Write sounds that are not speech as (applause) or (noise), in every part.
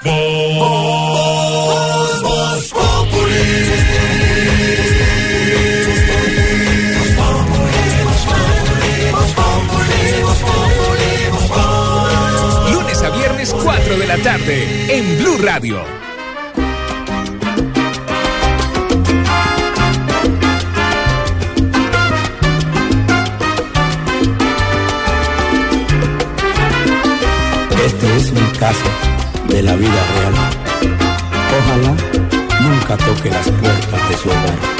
Lunes a viernes 4 de la tarde en Blue Radio. Este es un caso de la vida real. Ojalá nunca toque las puertas de su hogar.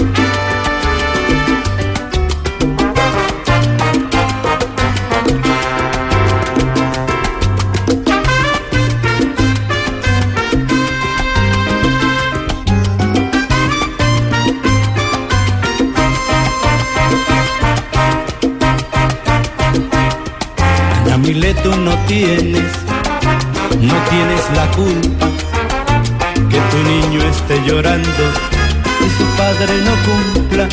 Tú no tienes, tienes la culpa que tu niño esté llorando y su padre no cumpla.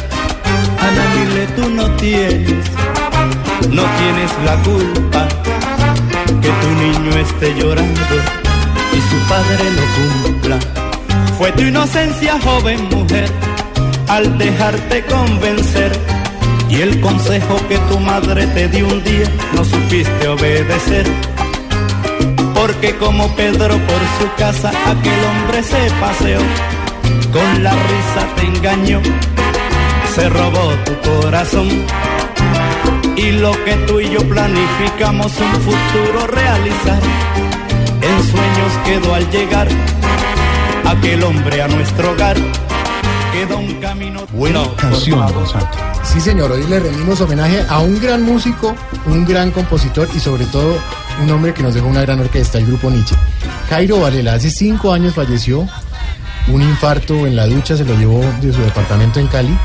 Ana Milet, tú no tienes, no tienes la culpa que tu niño esté llorando y su padre no cumpla. Fue tu inocencia, joven mujer, al dejarte convencer y el consejo que tu madre te dio un día no supiste obedecer. Porque como Pedro por su casa aquel hombre se paseó, con la risa te engañó, se robó tu corazón. Y lo que tú y yo planificamos un futuro realizar, en sueños quedó al llegar aquel hombre a nuestro hogar. Quedó un camino Buena No, canción, Santo. Sí, señor, hoy le rendimos homenaje a un gran músico, un gran compositor y sobre todo un hombre que nos dejó una gran orquesta, el grupo Nietzsche. Jairo Varela, hace cinco años falleció, un infarto en la ducha se lo llevó de su departamento en Cali.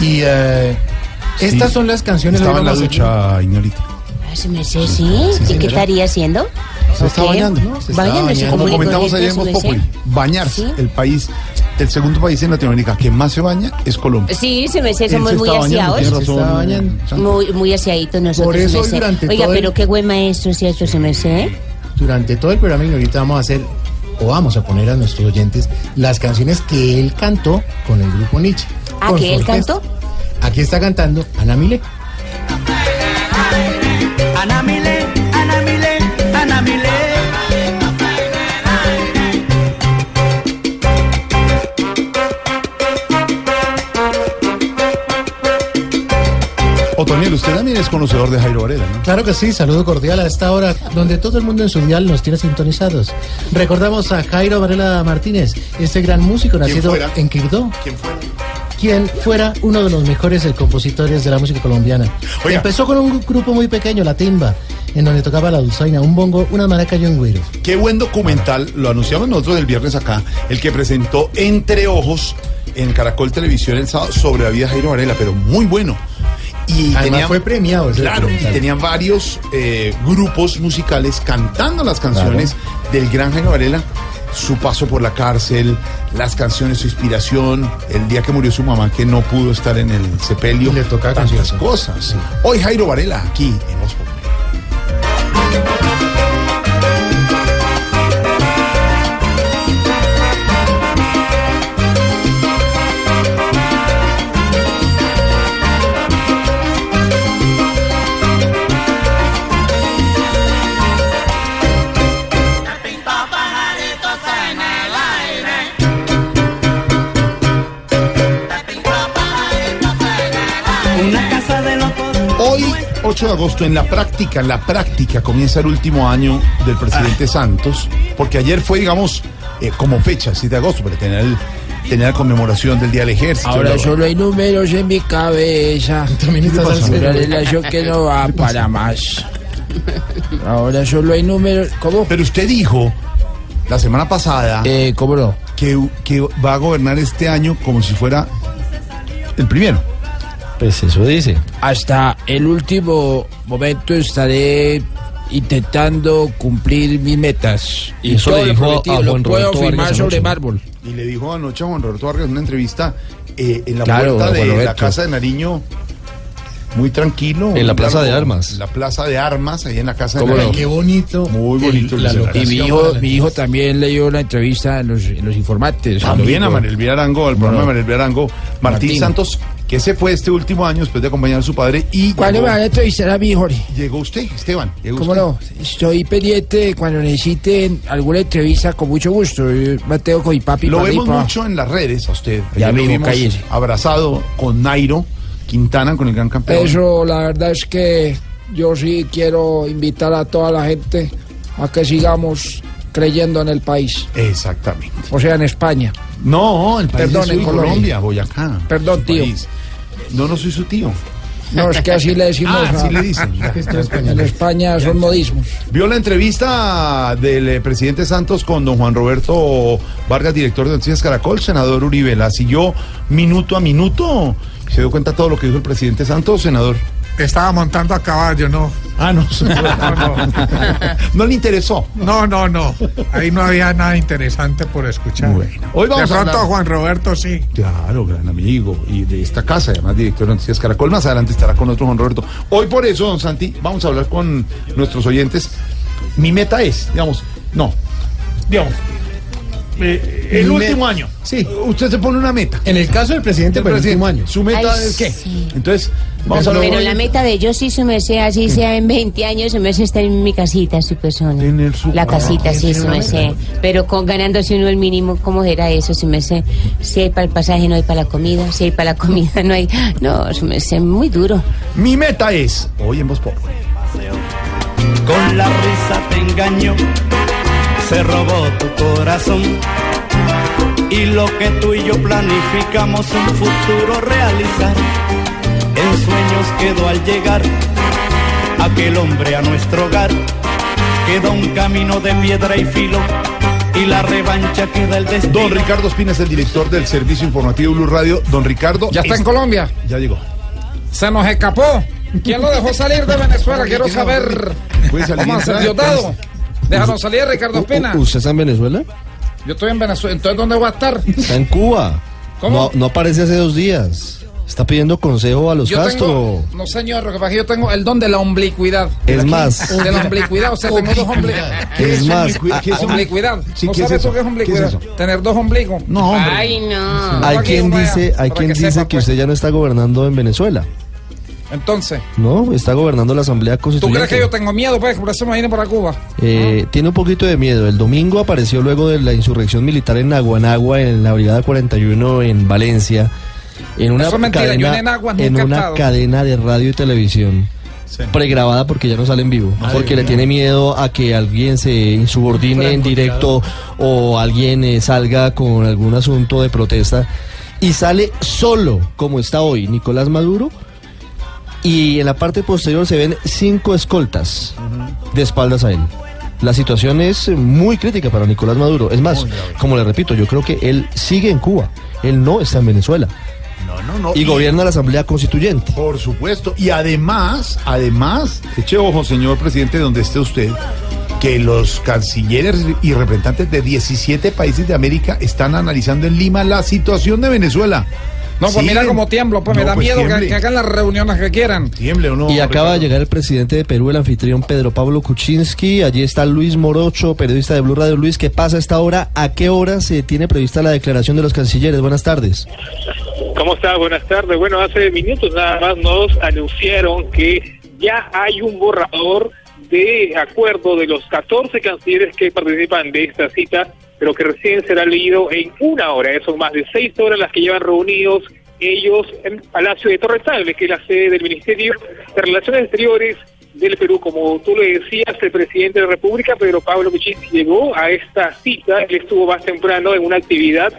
Y eh, estas son las canciones... Estaba en la ducha, Ignorita. Ah, ¿Se me sé, sí? ¿Y qué estaría haciendo? Se está bañando. No, se está bañando. como comentamos ayer en. Populi, bañarse. ¿Sí? El país, el segundo país en Latinoamérica que más se baña es Colombia. Sí, se me somos se muy aseados. Razón. Muy, muy aseaditos nosotros. Por eso se durante Oiga, todo el- pero qué buen maestro, ¿cierto? Se me sé. Durante todo el programa Ignorita vamos a hacer o vamos a poner a nuestros oyentes las canciones que él cantó con el grupo Nietzsche. ¿Ah, que él orquesta. cantó? Aquí está cantando Ana Mile. Otoniel, usted también es conocedor de Jairo Varela, ¿no? Claro que sí, saludo cordial a esta hora, donde todo el mundo en su dial nos tiene sintonizados. Recordamos a Jairo Varela Martínez, este gran músico nacido fuera? en Quibdó, ¿Quién fue? quien fuera uno de los mejores compositores de la música colombiana. Oiga. Empezó con un grupo muy pequeño, La Timba, en donde tocaba la dulzaina, un bongo, una maraca y un güiro. Qué buen documental, lo anunciamos nosotros el viernes acá, el que presentó Entre Ojos en Caracol Televisión el sábado sobre la vida de Jairo Varela, pero muy bueno. Y Además fue premiado ese Claro, y documental. tenían varios eh, grupos musicales cantando las canciones del gran Jairo Varela, su paso por la cárcel, las canciones, su inspiración, el día que murió su mamá que no pudo estar en el sepelio. Y le tocaba tantas cosas. Hoy Jairo Varela aquí en Voz 8 de agosto, en la práctica, en la práctica comienza el último año del presidente Santos, porque ayer fue, digamos, eh, como fecha, 7 de agosto, pero tenía, el, tenía la conmemoración del Día del Ejército. Ahora solo hay números en mi cabeza. (laughs) También estás Una relación que no va para más. Ahora solo hay números. ¿Cómo? Pero usted dijo la semana pasada Eh, ¿Cómo no? que, que va a gobernar este año como si fuera el primero. Pues eso dice. Hasta el último momento estaré intentando cumplir mis metas. Y Eso todo le lo dijo a- prometido a lo Juan puedo Roberto firmar Vargas sobre anoche. mármol. Y le dijo anoche a Juan Roberto Vargas en una entrevista eh, en la Claro, puerta de la Roberto. casa de Nariño, muy tranquilo. En la Plaza de Armas. en La plaza de armas, ahí en la casa de ¿Cómo no? Nariño. Qué bonito. Muy bonito el la escenario. Y mi hijo, mi hijo también leyó la entrevista en los, en los informantes. También a domingo. Manuel Villarango, al programa de Manuel Villarango, Martín, Martín. Santos, que se fue este último año después de acompañar a su padre y ¿Cuándo llegó, me van a entrevistar a mí, Jorge? llegó usted, Esteban. llegó ¿Cómo usted. no? Estoy pendiente cuando necesiten alguna entrevista con mucho gusto. Yo Mateo con mi papi Lo vemos mucho en las redes a usted. Ya Ayer lo mismo, vimos cállese. abrazado con Nairo Quintana, con el gran campeón. Eso, la verdad es que yo sí quiero invitar a toda la gente a que sigamos creyendo en el país, Exactamente. o sea, en España. No, el país Perdón, de en Colombia. Colombia, Boyacá. Perdón, tío. país. No, no soy su tío. No, es que así le decimos Ah, así le dicen. En. España son modismos. Vio la entrevista del eh, presidente Santos con don Juan Roberto Vargas, director de Noticias Caracol, senador Uribe. La siguió minuto a minuto. ¿Se dio cuenta todo lo que dijo el presidente Santos, senador? Estaba montando a caballo, no. Ah, no. (laughs) No, (laughs) no le interesó. no, no, no. Ahí no había nada interesante por escuchar. Bueno, hoy vamos de a pronto hablar- Juan Roberto sí. Claro, gran amigo y de esta casa, además director de Noticias Caracol. Más adelante estará con otro Juan Roberto. Hoy por eso, don Santi, vamos a hablar con nuestros oyentes. Mi meta es, digamos, no, digamos, eh, el Mi último año. Sí. Usted se pone una meta. En el caso del presidente, El pero el último año. Su meta Ay, es qué. sí. Entonces, vamos a Pero hablar. la meta de yo sí, su merced, así sea en 20 años, su merced está en mi casita, su persona. Tener su- La casita, Ah, sí, tiene su una merced. Pero con ganándose uno el mínimo, ¿cómo era eso, su merced? Si hay para el pasaje, no hay para la comida. Si hay para la comida, no hay. No, su merced, muy duro. Mi meta es, hoy en Voz Populi. Con la risa te engañó, se robó tu corazón. Y lo que tú y yo planificamos un futuro realizar. En sueños quedó al llegar aquel hombre a nuestro hogar. Queda un camino de piedra y filo y la revancha queda el destino. Don Ricardo Espina es el director del servicio informativo Blue Radio. Don Ricardo. Ya está es- en Colombia. Ya llegó. Se nos escapó. ¿Quién lo dejó salir de Venezuela? (laughs) Quiero saber. Puede salir ¿Cómo y hace entrar, Diosdado? Déjanos salir, Ricardo Espina. ¿Usted está en Venezuela? Yo estoy en Venezuela. ¿Entonces dónde voy a estar? Está en Cuba. ¿Cómo? No, no aparece hace dos días. Está pidiendo consejo a los Yo Castro. tengo, no señor, lo que pasa es que yo tengo el don de la oblicuidad. Es más, De la oblicuidad, o sea, tengo dos ombligos. (laughs) ¿Qué es más, oblicuidad? a- ¿Qué es a- Oblicuidad. Sí, ¿No ¿qué es sabes eso? qué es oblicuidad? ¿Qué es eso? Tener dos ombligos. No, hombre. Ay, no. hay quien dice, hay quien que dice sepa, que pues. usted ya no está gobernando en Venezuela. Entonces, No, está gobernando la Asamblea ¿tú Constituyente. crees que yo tengo miedo, pues? Por eso me vine para Cuba. Eh, tiene un poquito de miedo. El domingo apareció luego de la insurrección militar en Naguanagua, en la Brigada 41 en Valencia, en una Eso es mentira, yo cadena, en Aguas en una estado. cadena de radio y televisión. pregrabada porque ya no sale en vivo, porque le tiene miedo a que alguien se insubordine en directo o alguien eh, salga con algún asunto de protesta y sale solo como está hoy Nicolás Maduro y en la parte posterior se ven cinco escoltas de espaldas a él. La situación es muy crítica para Nicolás Maduro. Es más, como le repito, yo creo que él sigue en Cuba. Él no está en Venezuela. No, no, no. Y gobierna la Asamblea Constituyente. Por supuesto. Y además, además, eche ojo, señor presidente, donde esté usted, que los cancilleres y representantes de 17 países de América están analizando en Lima la situación de Venezuela. No, pues mira cómo tiemblo, pues me da pues miedo que, hagan las reuniones que quieran. Tiemble o no. Y acaba de llegar el presidente de Perú, el anfitrión Pedro Pablo Kuczynski. Allí está Luis Morocho, periodista de Blue Radio. Luis, ¿qué pasa a esta hora? ¿A qué hora se tiene prevista la declaración de los cancilleres? Buenas tardes. ¿Cómo está? Buenas tardes. Bueno, hace minutos nada más nos anunciaron que ya hay un borrador de acuerdo de los 14 cancilleres que participan de esta cita, pero que recién será leído en una hora. Son más de seis horas las que llevan reunidos ellos en Palacio de Torresable, que es la sede del Ministerio de Relaciones Exteriores del Perú. Como tú le decías, el presidente de la República, Pedro Pablo Kuczynski, llegó a esta cita. Él estuvo más temprano en una actividad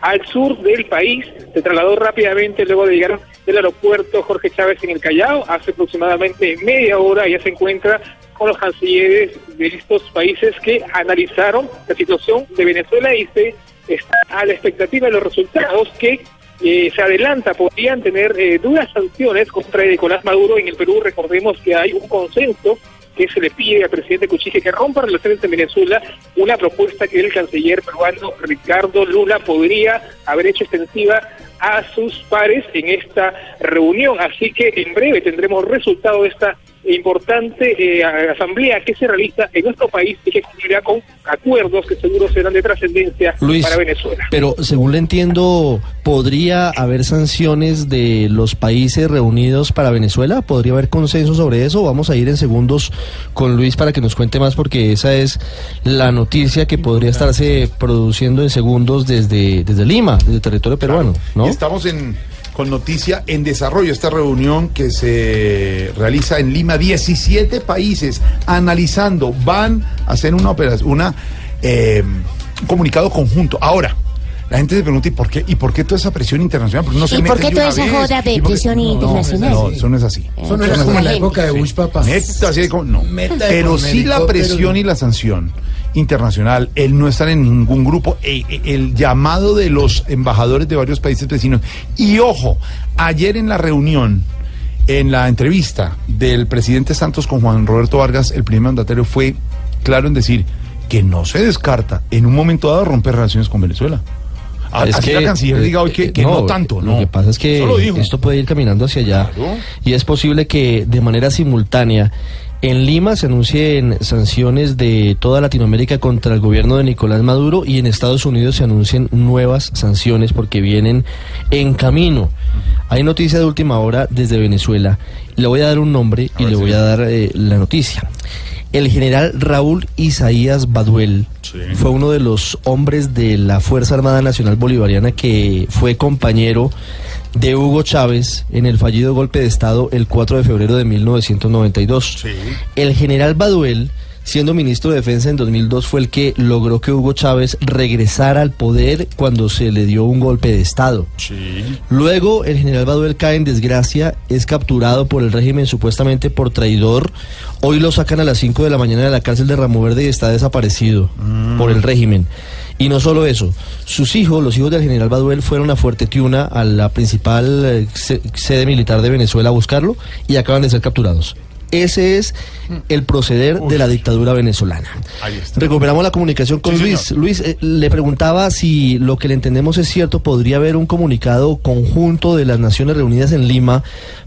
al sur del país. Se trasladó rápidamente luego de llegar del aeropuerto Jorge Chávez en el Callao. Hace aproximadamente media hora ya se encuentra con los cancilleres de estos países que analizaron la situación de Venezuela y se está a la expectativa de los resultados que eh, se adelanta, podrían tener eh, duras sanciones contra Nicolás Maduro. En el Perú recordemos que hay un consenso que se le pide al presidente Cuchiche que rompa relaciones en Venezuela, una propuesta que el canciller peruano Ricardo Lula podría haber hecho extensiva a sus pares en esta reunión. Así que en breve tendremos resultado de esta importante eh, asamblea que se realiza en nuestro país y que concluirá con acuerdos que seguro serán de trascendencia Luis, para Venezuela. Pero según le entiendo, ¿podría haber sanciones de los países reunidos para Venezuela? ¿Podría haber consenso sobre eso? Vamos a ir en segundos con Luis para que nos cuente más porque esa es la noticia que podría estarse produciendo en segundos desde, desde Lima, desde territorio peruano, ¿no? Y estamos en con noticia en desarrollo esta reunión que se realiza en Lima 17 países analizando van a hacer una operación una eh, un comunicado conjunto ahora la gente se pregunta ¿y por qué y por qué toda esa presión internacional porque no se ¿Y por qué toda esa vez? joda de ¿Y por qué- presión No, internacional? No, eso no es así. Eso no era como en la época de Bush, papá. Neta, así de como- no. Meta Pero sí la presión y la sanción internacional, el no estar en ningún grupo, e- e- el llamado de los embajadores de varios países vecinos. Y ojo, ayer en la reunión, en la entrevista del presidente Santos con Juan Roberto Vargas, el primer mandatario fue claro en decir que no se descarta en un momento dado romper relaciones con Venezuela. A- Es así la canciller diga hoy que, eh, que no, tanto, Lo que pasa es que esto puede ir caminando hacia allá Claro. y es posible que de manera simultánea en Lima se anuncien sanciones de toda Latinoamérica contra el gobierno de Nicolás Maduro y en Estados Unidos se anuncien nuevas sanciones porque vienen en camino. Hay noticia de última hora desde Venezuela. Le voy a dar un nombre y le voy a dar eh, la noticia. El general Raúl Isaías Baduel fue uno de los hombres de la Fuerza Armada Nacional Bolivariana que fue compañero de Hugo Chávez en el fallido golpe de Estado el 4 de febrero de 1992. El general Baduel, siendo ministro de Defensa en 2002, fue el que logró que Hugo Chávez regresara al poder cuando se le dio un golpe de Estado. Luego el general Baduel cae en desgracia, es capturado por el régimen supuestamente por traidor. Hoy lo sacan a las 5 de la mañana de la cárcel de Ramo Verde y está desaparecido por el régimen. Y no solo eso, sus hijos, los hijos del general Baduel, fueron a Fuerte Tiuna, a la principal eh, se- sede militar de Venezuela, a buscarlo y acaban de ser capturados. Ese es el proceder de la dictadura venezolana. Recuperamos la comunicación con Sí, Luis. señor. Luis, eh, le preguntaba si lo que le entendemos es cierto, podría haber un comunicado conjunto de las Naciones Reunidas en Lima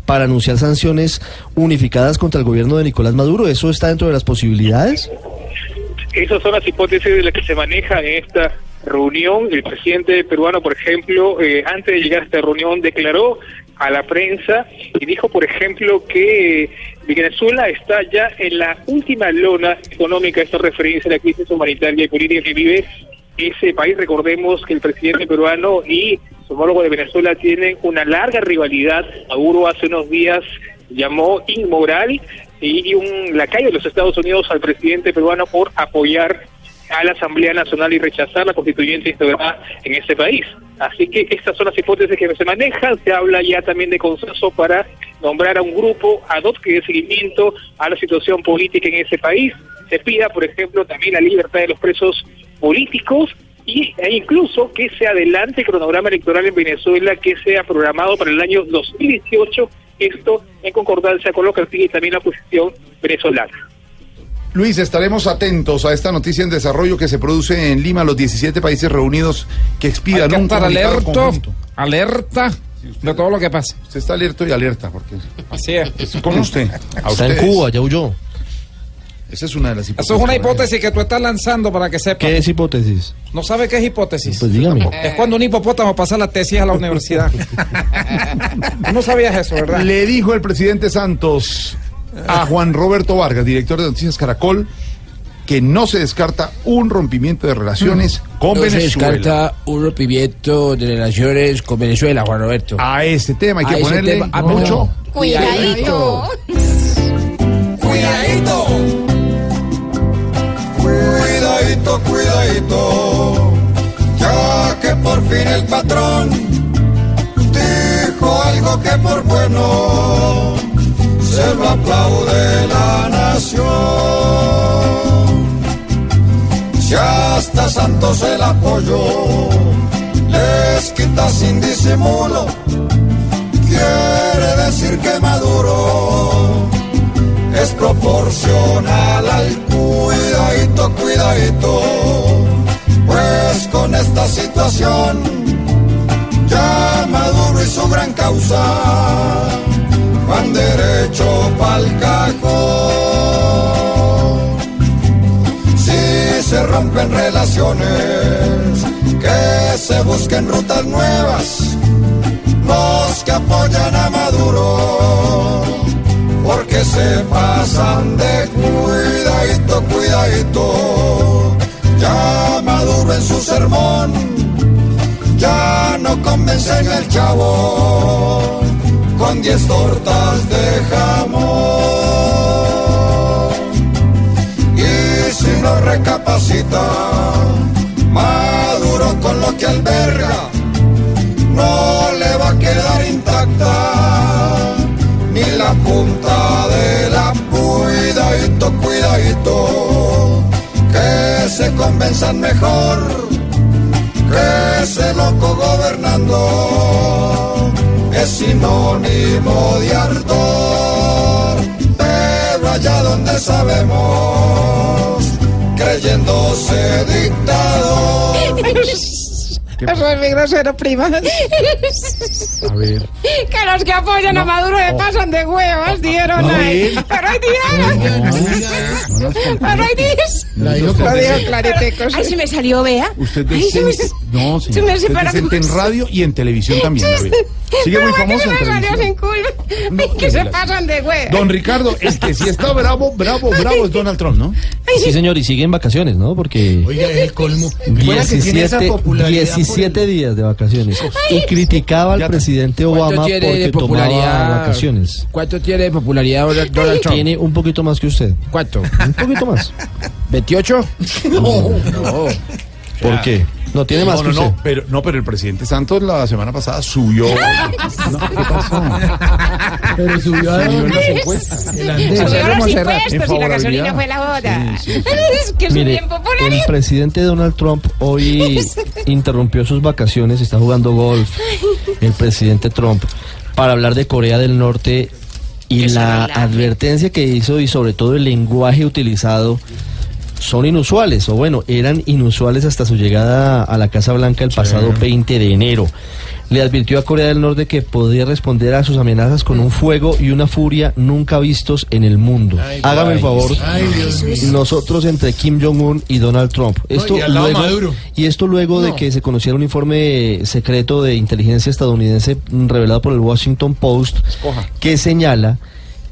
para anunciar sanciones unificadas contra el gobierno de Nicolás Maduro. ¿Eso está dentro de las posibilidades? Esas son las hipótesis de las que se maneja en esta reunión. El presidente peruano, por ejemplo, eh, antes de llegar a esta reunión, declaró a la prensa y dijo, por ejemplo, que eh, Venezuela está ya en la última lona económica, esta referencia a la crisis humanitaria y política que vive ese país. Recordemos que el presidente peruano y su homólogo de Venezuela tienen una larga rivalidad. Maduro hace unos días llamó inmoral y, un lacayo de los Estados Unidos al presidente peruano por apoyar a la Asamblea Nacional y rechazar la constituyente instaurada en ese país. Así que estas son las hipótesis que se manejan. Se habla ya también de consenso para nombrar a un grupo ad hoc que seguimiento a la situación política en ese país. Se pida, por ejemplo, también la libertad de los presos políticos y, e incluso que se adelante el cronograma electoral en Venezuela que sea programado para el año 2018, esto en concordancia con lo que pide también la oposición venezolana. Luis, estaremos atentos a esta noticia en desarrollo que se produce en Lima, los 17 países reunidos que Hay expidan que un estar alerta, conjunto. alerta de todo lo que pasa. Usted está alerta y alerta, porque Así es. con usted. A Está en. Cuba, ya huyó. Esa es una de las hipótesis. Eso es una hipótesis que tú estás lanzando para que sepas. ¿Qué es hipótesis? ¿No sabe qué es hipótesis? Pues dígame. Es cuando un hipopótamo pasa la tesis a la universidad. (laughs) No sabías eso, ¿verdad? Le dijo el presidente Santos a Juan Roberto Vargas, director de Noticias Caracol, que no se descarta un rompimiento de relaciones con No se Venezuela. descarta un rompimiento de relaciones con Venezuela, Juan Roberto. A este tema hay A que ponerle tema- ah, mucho. Cuidadito. Cuidadito, cuidadito. Ya que por fin el patrón dijo algo que por bueno se lo aplaude la nación. Si hasta Santos el apoyo les quita sin disimulo, quiere decir que Maduro es proporcional al cuidadito, cuidadito, pues con esta situación ya Maduro y su gran causa van derecho pa'l cajón. Si se rompen relaciones, que se busquen rutas nuevas, los que apoyan a Maduro, porque se pasan de cuidadito, cuidadito. Ya Maduro en su sermón, ya no convencen al chavo con diez tortas de jamón. Y si no recapacita, Maduro con lo que alberga, no punta de la cuidadito, cuidadito, que se convenzan mejor que ese loco gobernando es sinónimo de ardor, pero allá donde sabemos, creyéndose dictador. (laughs) Eso es mi grosero, prima. (laughs) A ver. Que los que apoyan a Maduro le pasan de huevos, dieron No, ahí. Pero hay días. Pero hay días. La dijo claritecos. Ay, se me salió, vea. Usted es se No, se señor. me Usted es en radio y en televisión también. Sigue muy Pero ¿por qué famoso en se me salió televisión. que se pasan de huevos. Don Ricardo, el que sí está bravo, bravo, bravo es Donald Trump, ¿no? Sí, señor, y sigue en vacaciones, ¿no? Porque Oiga, es el colmo. Fuera que tiene esa 17, popularidad por 17 días de vacaciones. Y criticaba al presidente ¿Cuánto Obama tiene de porque tomaba popularidad? vacaciones. ¿Cuánto tiene de popularidad Donald Trump? Tiene un poquito más que usted. ¿Cuánto? Un poquito más. ¿28? (laughs) No. ¿Por qué? No, tiene más no, que no, usted. no, pero, no, pero el presidente Santos la semana pasada subió. (laughs) No, ¿Qué pasó? Pero subió a Subió en las encuestas. Los impuestos y la gasolina fue la boda. (laughs) Sí, sí, Es que Mire, subí en popularidad. el presidente Donald Trump hoy interrumpió sus vacaciones, está jugando golf, el presidente Trump, para hablar de Corea del Norte y la advertencia que hizo y sobre todo el lenguaje utilizado son inusuales, o bueno, eran inusuales hasta su llegada a la Casa Blanca el pasado 20 de enero. Le advirtió a Corea del Norte que podía responder a sus amenazas con un fuego y una furia nunca vistos en el mundo. Hágame el favor. Ay. Nosotros entre Kim Jong-un y Donald Trump. Esto y luego, y esto luego de que se conociera un informe secreto de inteligencia estadounidense revelado por el Washington Post que señala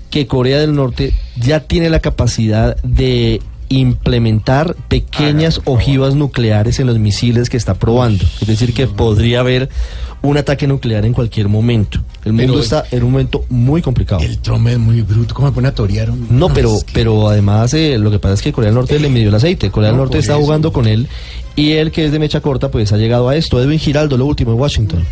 que Corea del Norte ya tiene la capacidad de implementar pequeñas ojivas nucleares en los misiles que está probando. Es decir, que podría haber un ataque nuclear en cualquier momento. El mundo Pero- está en un momento muy complicado. El Trump es muy bruto. ¿Cómo me pone a torear? No, pero, es que- pero además eh, lo que pasa es que Corea del Norte le midió el aceite. Corea del No, Norte está eso. jugando con él y él, que es de mecha corta, pues ha llegado a esto. Edwin Giraldo, lo último en Washington.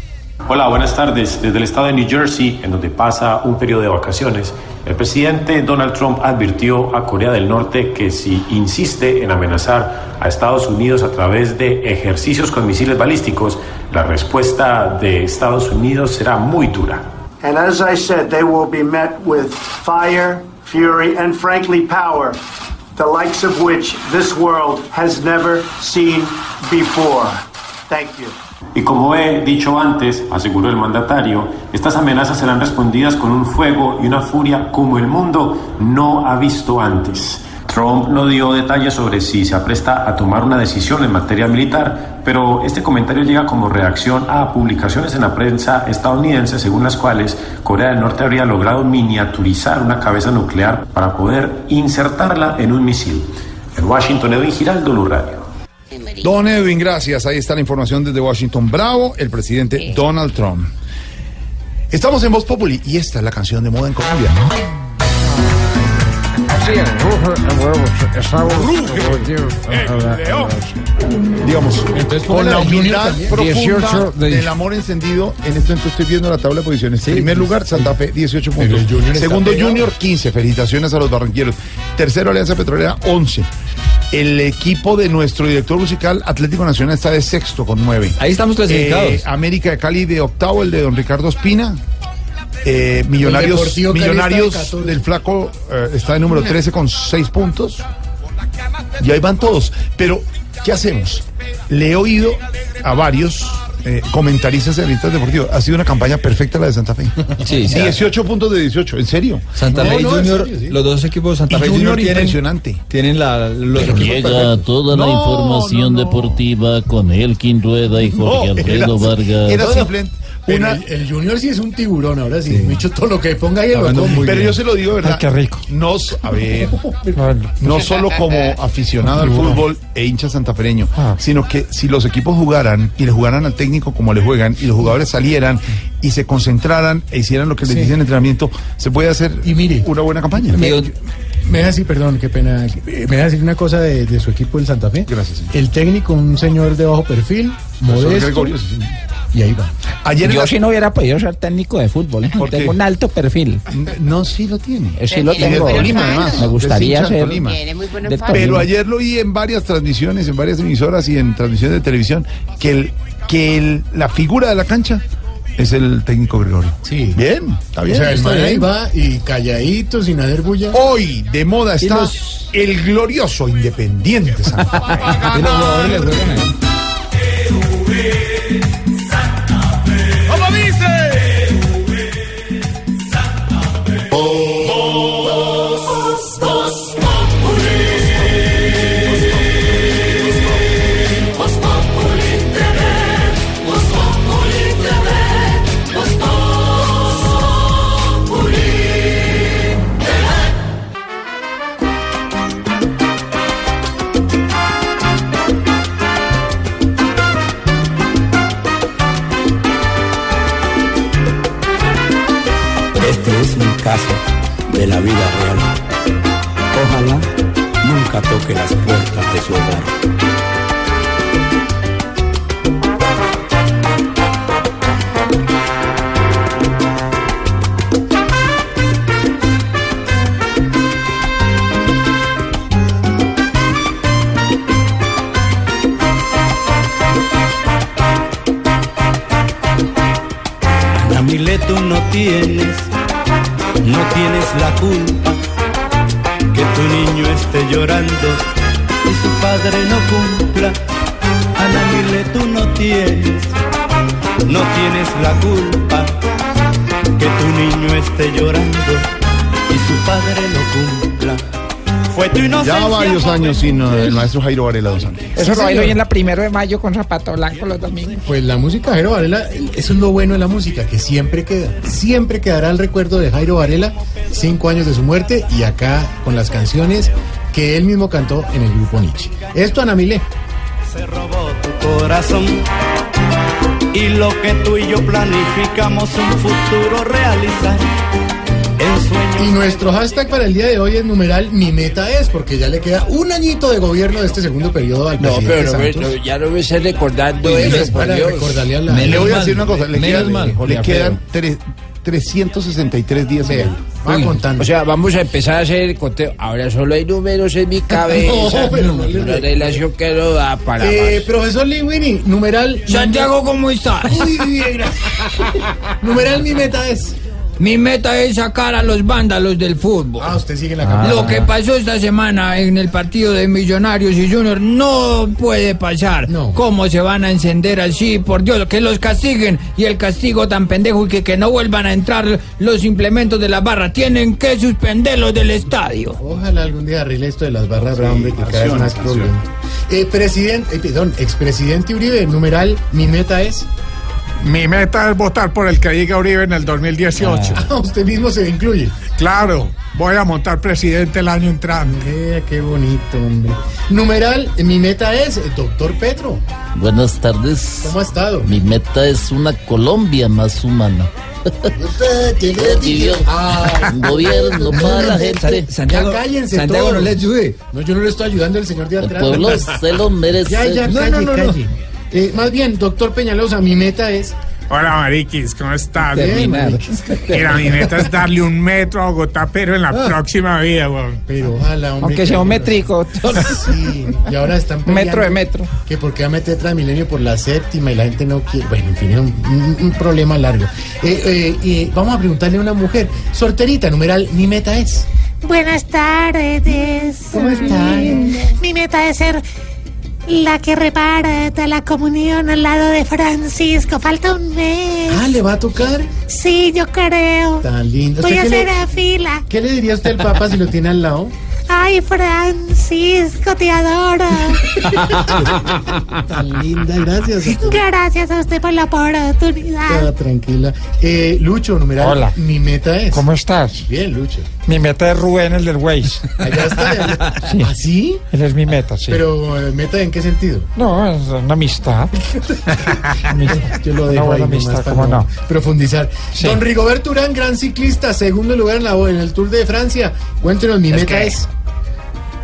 Hola, buenas tardes. Desde el estado de New Jersey, en donde pasa un periodo de vacaciones, el presidente Donald Trump advirtió a Corea del Norte que si insiste en amenazar a Estados Unidos a través de ejercicios con misiles balísticos, la respuesta de Estados Unidos será muy dura. And as I said, they will be met with fire, fury, and frankly, power, the likes of which this world has never seen before. Thank you. Y como he dicho antes, aseguró el mandatario, estas amenazas serán respondidas con un fuego y una furia como el mundo no ha visto antes. Trump no dio detalles sobre si se apresta a tomar una decisión en materia militar, pero este comentario llega como reacción a publicaciones en la prensa estadounidense según las cuales Corea del Norte habría logrado miniaturizar una cabeza nuclear para poder insertarla en un misil. En Washington, Edwin Giraldo, Blue Radio. Don Edwin, gracias. Ahí está la información desde Washington. Bravo, el presidente Donald Trump. Estamos en Voz Populi y esta es la canción de moda en Colombia. Sí, digamos, con la humildad profunda 18 de- del amor encendido, en este momento estoy viendo la tabla de posiciones. Primer lugar, Santa Fe, 18 puntos. Junior Segundo. Junior, 15. Felicitaciones a los barranquilleros. Tercero, Alianza Petrolera, 11. El equipo de nuestro director musical, Atlético Nacional, está de sexto con 9. Ahí estamos clasificados. América de Cali de octavo, el de don Ricardo Espina. Eh, millonarios de millonarios 14. del Flaco eh, está de número 13 con 6 puntos. Y ahí van todos. Pero, ¿qué hacemos? Le he oído a varios eh, comentaristas de revistas deportivas. Ha sido una campaña perfecta la de Santa Fe. Sí, sí. 18 puntos de 18, ¿en serio? Santa No, Fe y no, en Junior, serio, sí. los dos equipos de Santa Fe y Junior Junior tienen, impresionante. tienen la, los equipos Llega perfectos. toda la No, información deportiva con Elkin Rueda y Jorge No, Alfredo era- Vargas. Era una, el, el Junior sí es un tiburón, ahora sí. Dicho todo lo que ponga ahí, lo come. Pero yo se lo digo, ¿verdad? qué rico. No, a ver, no solo como aficionado al fútbol e hincha santafereño, sino que si los equipos jugaran y le jugaran al técnico como le juegan y los jugadores salieran y se concentraran e hicieran lo que les Sí. dicen en entrenamiento, se puede hacer Y mire, una buena campaña. Me, me deja decir, perdón, qué pena. eh, Me deja decir una cosa de, de su equipo, el Santa Fe. Gracias, señor. El técnico, un señor de bajo perfil, modesto. Gregorio, sí, sí. Y ahí va. Ayer Yo la- si no hubiera podido ser técnico de fútbol, ¿eh? Tengo un alto perfil. No, sí lo tiene. Eh, Sí lo tengo. Tolima, además. Me gustaría ser. Tolima. Pero ayer lo vi en varias transmisiones, en varias emisoras y en transmisiones de televisión, que el, que el, la figura de la cancha es el técnico Gregorio. Sí. Bien, está O bien. sea, el está man ahí bien. va y calladito, sin hacer bulla. Hoy de moda está los- el glorioso Independiente Santa Fe. (laughs) de la vida real. Ojalá nunca toque las puertas de su hogar. Mileto no tienes, no tienes la culpa que tu niño esté llorando y su padre no cumpla. Ana Mileto no tienes, no tienes la culpa que tu niño esté llorando y su padre no cumpla. Fue tu inocencia. Ya varios años sin uh, el maestro Jairo Varela dos Santos. Eso Sí, lo bailo hoy en la primero de mayo con zapato blanco los domingos. Pues la música de Jairo Varela, eso es lo bueno de la música, que siempre queda. Siempre quedará el recuerdo de Jairo Varela, cinco años de su muerte, y acá con las canciones que él mismo cantó en el grupo Nietzsche. Esto, Ana Milé. se robó tu corazón y lo que tú y yo planificamos un futuro realizar Y nuestro hashtag para el día de hoy es numeral Mi meta es, porque ya le queda un añito de gobierno de este segundo periodo al No, presidente pero no Santos. no, ya no me esté recordando Pues eso, es por para Dios. recordarle a la... Le voy a decir una cosa, le, menos quedan, mal, le quedan tre- 363 días. Vea, va contando. O sea, vamos a empezar a hacer el conteo. Ahora solo hay números en mi (laughs) cabeza. No, pero no una relación que no da para Eh, más. profesor Linguini, numeral... Santiago, ¿cómo estás? Muy bien, gracias. (laughs) numeral Mi meta es... Mi meta es sacar a los vándalos del fútbol. Ah, usted sigue la campaña. Lo que pasó esta semana en el partido de Millonarios y Junior no puede pasar. ¿Cómo se van a encender así? Por Dios, que los castiguen y el castigo tan pendejo y que, que no vuelvan a entrar los implementos de la barra. Tienen que suspenderlos del estadio. Ojalá algún día arregle esto de las barras Brown, hombre, que cada vez más acción. problema. Eh, presidente, eh, perdón, expresidente Uribe, numeral, mi meta es... Mi meta es votar por el que diga Uribe en el 2018. Ah, usted mismo se incluye. Claro, voy a montar presidente el año entrante. Vea, qué bonito, hombre. Numeral, mi meta es el doctor Petro. Buenas tardes. ¿Cómo ha estado? Mi meta es una Colombia más humana. Ah. Un gobierno para la gente. ya cállense Santiago, todos. no le ayude. No, yo no le estoy ayudando al señor de El atrás. pueblo (laughs) se lo merece. Ya, ya, No, calle, no, no, no. calle. Eh, más bien, doctor Peñalosa, mi meta es... Hola, Mariquis, ¿cómo estás? Bien, Mariquis. Mira, mi meta es darle un metro a Bogotá, pero en la Ah. próxima vida, weón. Pero ojalá, hombre. Aunque sea un métrico. Sí, y ahora están peleando Metro de metro. Que porque va a meter Transmilenio por la séptima y la gente no quiere. Bueno, en fin, es un, un- un problema largo. Eh, eh, eh, vamos a preguntarle a una mujer. Sorterita, numeral, mi meta es. Buenas tardes. ¿Cómo está? Mi meta es ser la que repara de la comunión al lado de Francisco. Falta un mes. Ah, ¿le va a tocar? Sí, yo creo. Tan lindo. Voy ¿Usted a hacer le- a fila. ¿Qué le diría usted al Papa si lo tiene al lado? Ay, Francisco, te adoro. (laughs) Tan linda, gracias. Gracias a usted por la oportunidad. Ah, tranquila. Eh, Lucho, numeral. Hola. Mi meta es. ¿Cómo estás? Bien, Lucho. Mi meta es Rubén, el del Waze. Allá está. (laughs) Sí. ¿Ah, sí? Él es mi meta, sí. Pero, eh, ¿meta en qué sentido? No, es una amistad. (laughs) Yo lo dejo buena ahí amistad, para ¿cómo no? profundizar. Sí. Don Rigoberto Urán, gran ciclista, segundo lugar en, la, en el Tour de Francia. Cuéntenos, mi Es meta que- es.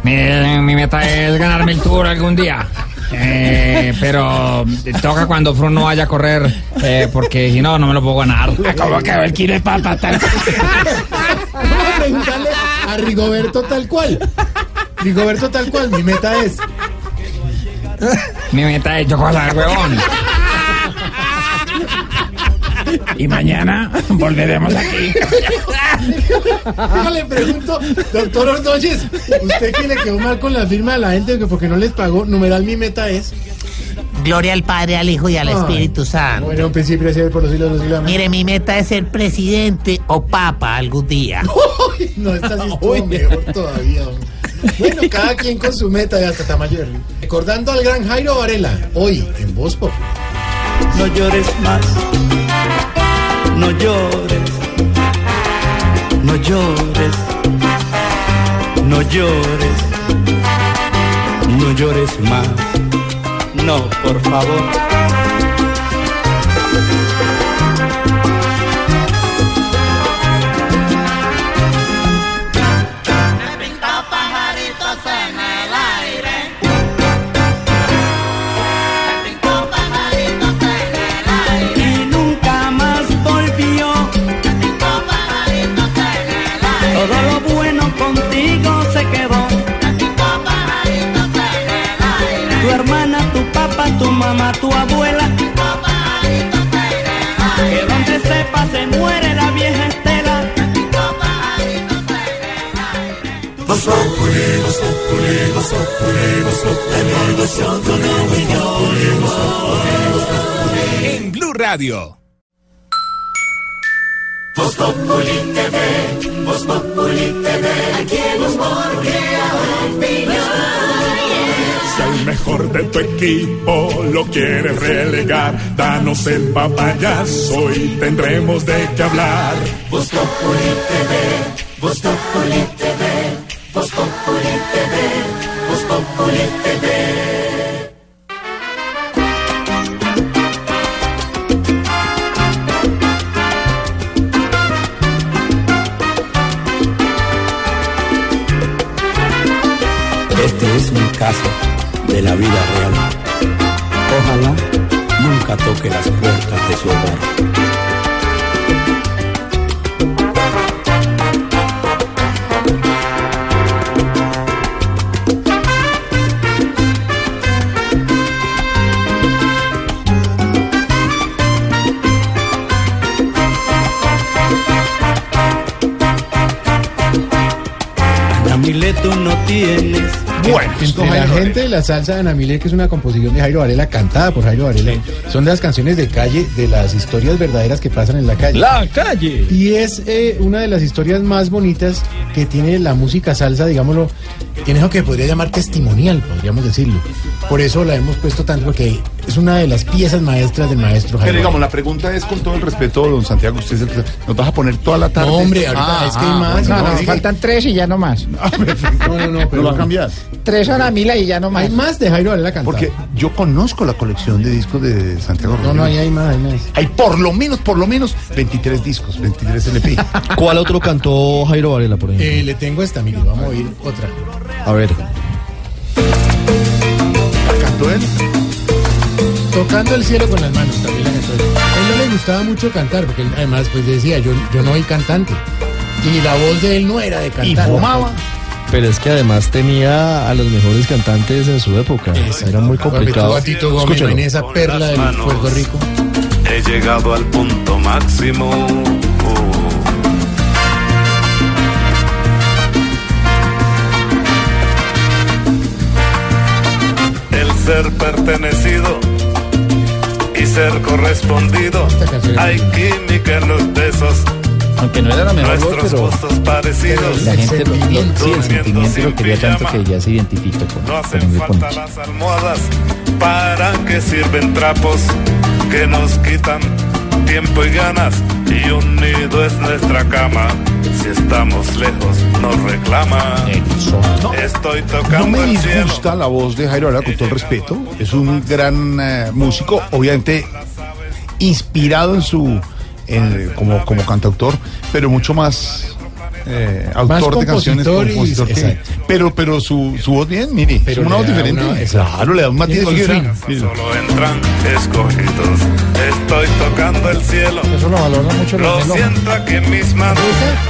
Mi, mi meta es ganarme el tour algún día. Eh, pero toca cuando Froome no vaya a correr, eh, porque si no, no me lo puedo ganar. ¿Cómo quedó el kilo de papa? Tal? Vamos a preguntarle a Rigoberto tal cual. Rigoberto tal cual, mi meta es. Mi meta es chocolate, huevón. Y mañana volveremos aquí. Yo le pregunto, doctor Ordóñez, ¿usted que le quedó mal con la firma de la gente que porque no les pagó? Numeral, mi meta es. Gloria al Padre, al Hijo y al Ay. Espíritu Santo. Bueno, un principio de por los siglos de los siglos. Mire, mi meta es ser presidente o papa algún día. (laughs) Uy, No, esta sí estuvo mejor todavía. Bueno, cada quien con su meta y hasta tamaño. de río. Recordando al gran Jairo Varela, hoy en Voz Pop. No llores más, no llores, no llores, no llores, no llores más, no, por favor. Se muere la vieja estela. En Blue Radio. Voz Populi TV, Voz Populi TV, aquí el humor crea opinión. Si al mejor de tu equipo lo quieres relegar, danos el papayazo y tendremos de qué hablar. Voz Populi TV, Voz Populi TV, Voz Populi TV, Voz Populi TV. Este es un caso de la vida real. Ojalá nunca toque las puertas de su hogar. Mileto no tienes. Bueno, De la gente de la salsa de Ana Milé, que es una composición de Jairo Varela, cantada por Jairo Varela. Son de las canciones de calle, de las historias verdaderas que pasan en la calle. La calle. Y es eh, una de las historias más bonitas que tiene la música salsa, digámoslo, tiene eso que podría llamar testimonial, podríamos decirlo. Por eso la hemos puesto tanto, porque es una de las piezas maestras del maestro Pero Jairo. digamos, la pregunta es con todo el respeto, don Santiago, usted es el que- nos vas a poner toda la tarde. No, hombre, ahorita es que hay más, bueno, no, no, no, sí. Faltan tres y ya no más. No, no, no, (laughs) Lo va a cambiar. Tres a la mila y ya no más. Hay más de Jairo Varela cantando. Porque yo conozco la colección de discos de Santiago No, no, ahí hay más, hay más. Hay por lo menos, por lo menos 23 discos, 23 LP. (laughs) ¿Cuál otro cantó Jairo Varela, por ejemplo? Eh, le tengo esta, mire, vamos a oír otra. A ver. ¿Cantó él? Tocando el cielo con las manos, también la cantó él. A él no le gustaba mucho cantar, porque él, además, pues decía, yo, yo no soy cantante. Y la voz de él no era de cantar. Pero es que además tenía a los mejores cantantes en su época. Era muy complicado. a Tito Gómez Escúchalo. en esa perla de. Puerto Rico. He llegado al punto máximo. Ser pertenecido y ser correspondido. Hay química en los besos. Aunque no era la mejor voz, Nuestros pero gustos parecidos. la gente lo, lo- sí, el sentimiento lo quería tanto que ya se identifica con, No con hacen grupo falta las almohadas. ¿Para que sirven trapos que nos quitan tiempo y ganas? Y un nido es nuestra cama. Si estamos lejos, nos reclama. Estoy No tocando me el cielo. disgusta la voz de Jairo Varela, con todo el respeto. Es un gran eh, músico, obviamente inspirado en su en- como, como cantautor, pero mucho más eh, autor de canciones compositor y- que- pero pero su, su voz bien, mire, Pero es una voz diferente. una- claro, le da un matiz. Solo entran escogidos. Estoy tocando el cielo. Eso lo valora mucho Lo siento aquí en mis manos.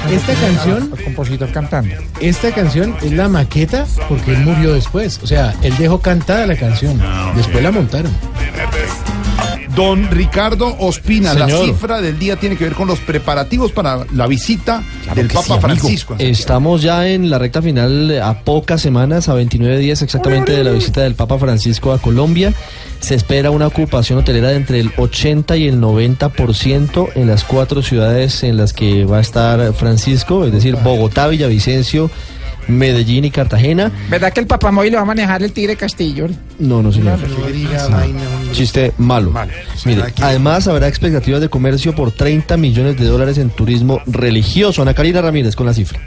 Esta, esta canción, El compositor cantando. esta canción es la maqueta porque él murió después. O sea, él dejó cantada la canción. Después la montaron. Don Ricardo Ospina, la cifra del día tiene que ver con los preparativos para la visita del Papa sí. Francisco. Estamos ya en la recta final a pocas semanas, a 29 días exactamente de la visita del Papa Francisco a Colombia. Se espera una ocupación hotelera de entre el 80 y el 90% en las cuatro ciudades en las que va a estar Francisco, es decir, Bogotá, Villavicencio, Medellín y Cartagena. ¿Verdad que el papamóvil lo va a manejar el Tigre Castillo? No, no, señor. No. Chiste malo. Mire, además habrá expectativas de comercio por 30 millones de dólares en turismo religioso. Ana Karina Ramírez con la cifra.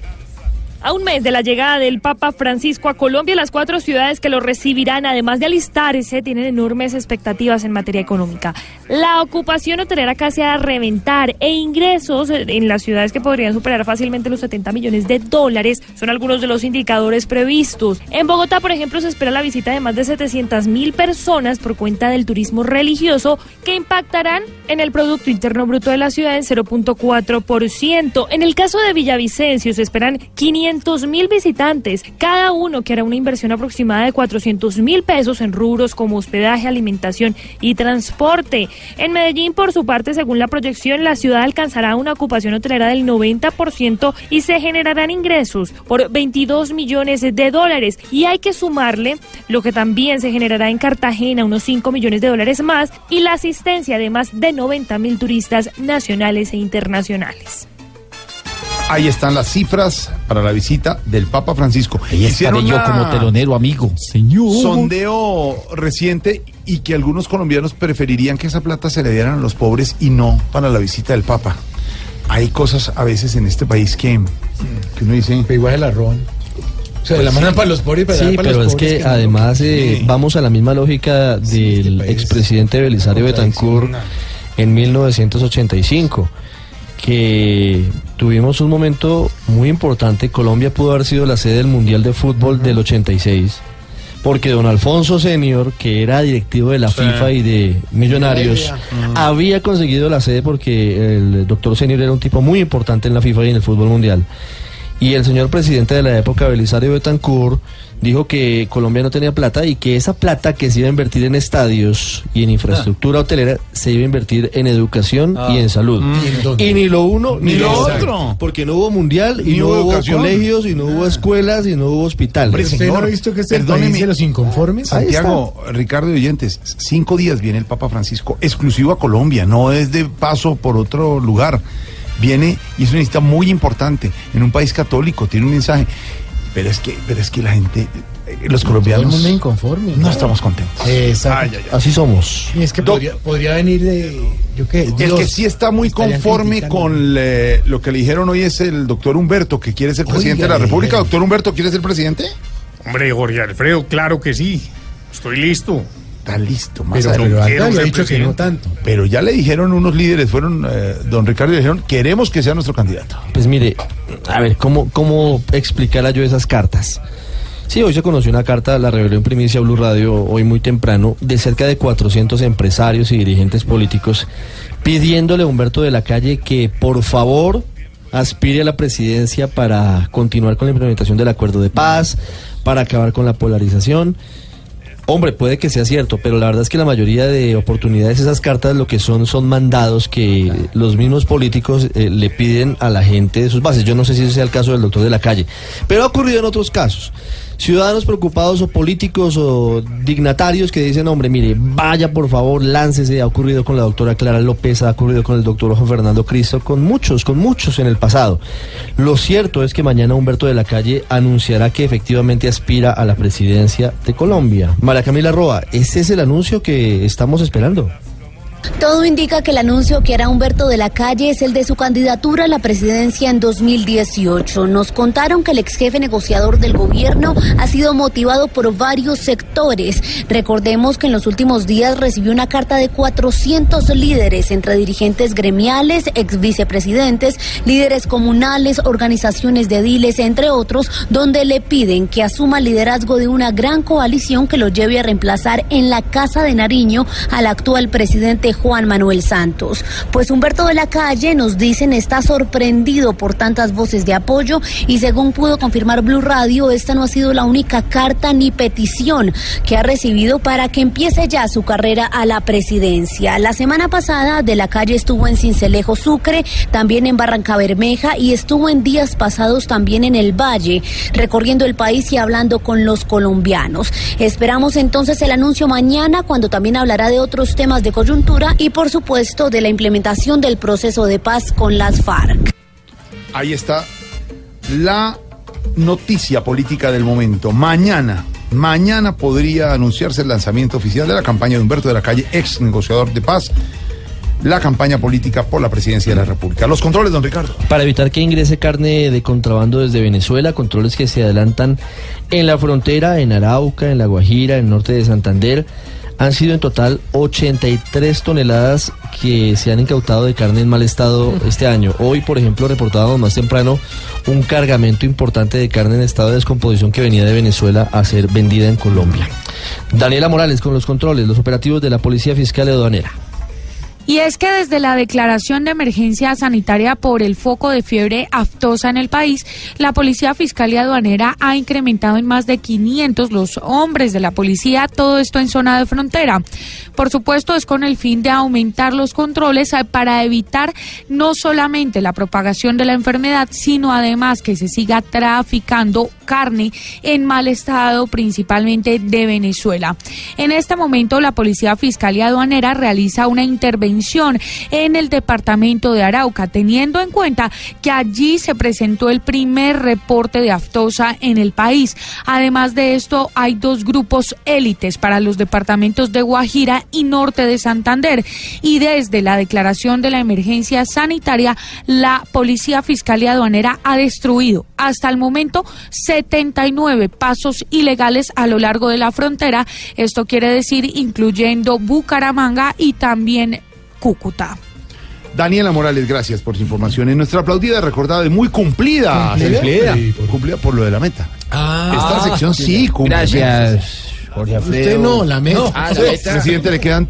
A un mes de la llegada del Papa Francisco a Colombia, las cuatro ciudades que lo recibirán, además de alistarse, tienen enormes expectativas en materia económica. La ocupación hotelera casi a reventar e ingresos en las ciudades que podrían superar fácilmente los 70 millones de dólares son algunos de los indicadores previstos. En Bogotá, por ejemplo, se espera la visita de más de 700 mil personas por cuenta del turismo religioso que impactarán en el Producto Interno Bruto de la ciudad en 0.4%. En el caso de Villavicencio se esperan 500 mil visitantes, cada uno que hará una inversión aproximada de 400 mil pesos en rubros como hospedaje, alimentación y transporte. En Medellín, por su parte, según la proyección, la ciudad alcanzará una ocupación hotelera del 90% y se generarán ingresos por 22 millones de dólares. Y hay que sumarle lo que también se generará en Cartagena, unos 5 millones de dólares más, y la asistencia de más de 90 mil turistas nacionales e internacionales. Ahí están las cifras para la visita del Papa Francisco. Ahí estaré yo como telonero, amigo. Señor. sondeo reciente y que algunos colombianos preferirían que esa plata se le dieran a los pobres y no para la visita del Papa. Hay cosas a veces en este país que, que uno dice... igual la roban. O sea, la mandan para los pobres, pero Sí, para pero los es pobres que además eh, vamos a la misma lógica del expresidente Belisario Betancourt en 1985, que tuvimos un momento muy importante. Colombia pudo haber sido la sede del Mundial de Fútbol del 86. Porque don Alfonso Senior, que era directivo de la Sí. FIFA y de Millonarios. Mm. había conseguido la sede porque el doctor Senior era un tipo muy importante en la FIFA y en el fútbol mundial. Y el señor presidente de la época, Belisario Betancourt, dijo que Colombia no tenía plata y que esa plata que se iba a invertir en estadios y en infraestructura hotelera se iba a invertir en educación Ah. y en salud. Mm. ¿Y ni lo uno ni, Ni lo otro. otro. Porque no hubo mundial y Ni no hubo educación. colegios y no hubo escuelas y no hubo hospitales. Hombre, ¿Usted señor, no ha visto que es el país de los inconformes? Santiago, Ricardo y oyentes, cinco días viene el Papa Francisco, exclusivo a Colombia, no es de paso por otro lugar. Viene y es una visita muy importante en un país católico, tiene un mensaje. Pero es que, pero es que la gente eh, los colombianos Todo el mundo inconforme. no estamos contentos. Exacto. Así somos. Y es que podría, podría venir de. Yo qué. El Dios, que sí está muy conforme con eh, lo que le dijeron hoy es el doctor Humberto, que quiere ser presidente de la República. Doctor Humberto, ¿quiere ser presidente? Hombre, Jorge Alfredo, claro que sí. Estoy listo. Está listo, más Pero, pero dicho que no presidente. tanto. Pero ya le dijeron unos líderes, fueron eh, don Ricardo, le dijeron, queremos que sea nuestro candidato. Pues mire, a ver, ¿cómo, cómo explicara yo esas cartas? Sí, hoy se conoció una carta, la reveló en primicia Blue Radio hoy muy temprano, de cerca de 400 empresarios y dirigentes políticos pidiéndole a Humberto de la Calle que por favor aspire a la presidencia para continuar con la implementación del acuerdo de paz, para acabar con la polarización. Hombre, puede que sea cierto, pero la verdad es que la mayoría de oportunidades esas cartas lo que son son mandados que los mismos políticos eh, le piden a la gente de sus bases. Yo no sé si ese sea el caso del doctor de la calle, pero ha ocurrido en otros casos. Ciudadanos preocupados o políticos o dignatarios que dicen, hombre, mire, vaya por favor, láncese. Ha ocurrido con la doctora Clara López, ha ocurrido con el doctor Juan Fernando Cristo, con muchos, con muchos en el pasado. Lo cierto es que mañana Humberto de la Calle anunciará que efectivamente aspira a la presidencia de Colombia. María Camila Roa, ¿ese es el anuncio que estamos esperando? Todo indica que el anuncio que hará Humberto de la Calle es el de su candidatura a la presidencia en 2018. Nos contaron que el ex jefe negociador del gobierno ha sido motivado por varios sectores. Recordemos que en los últimos días recibió una carta de 400 líderes entre dirigentes gremiales, ex vicepresidentes, líderes comunales, organizaciones de ediles, entre otros, donde le piden que asuma liderazgo de una gran coalición que lo lleve a reemplazar en la Casa de Nariño al actual presidente Juan Manuel Santos. Pues Humberto de la Calle, nos dicen, está sorprendido por tantas voces de apoyo y según pudo confirmar Blue Radio, esta no ha sido la única carta ni petición que ha recibido para que empiece ya su carrera a la presidencia. La semana pasada de la Calle estuvo en Cincelejo Sucre, también en Barranca Bermeja y estuvo en días pasados también en el Valle, recorriendo el país y hablando con los colombianos. Esperamos entonces el anuncio mañana cuando también hablará de otros temas de coyuntura y por supuesto de la implementación del proceso de paz con las FARC. Ahí está la noticia política del momento. Mañana, mañana podría anunciarse el lanzamiento oficial de la campaña de Humberto de la Calle, ex negociador de paz, la campaña política por la presidencia de la República. Los controles, don Ricardo. Para evitar que ingrese carne de contrabando desde Venezuela, controles que se adelantan en la frontera, en Arauca, en La Guajira, en el norte de Santander. Han sido en total 83 toneladas que se han incautado de carne en mal estado este año. Hoy, por ejemplo, reportábamos más temprano un cargamento importante de carne en estado de descomposición que venía de Venezuela a ser vendida en Colombia. Daniela Morales con los controles, los operativos de la Policía Fiscal y Aduanera. Y es que desde la declaración de emergencia sanitaria por el foco de fiebre aftosa en el país, la Policía Fiscal y Aduanera ha incrementado en más de 500 los hombres de la policía, todo esto en zona de frontera. Por supuesto, es con el fin de aumentar los controles eh, para evitar no solamente la propagación de la enfermedad, sino además que se siga traficando carne en mal estado, principalmente de Venezuela. En este momento, la Policía Fiscal y Aduanera realiza una intervención en el departamento de Arauca, teniendo en cuenta que allí se presentó el primer reporte de aftosa en el país. Además de esto, hay dos grupos élites para los departamentos de Guajira y norte de Santander. Y desde la declaración de la emergencia sanitaria, la Policía Fiscal y Aduanera ha destruido hasta el momento 79 pasos ilegales a lo largo de la frontera. Esto quiere decir incluyendo Bucaramanga y también Cúcuta. Daniela Morales, gracias por su información. En nuestra aplaudida, recordada y muy cumplida. ¿Cumplida? Sí, por, cumplida por lo de la meta. Ah, Esta sección sí cumple. Gracias, Jorge Alfredo. Usted no, la meta. No, Ah, la meta. presidente, le quedan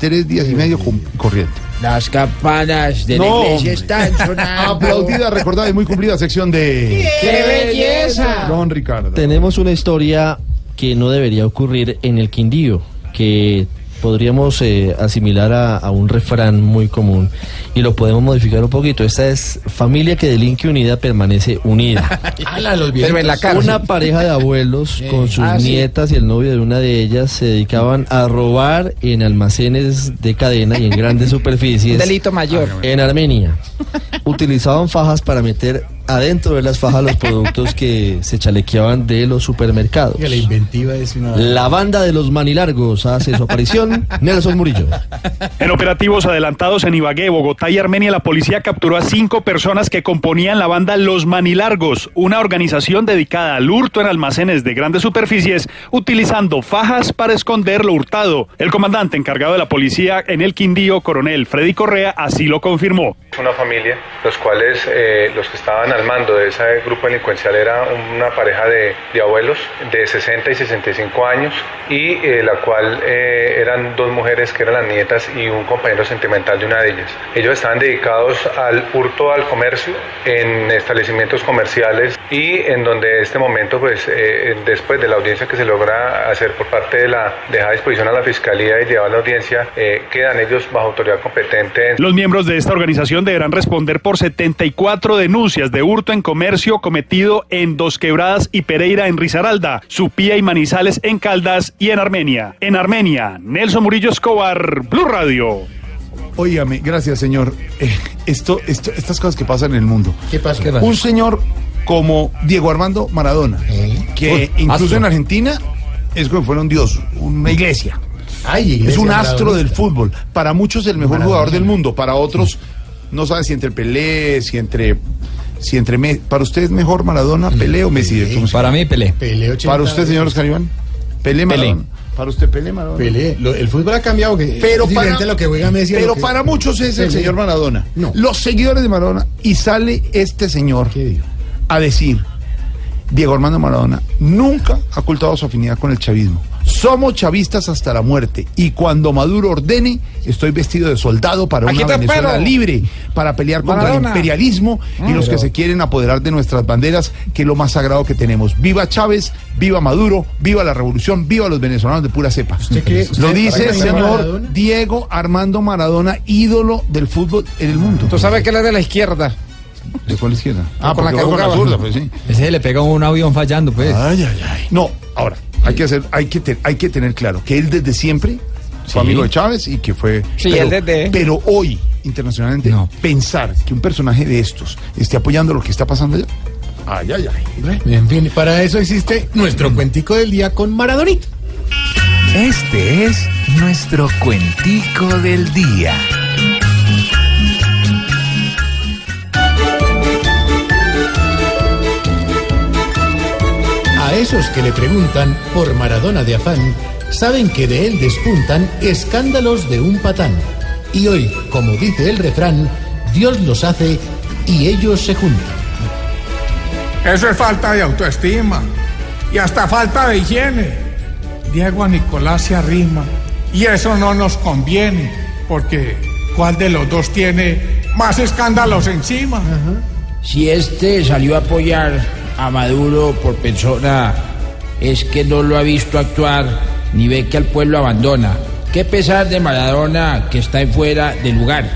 363 días y medio corriente. Las campanas de No, la iglesia están (laughs) sonando. Aplaudida, recordada y muy cumplida sección de ¡Qué belleza! Don Ricardo. Tenemos una historia que no debería ocurrir en el Quindío, que podríamos eh, asimilar a, a un refrán muy común y lo podemos modificar un poquito. Esta es familia que delinque unida permanece unida. (laughs) Pero en la. Una pareja de abuelos con sus Ah, sí. nietas y el novio de una de ellas se dedicaban a robar en almacenes de cadena y en grandes (laughs) Un superficies delito mayor. en Armenia. (laughs) Utilizaban fajas para meter adentro de las fajas los productos que se chalequeaban de los supermercados. Y la inventiva es una... La banda de los manilargos hace su aparición, Nelson Murillo. En operativos adelantados en Ibagué, Bogotá y Armenia, la policía capturó a cinco personas que componían la banda Los Manilargos, una organización dedicada al hurto en almacenes de grandes superficies, utilizando fajas para esconder lo hurtado. El comandante encargado de la policía en el Quindío, coronel Freddy Correa, así lo confirmó. Una familia, los cuales eh, los que estaban al mando de ese grupo delincuencial era una pareja de, abuelos de 60 y 65 años y eh, la cual eh, eran dos mujeres que eran las nietas y un compañero sentimental de una de ellas. Ellos estaban dedicados al hurto al comercio en establecimientos comerciales y en donde este momento, pues eh, después de la audiencia que se logra hacer por parte de la dejada disposición a la fiscalía y llevar la audiencia, eh, quedan ellos bajo autoridad competente. Los miembros de esta organización deberán responder por 74 denuncias de hurto en comercio cometido en Dos Quebradas y Pereira en Risaralda, Supía y Manizales en Caldas y en Armenia. En Armenia, Nelson Murillo Escobar, Blue Radio. Óigame, gracias, señor. Eh, esto, esto, estas cosas que pasan en el mundo. ¿Qué pasa? Un señor como Diego Armando Maradona, que Uy, incluso astro. en Argentina es como si fuera un dios, una iglesia. Ay, iglesia es un astro del fútbol. Para muchos el mejor Maradona. jugador del mundo, para otros no saben si entre Pelé, si entre si entre Me- para usted es mejor Maradona, Pelé o Messi. ¿Cómo se Para mí, Pelé. Pelé 80 Para usted, señor Oscar Iván, Pelé Maradona. Para usted Pelé Maradona. Pelé. Lo- el fútbol ha cambiado. Que Pero es para, diferente a lo que juega Messi. a lo pero que- para muchos es el señor Maradona. No. Los seguidores de Maradona. Y sale este señor a decir, Diego Armando Maradona nunca ha ocultado su afinidad con el chavismo. Somos chavistas hasta la muerte. Y cuando Maduro ordene, estoy vestido de soldado para Aquí una Venezuela espero. libre, para pelear contra Maradona. el imperialismo y los que Pero- se quieren apoderar de nuestras banderas, que es lo más sagrado que tenemos. Viva Chávez, viva Maduro, viva la revolución, viva los venezolanos de pura cepa. usted- Lo dice el ¿para qué señor Maradona? Diego Armando Maradona, ídolo del fútbol en el mundo. Tú sabes que él es de la izquierda. ¿De cuál izquierda? Ah, con la que va con la jugaba. zurda, pues sí. Ese le pega un avión fallando, pues. Ay, ay, ay. No, ahora, hay que hacer, hay que, hay que tener claro que él desde siempre fue Sí. amigo de Chávez y que fue. Sí, pero, él desde- Pero hoy, internacionalmente, pensar que un personaje de estos esté apoyando lo que está pasando allá. Ay, ay, ay. En fin, para eso existe nuestro cuentico del día con Maradonito. Este es nuestro cuentico del día. A esos que le preguntan por Maradona de afán, saben que de él despuntan escándalos de un patán. Y hoy, como dice el refrán, Dios los hace y ellos se juntan. Eso es falta de autoestima y hasta falta de higiene. Diego a Nicolás se arrima y eso no nos conviene porque ¿cuál de los dos tiene más escándalos encima? Si este salió a apoyar a Maduro por persona, es que no lo ha visto actuar ni ve que al pueblo abandona. Qué pesar de Maradona que está en fuera de lugar.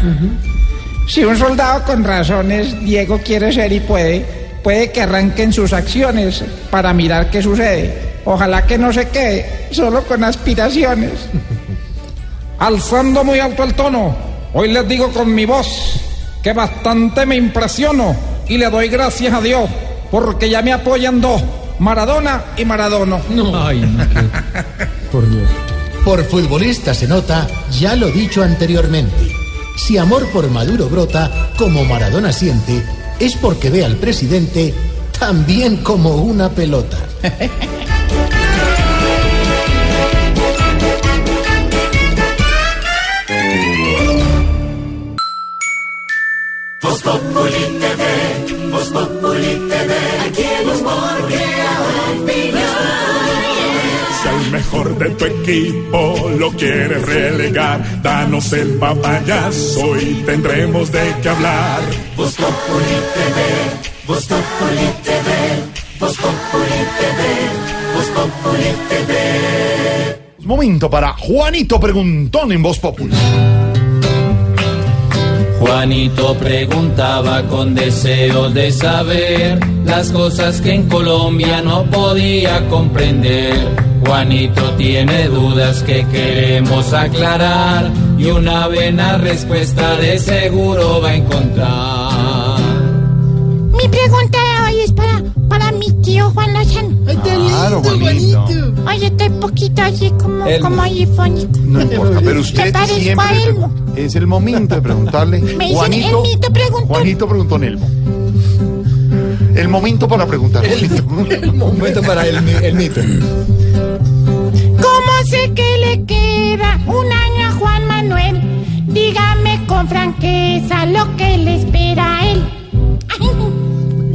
Si un soldado con razones Diego quiere ser y puede, puede que arranquen sus acciones para mirar qué sucede. Ojalá que no se quede solo con aspiraciones. (laughs) Alzando muy alto el tono, hoy les digo con mi voz que bastante me impresiono y le doy gracias a Dios porque ya me apoyan dos, Maradona y Maradono. Ay, no, Por Dios. Por futbolista se nota, ya lo dicho anteriormente. Si amor por Maduro brota, como Maradona siente, es porque ve al presidente también como una pelota. Voz Populi TV, Voz Populi TV, aquí el humor crea opinión. Si al mejor de tu equipo lo quieres relegar, danos el papayazo y tendremos de qué hablar. Voz Populi TV, Voz Populi TV, Voz Populi TV, Voz Populi TV. Momento para Juanito Preguntón en Voz Popular. Juanito preguntaba con deseos de saber las cosas que en Colombia no podía comprender. Juanito tiene dudas que queremos aclarar y una buena respuesta de seguro va a encontrar. Mi pregunta de hoy es para, para mi tío Juan Lozano. Ay, Claro, Juanito. Oye, estoy poquito así como, Elmo. como ifónico. No importa, pero Me usted parezco siempre a Elmo. es el momento de preguntarle. (laughs) Me dicen Juanito, Elmito preguntó. Juanito preguntó en Elmo. El momento para preguntar. El (laughs) momento (laughs) para el, el mito. ¿Cómo sé que le queda un año a Juan Manuel? Dígame con franqueza lo que le espera a él.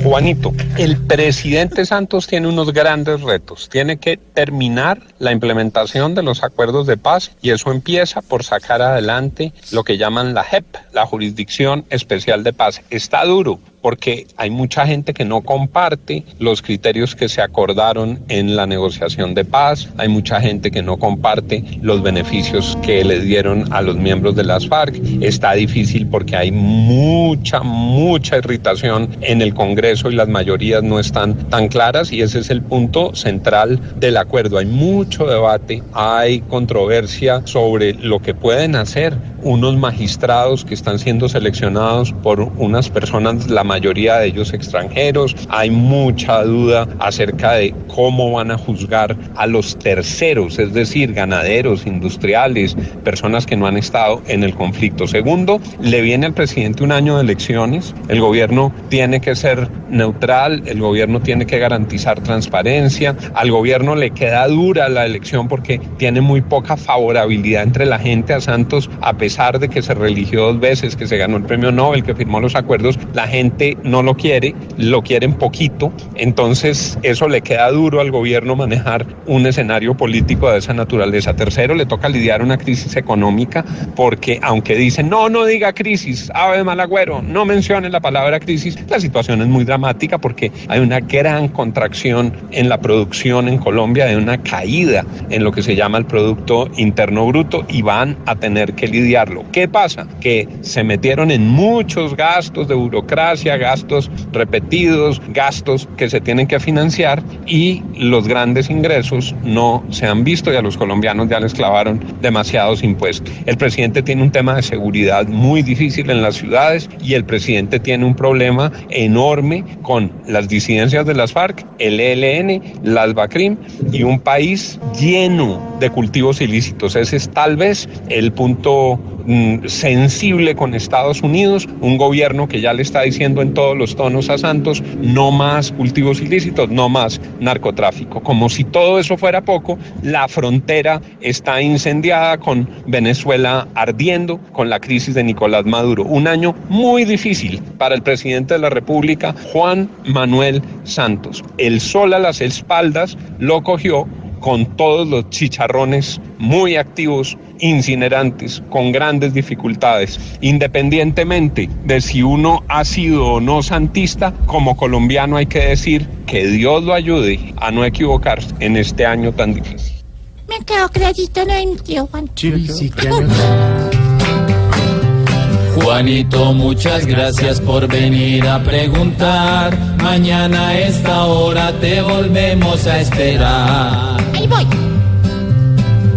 Juanito, el presidente Santos tiene unos grandes retos. Tiene que terminar la implementación de los acuerdos de paz y eso empieza por sacar adelante lo que llaman la JEP, la Jurisdicción Especial de Paz. Está duro porque hay mucha gente que no comparte los criterios que se acordaron en la negociación de paz, hay mucha gente que no comparte los beneficios que le dieron a los miembros de las FARC. Está difícil porque hay mucha, mucha irritación en el Congreso y las mayorías no están tan claras y ese es el punto central del acuerdo. Hay mucho debate, hay controversia sobre lo que pueden hacer unos magistrados que están siendo seleccionados por unas personas, la mayoría de ellos extranjeros. Hay mucha duda acerca de cómo van a juzgar a los terceros, es decir, ganaderos, industriales, personas que no han estado en el conflicto. Segundo, le viene al presidente un año de elecciones. El gobierno tiene que ser neutral, el gobierno tiene que garantizar transparencia. Al gobierno le queda dura la elección porque tiene muy poca favorabilidad entre la gente a Santos, a pesar de que se religió dos veces, que se ganó el premio Nobel, que firmó los acuerdos, la gente no lo quiere, lo quieren poquito, entonces eso le queda duro al gobierno manejar un escenario político de esa naturaleza. Tercero, le toca lidiar una crisis económica porque aunque dicen, no, no diga crisis, ave de mal agüero, no mencione la palabra crisis, la situación es muy dramática porque hay una gran contracción en la producción en Colombia, hay una caída en lo que se llama el Producto Interno Bruto y van a tener que lidiarlo. ¿Qué pasa? Que se metieron en muchos gastos de burocracia, gastos repetidos, gastos que se tienen que financiar y los grandes ingresos no se han visto y a los colombianos ya les clavaron demasiados impuestos. El presidente tiene un tema de seguridad muy difícil en las ciudades y el presidente tiene un problema enorme con las disidencias de las FARC, el ELN, las BACRIM y un país lleno de cultivos ilícitos. Ese es tal vez el punto mm, sensible con Estados Unidos, un gobierno que ya le está diciendo en todos los tonos a Santos, no más cultivos ilícitos, no más narcotráfico. Como si todo eso fuera poco, la frontera está incendiada con Venezuela ardiendo, con la crisis de Nicolás Maduro. Un año muy difícil para el presidente de la República, Juan Manuel Santos. El sol a las espaldas lo cogió con todos los chicharrones muy activos, incinerantes, con grandes dificultades. Independientemente de si uno ha sido o no santista, como colombiano hay que decir que Dios lo ayude a no equivocarse en este año tan difícil. Me quedo clarito de mi tío Juan. Juanito, muchas gracias por venir a preguntar. Mañana a esta hora te volvemos a esperar. Ahí voy.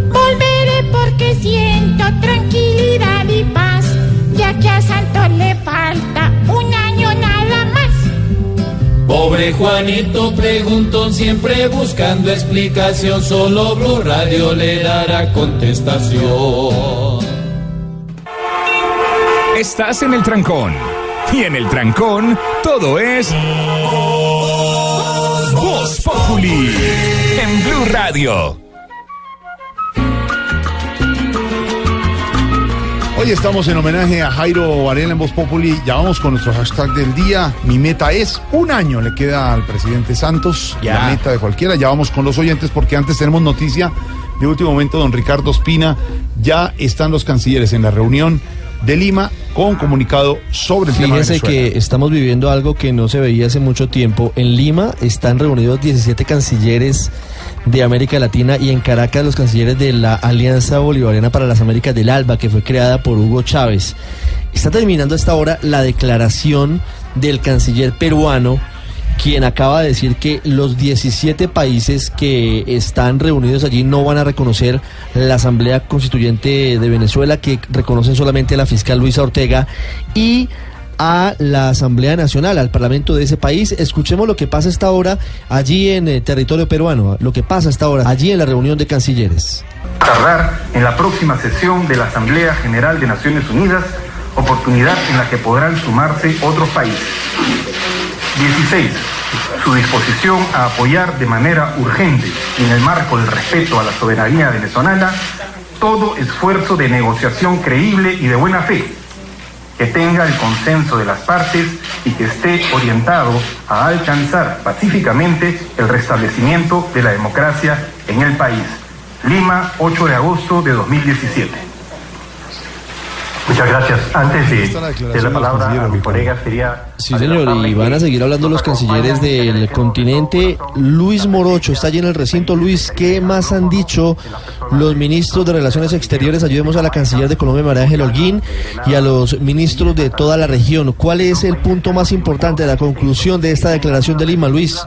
Volveré porque siento tranquilidad y paz, ya que a Santos le falta un año nada más. Pobre Juanito preguntó siempre buscando explicación, solo Blue Radio le dará contestación. Estás en el trancón. Y en el trancón, todo es. Voz Populi. En Blue Radio. Hoy estamos en homenaje a Jairo Varela en Voz Populi. Ya vamos con nuestro hashtag del día. Mi meta es un año le queda al presidente Santos. Ya. La meta de cualquiera. Ya vamos con los oyentes porque antes tenemos noticia de último momento. Don Ricardo Espina. Ya están los cancilleres en la reunión de Lima con comunicado sobre el tema de Fíjense que estamos viviendo algo que no se veía hace mucho tiempo. En Lima están reunidos 17 cancilleres de América Latina y en Caracas los cancilleres de la Alianza Bolivariana para las Américas del ALBA, que fue creada por Hugo Chávez. Está terminando a esta hora la declaración del canciller peruano quien acaba de decir que los 17 países que están reunidos allí no van a reconocer la Asamblea Constituyente de Venezuela, que reconocen solamente a la fiscal Luisa Ortega y a la Asamblea Nacional, al Parlamento de ese país. Escuchemos lo que pasa esta hora allí en eh, territorio peruano, lo que pasa esta hora allí en la reunión de cancilleres. tardar en la próxima sesión de la Asamblea General de Naciones Unidas, oportunidad en la que podrán sumarse otros países. 16. Su disposición a apoyar de manera urgente en el marco del respeto a la soberanía venezolana todo esfuerzo de negociación creíble y de buena fe que tenga el consenso de las partes y que esté orientado a alcanzar pacíficamente el restablecimiento de la democracia en el país. Lima, 8 de agosto de 2017. Muchas gracias. Antes de, de la palabra a mi colega sería... Sí, señor, y van a seguir hablando los cancilleres del continente. Luis Morocho está allí en el recinto. Luis, ¿qué más han dicho los ministros de Relaciones Exteriores? Ayudemos a la canciller de Colombia, María Ángel Holguín, y a los ministros de toda la región. ¿Cuál es el punto más importante de la conclusión de esta declaración de Lima, Luis?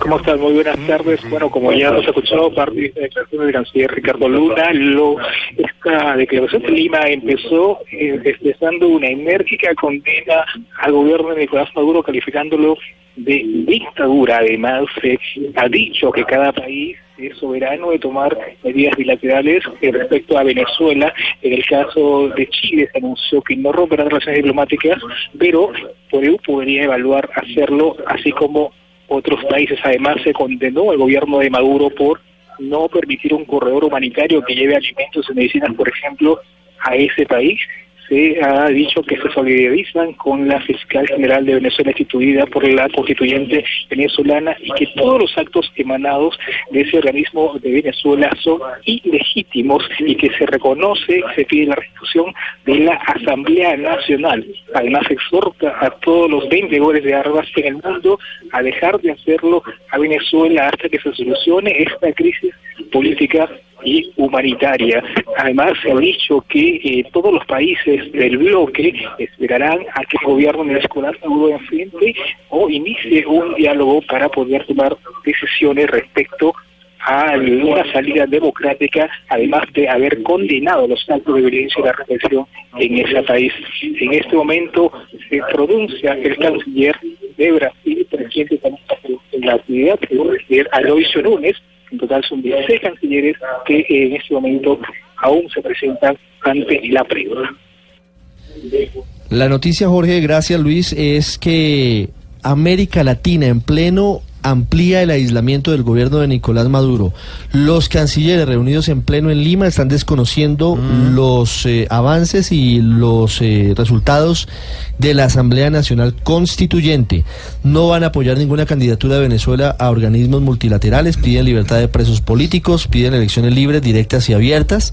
¿Cómo estás? Muy buenas tardes. Bueno, como ya hemos escuchado parte de la declaración del canciller Ricardo Luna, lo, esta declaración de Lima empezó eh, expresando una enérgica condena al gobierno de Nicolás Maduro, calificándolo de dictadura. Además, eh, ha dicho que cada país es soberano de tomar medidas bilaterales respecto a Venezuela. En el caso de Chile se anunció que no romperá relaciones diplomáticas, pero Perú podría evaluar hacerlo, así como otros países. Además, se condenó al gobierno de Maduro por no permitir un corredor humanitario que lleve alimentos y medicinas, por ejemplo, a ese país. Se ha dicho que se solidarizan con la fiscal general de Venezuela instituida por la constituyente venezolana y que todos los actos emanados de ese organismo de Venezuela son ilegítimos y que se reconoce, se pide la restitución de la Asamblea Nacional. Además, exhorta a todos los vendedores de armas en el mundo a dejar de hacerlo a Venezuela hasta que se solucione esta crisis política y humanitaria. Además, se ha dicho que eh, todos los países del bloque esperarán a que el gobierno de Nicolás Maduro enfrente o inicie un diálogo para poder tomar decisiones respecto a una salida democrática, además de haber condenado los actos de violencia y la represión en ese país. En este momento se pronuncia el canciller de Brasil, presidente en la actividad, el Aloysio Núñez, en total son 16 cancilleres que eh, en este momento aún se presentan ante la prensa. La noticia, Jorge, gracias Luis, es que América Latina en pleno amplía el aislamiento del gobierno de Nicolás Maduro. Los cancilleres reunidos en pleno en Lima están desconociendo los eh, avances y los eh, resultados de la Asamblea Nacional Constituyente. No van a apoyar ninguna candidatura de Venezuela a organismos multilaterales, piden libertad de presos políticos, piden elecciones libres, directas y abiertas,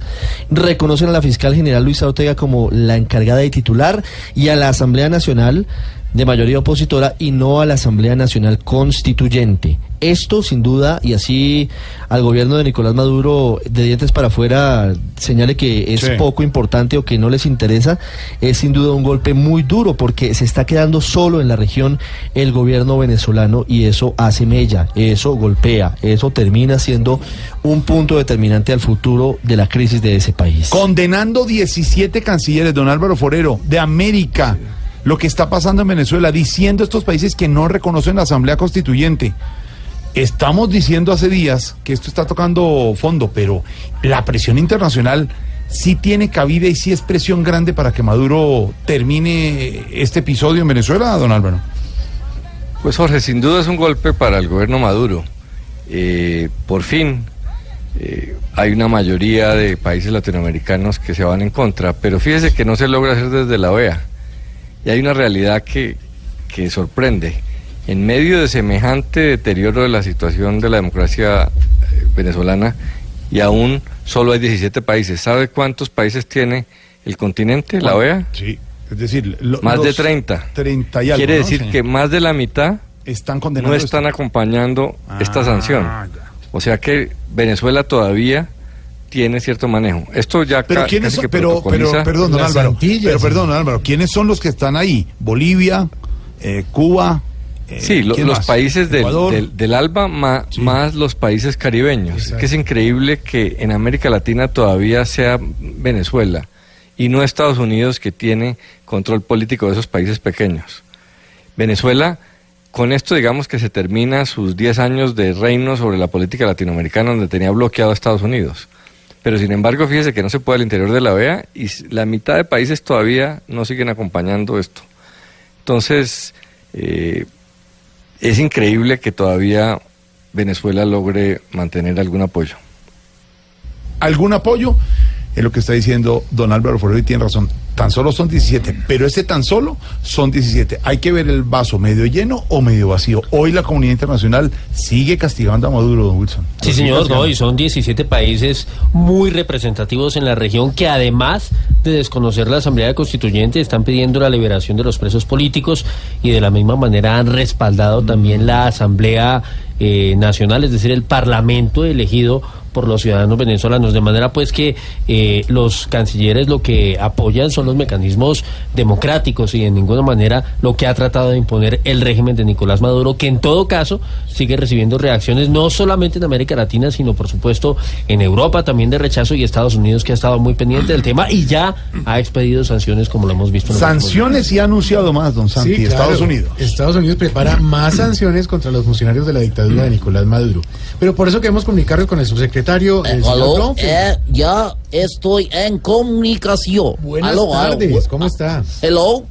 reconocen a la fiscal general Luisa Ortega como la encargada y titular y a la Asamblea Nacional de mayoría opositora y no a la Asamblea Nacional Constituyente. Esto, sin duda, y así al gobierno de Nicolás Maduro, de dientes para afuera, señale que es Sí. poco importante o que no les interesa, es sin duda un golpe muy duro porque se está quedando solo en la región el gobierno venezolano y eso hace mella, eso golpea, eso termina siendo un punto determinante al futuro de la crisis de ese país. Condenando 17 cancilleres, don Álvaro Forero, de América, lo que está pasando en Venezuela, diciendo a estos países que no reconocen la Asamblea Constituyente. Estamos diciendo hace días que esto está tocando fondo, pero la presión internacional sí tiene cabida y sí es presión grande para que Maduro termine este episodio en Venezuela, don Álvaro. Pues Jorge, sin duda es un golpe para el gobierno Maduro. Eh, por fin eh, hay una mayoría de países latinoamericanos que se van en contra, pero fíjese que no se logra hacer desde la OEA. Y hay una realidad que, que sorprende. En medio de semejante deterioro de la situación de la democracia eh, venezolana, y aún solo hay 17 países. ¿Sabe cuántos países tiene el continente, la OEA? Sí, es decir, lo- Más de los 30. 30 y algo, Quiere ¿no, decir que más de la mitad están no están acompañando esta Ah, sanción. O sea que Venezuela todavía tiene cierto manejo. Esto ya Pero quiénes son, pero, pero, perdón, don Álvaro, pero perdón, don Álvaro, ¿quiénes son los que están ahí? Bolivia, eh, Cuba, eh, Sí, lo- ¿quién los más? países del, del, del ALBA ma- más los países caribeños. Es que es increíble que en América Latina todavía sea Venezuela y no Estados Unidos que tiene control político de esos países pequeños. Venezuela, con esto digamos que se termina sus 10 años de reino sobre la política latinoamericana donde tenía bloqueado a Estados Unidos. Pero sin embargo, fíjese que no se puede al interior de la OEA y la mitad de países todavía no siguen acompañando esto. Entonces, eh, es increíble que todavía Venezuela logre mantener algún apoyo. ¿Algún apoyo? Es lo que está diciendo don Álvaro Forero y tiene razón. Tan solo son 17, pero ese tan solo son 17. Hay que ver el vaso medio lleno o medio vacío. Hoy la comunidad internacional sigue castigando a Maduro, don Wilson. Sí, señor, no, y son 17 países muy representativos en la región que además de desconocer la Asamblea Constituyente están pidiendo la liberación de los presos políticos y de la misma manera han respaldado también la Asamblea eh, Nacional, es decir, el Parlamento elegido por los ciudadanos venezolanos, de manera pues que eh, los cancilleres lo que apoyan son los mecanismos democráticos y de ninguna manera lo que ha tratado de imponer el régimen de Nicolás Maduro, que en todo caso sigue recibiendo reacciones no solamente en América Latina, sino por supuesto en Europa también de rechazo y Estados Unidos que ha estado muy pendiente del tema y ya ha expedido sanciones como lo hemos visto. En Sanciones y ha anunciado más, don Santi, Sí, claro. Estados Unidos. Estados Unidos prepara más sanciones contra los funcionarios de la dictadura de Nicolás Maduro. Pero por eso queremos comunicarnos con el subsecretario. El señor Aló, eh, ya estoy en comunicación. Buenas Aló, tardes, ¿cómo está? Hello.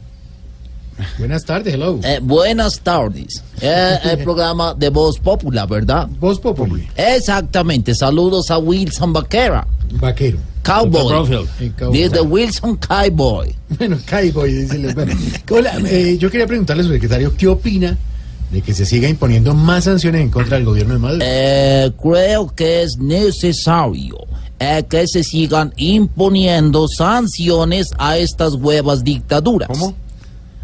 Buenas tardes, hello. Eh, buenas tardes. Eh, el (laughs) programa de Voz Popular, ¿verdad? Voz Populi. Exactamente. Saludos a Wilson Vaquera. Vaquero. Cowboy. Eh, cowboy. Desde Wilson Cowboy. (laughs) Bueno, Cowboy, dice. Bueno, hola, eh, yo quería preguntarle, subsecretario, ¿qué opina de que se siga imponiendo más sanciones en contra del gobierno de Maduro? Eh, creo que es necesario eh, que se sigan imponiendo sanciones a estas huevas dictaduras. ¿Cómo?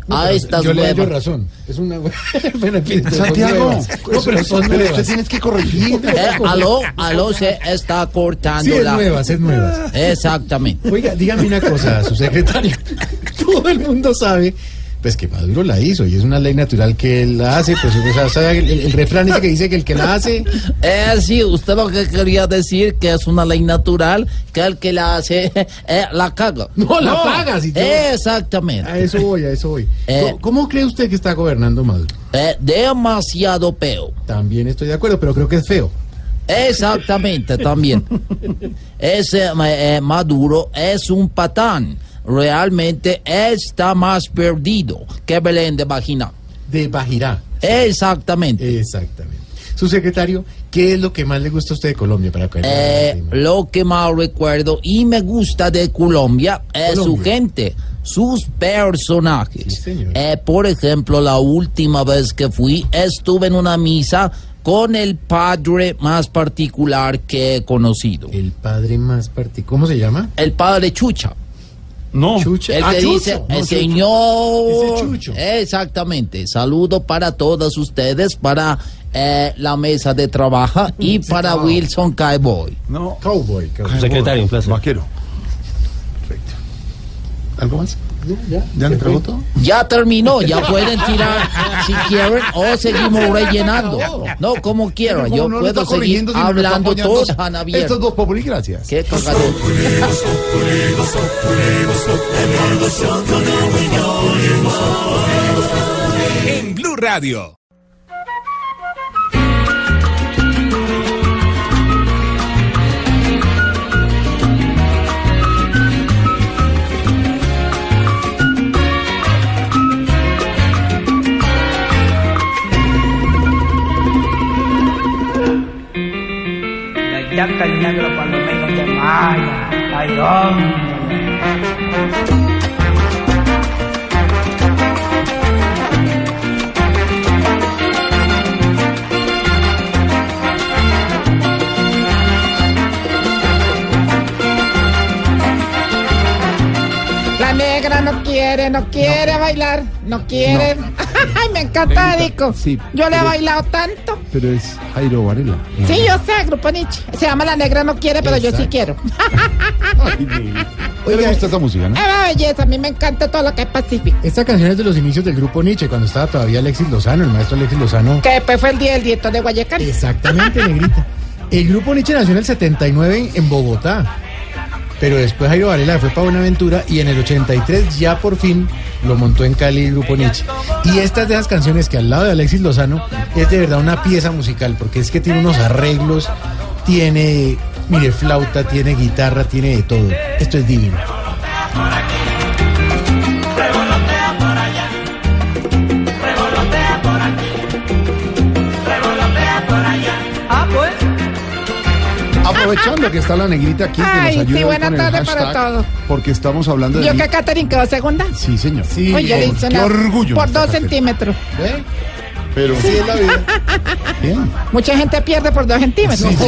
No, a estas yo le doy huevas. razón. Es una. (laughs) son Santiago. No, pero son pero nuevas. usted tienes que corregir. (laughs) Eh, aló, aló, se está cortando Sí, es la. nuevas, es nuevas. Exactamente. Oiga, dígame una cosa, su secretario. (laughs) Todo el mundo sabe, pues que Maduro la hizo y es una ley natural que él la hace. Pues o sea, ¿sabe el, el refrán ese que dice que el que la hace. (laughs) Eh, sí, usted lo que quería decir que es una ley natural, que el que la hace, (laughs) eh, la caga. No, la paga, si yo- Exactamente. A eso voy, a eso voy. (laughs) Eh. ¿Cómo, cree usted que está gobernando Maduro? Eh, demasiado peo. También estoy de acuerdo, pero creo que es feo. Exactamente, también. Ese eh, Maduro es un patán. Realmente está más perdido que Belén de Vagina. De Bajirá. Exactamente. Exactamente. Su secretario, ¿qué es lo que más le gusta a usted de Colombia para caer? Eh, lo que más recuerdo y me gusta de Colombia es su gente, sus personajes. señor. Eh, por ejemplo, la última vez que fui, estuve en una misa con el padre más particular que he conocido. El padre más particular. ¿Cómo se llama? El padre Chucha. No. Chucha. El Ah, que Chucho. dice, No, el Chucho. señor. Chucho. Exactamente. Saludo para todas ustedes, para eh, la mesa de trabajo (laughs) y para. Wilson Cowboy. No. Cowboy. cowboy. Secretario, un placer. Vaquero. Perfecto. ¿Algo más? Ya, ¿Ya le se fue. pregunto? Ya terminó, ya pueden tirar si quieren o seguimos rellenando. No, como quieran, yo ¿Cómo no lo puedo seguir hablando todos han abierto. Estos dos populi, gracias. Qué. En Blue Radio. Ya el negro palomero de Maya, ay hombre. Negra no quiere, no quiere bailar, no quiere. (laughs) Ay, me encanta, Dico. Sí, Yo le he bailado tanto. Pero es Jairo Varela. Sí, yo sé, Grupo Nietzsche. Se llama La Negra No Quiere, pero yo sí quiero. Oiga, le (laughs) gusta esa música, ¿no? Es belleza, a mí me encanta todo lo que es pacífico. Esta canción es de los inicios del grupo Nietzsche, cuando estaba todavía Alexis Lozano, el maestro Alexis Lozano. Que después fue el día del dieto de Guayacán. Exactamente, negrita. El grupo Nietzsche nació en el 79 en Bogotá. Pero después Jairo Varela fue para Buenaventura y en el 83 ya por fin lo montó en Cali el grupo Nietzsche. Y esta es de esas canciones que al lado de Alexis Lozano es de verdad una pieza musical, porque es que tiene unos arreglos, tiene, mire, flauta, tiene guitarra, tiene de todo. Esto es divino. Aprovechando que está la negrita aquí, que Ay, nos ayuda sí, buena con el tarde para todos. Porque estamos hablando de... Yo que Catherine quedó segunda. Sí, señor. Sí, Oye, hice qué orgullo. Por dos Catherine. centímetros. Pero Sí, es la vida. Bien. Mucha gente pierde por dos centímetros. (laughs)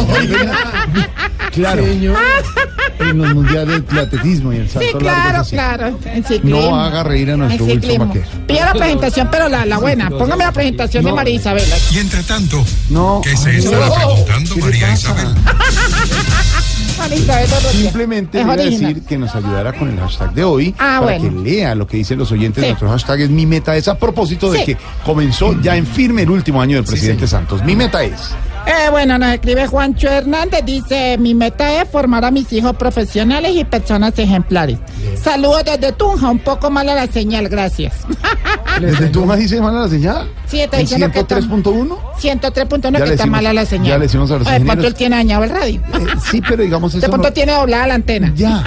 Claro. En los mundiales de atletismo y el salto Sí, largo claro, así. claro. En ciclismo. No haga reír a nuestro En ciclismo. Pida la presentación, pero la, la buena. Póngame la presentación de María Isabela. Y entre tanto, No. ¿qué se estará preguntando María Isabel? (laughs) Simplemente voy a decir que nos ayudará con el hashtag de hoy Ah, para bueno. que lea lo que dicen los oyentes. Sí. Nuestro hashtag es mi meta es a propósito de que comenzó ya en firme el último año del presidente Santos. Mi meta es Eh, bueno, nos escribe Juancho Hernández, dice, mi meta es formar a mis hijos profesionales y personas ejemplares. Saludos desde Tunja, un poco mala la señal, gracias. (laughs) ¿Desde más dice mala la señal? Sí, está ¿En diciendo que está- 103.1? 103.1 Ya que está mala la señal. ya le decimos a los O De pronto ingenieros. él tiene dañado el radio. Sí, pero digamos (laughs) De eso pronto no, tiene doblada la antena. Ya,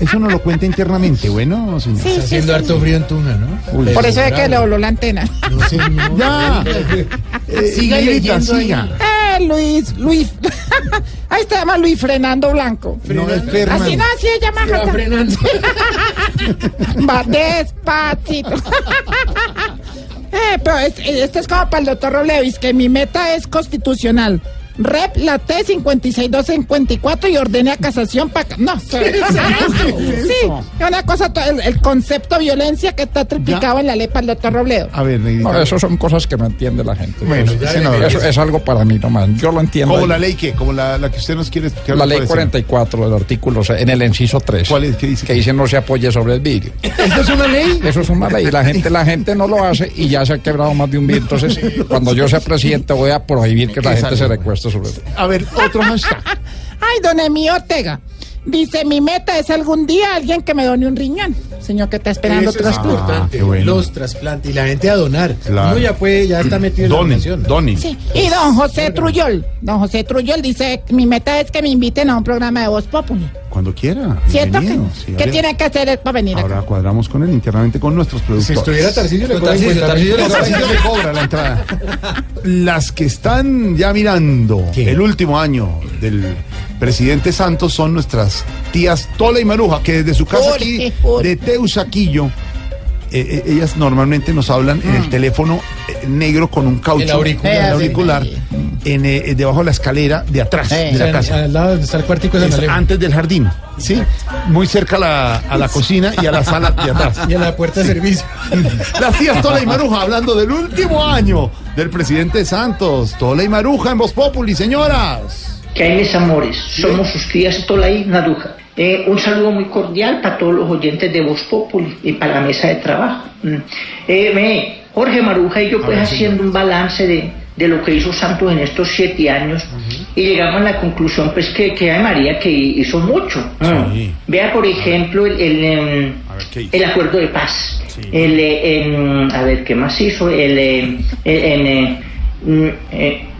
eso no lo cuenta internamente, bueno, señor. Sí, Está sí, haciendo sí. harto frío en Tunja, ¿no? Uy, Por eso es que le dobló la antena. No, señor. Ya. (laughs) Eh, Siga leyendo ahí. Luis, Luis. (laughs) Ahí se llama Luis Frenando Blanco. No es Fernando. Así no, así se llama. Se va Jata. frenando. (laughs) Va despacito. (laughs) Eh, pero es- esto es como para el doctor Roblevis, que mi meta es constitucional. Rep la T 56254 y ordene a casación para... No, sí, es una cosa, el, el concepto violencia que está triplicado en la ley para el doctor Robledo. A ver. No, eso son cosas que no entiende la gente. Bueno, Eso- eso es algo para mí nomás. Yo lo entiendo. Como la ley que, como la, la que usted nos quiere explicar. La ¿cuál ley es? 44 del artículo C, en el inciso 3. ¿Cuál es? ¿Qué dice? Que dice no se apoye sobre el vidrio. ¿Esto es una ley? Eso es una ley. La gente, la gente no lo hace y ya se ha quebrado más de un vidrio. Entonces, (laughs) cuando yo sea presidente voy a prohibir que la gente se ley. Sobre A ver, otro (laughs) hashtag. Ay, don Emi Ortega. Dice, mi meta es algún día alguien que me done un riñón. Señor que está esperando Eso es importante. bueno. Los trasplantes y la gente a donar. Claro. Uno ya puede, ya está metido en la. Doni. Sí. Y don José Truyol. Don José Truyol dice, mi meta es que me inviten a un programa de Voz Populi. Cuando quiera. ¿Cierto? que sí, ¿Qué tiene que hacer para venir acá? Ahora cuadramos con él internamente con nuestros productores. Si estuviera Tarcillo, le cobran Tarcisio, 50 mil Tarcisio le cobra la entrada. (laughs) Las que están ya mirando ¿Qué? el último año del presidente Santos son nuestras tías Tola y Maruja, que desde su casa aquí de Teusaquillo, eh, eh, ellas normalmente nos hablan en el teléfono eh, negro con un caucho, El auricular. el auricular, en, eh, debajo de la escalera de atrás Eh. de la casa. Al lado donde está el cuartico de Es San Alejo. antes del jardín, ¿sí? Muy cerca a la, a la cocina y a la sala de atrás. Y a la puerta de servicio. (laughs) Las tías Tola y Maruja hablando del último año del presidente Santos. Tola y Maruja en Voz Populi, señoras. que hay mis amores, somos sus tías Tolai Naduja. Eh, un saludo muy cordial para todos los oyentes de Voz Populi y para la mesa de trabajo. Mm. Eh, Jorge Maruja y yo pues haciendo un balance de, de lo que hizo Santos en estos siete años y llegamos a la conclusión pues que, que ay María que hizo mucho. Mm. Sí. Vea por ejemplo el, el, em, el acuerdo de paz. El, eh, em, a ver, ¿qué más hizo? El, eh,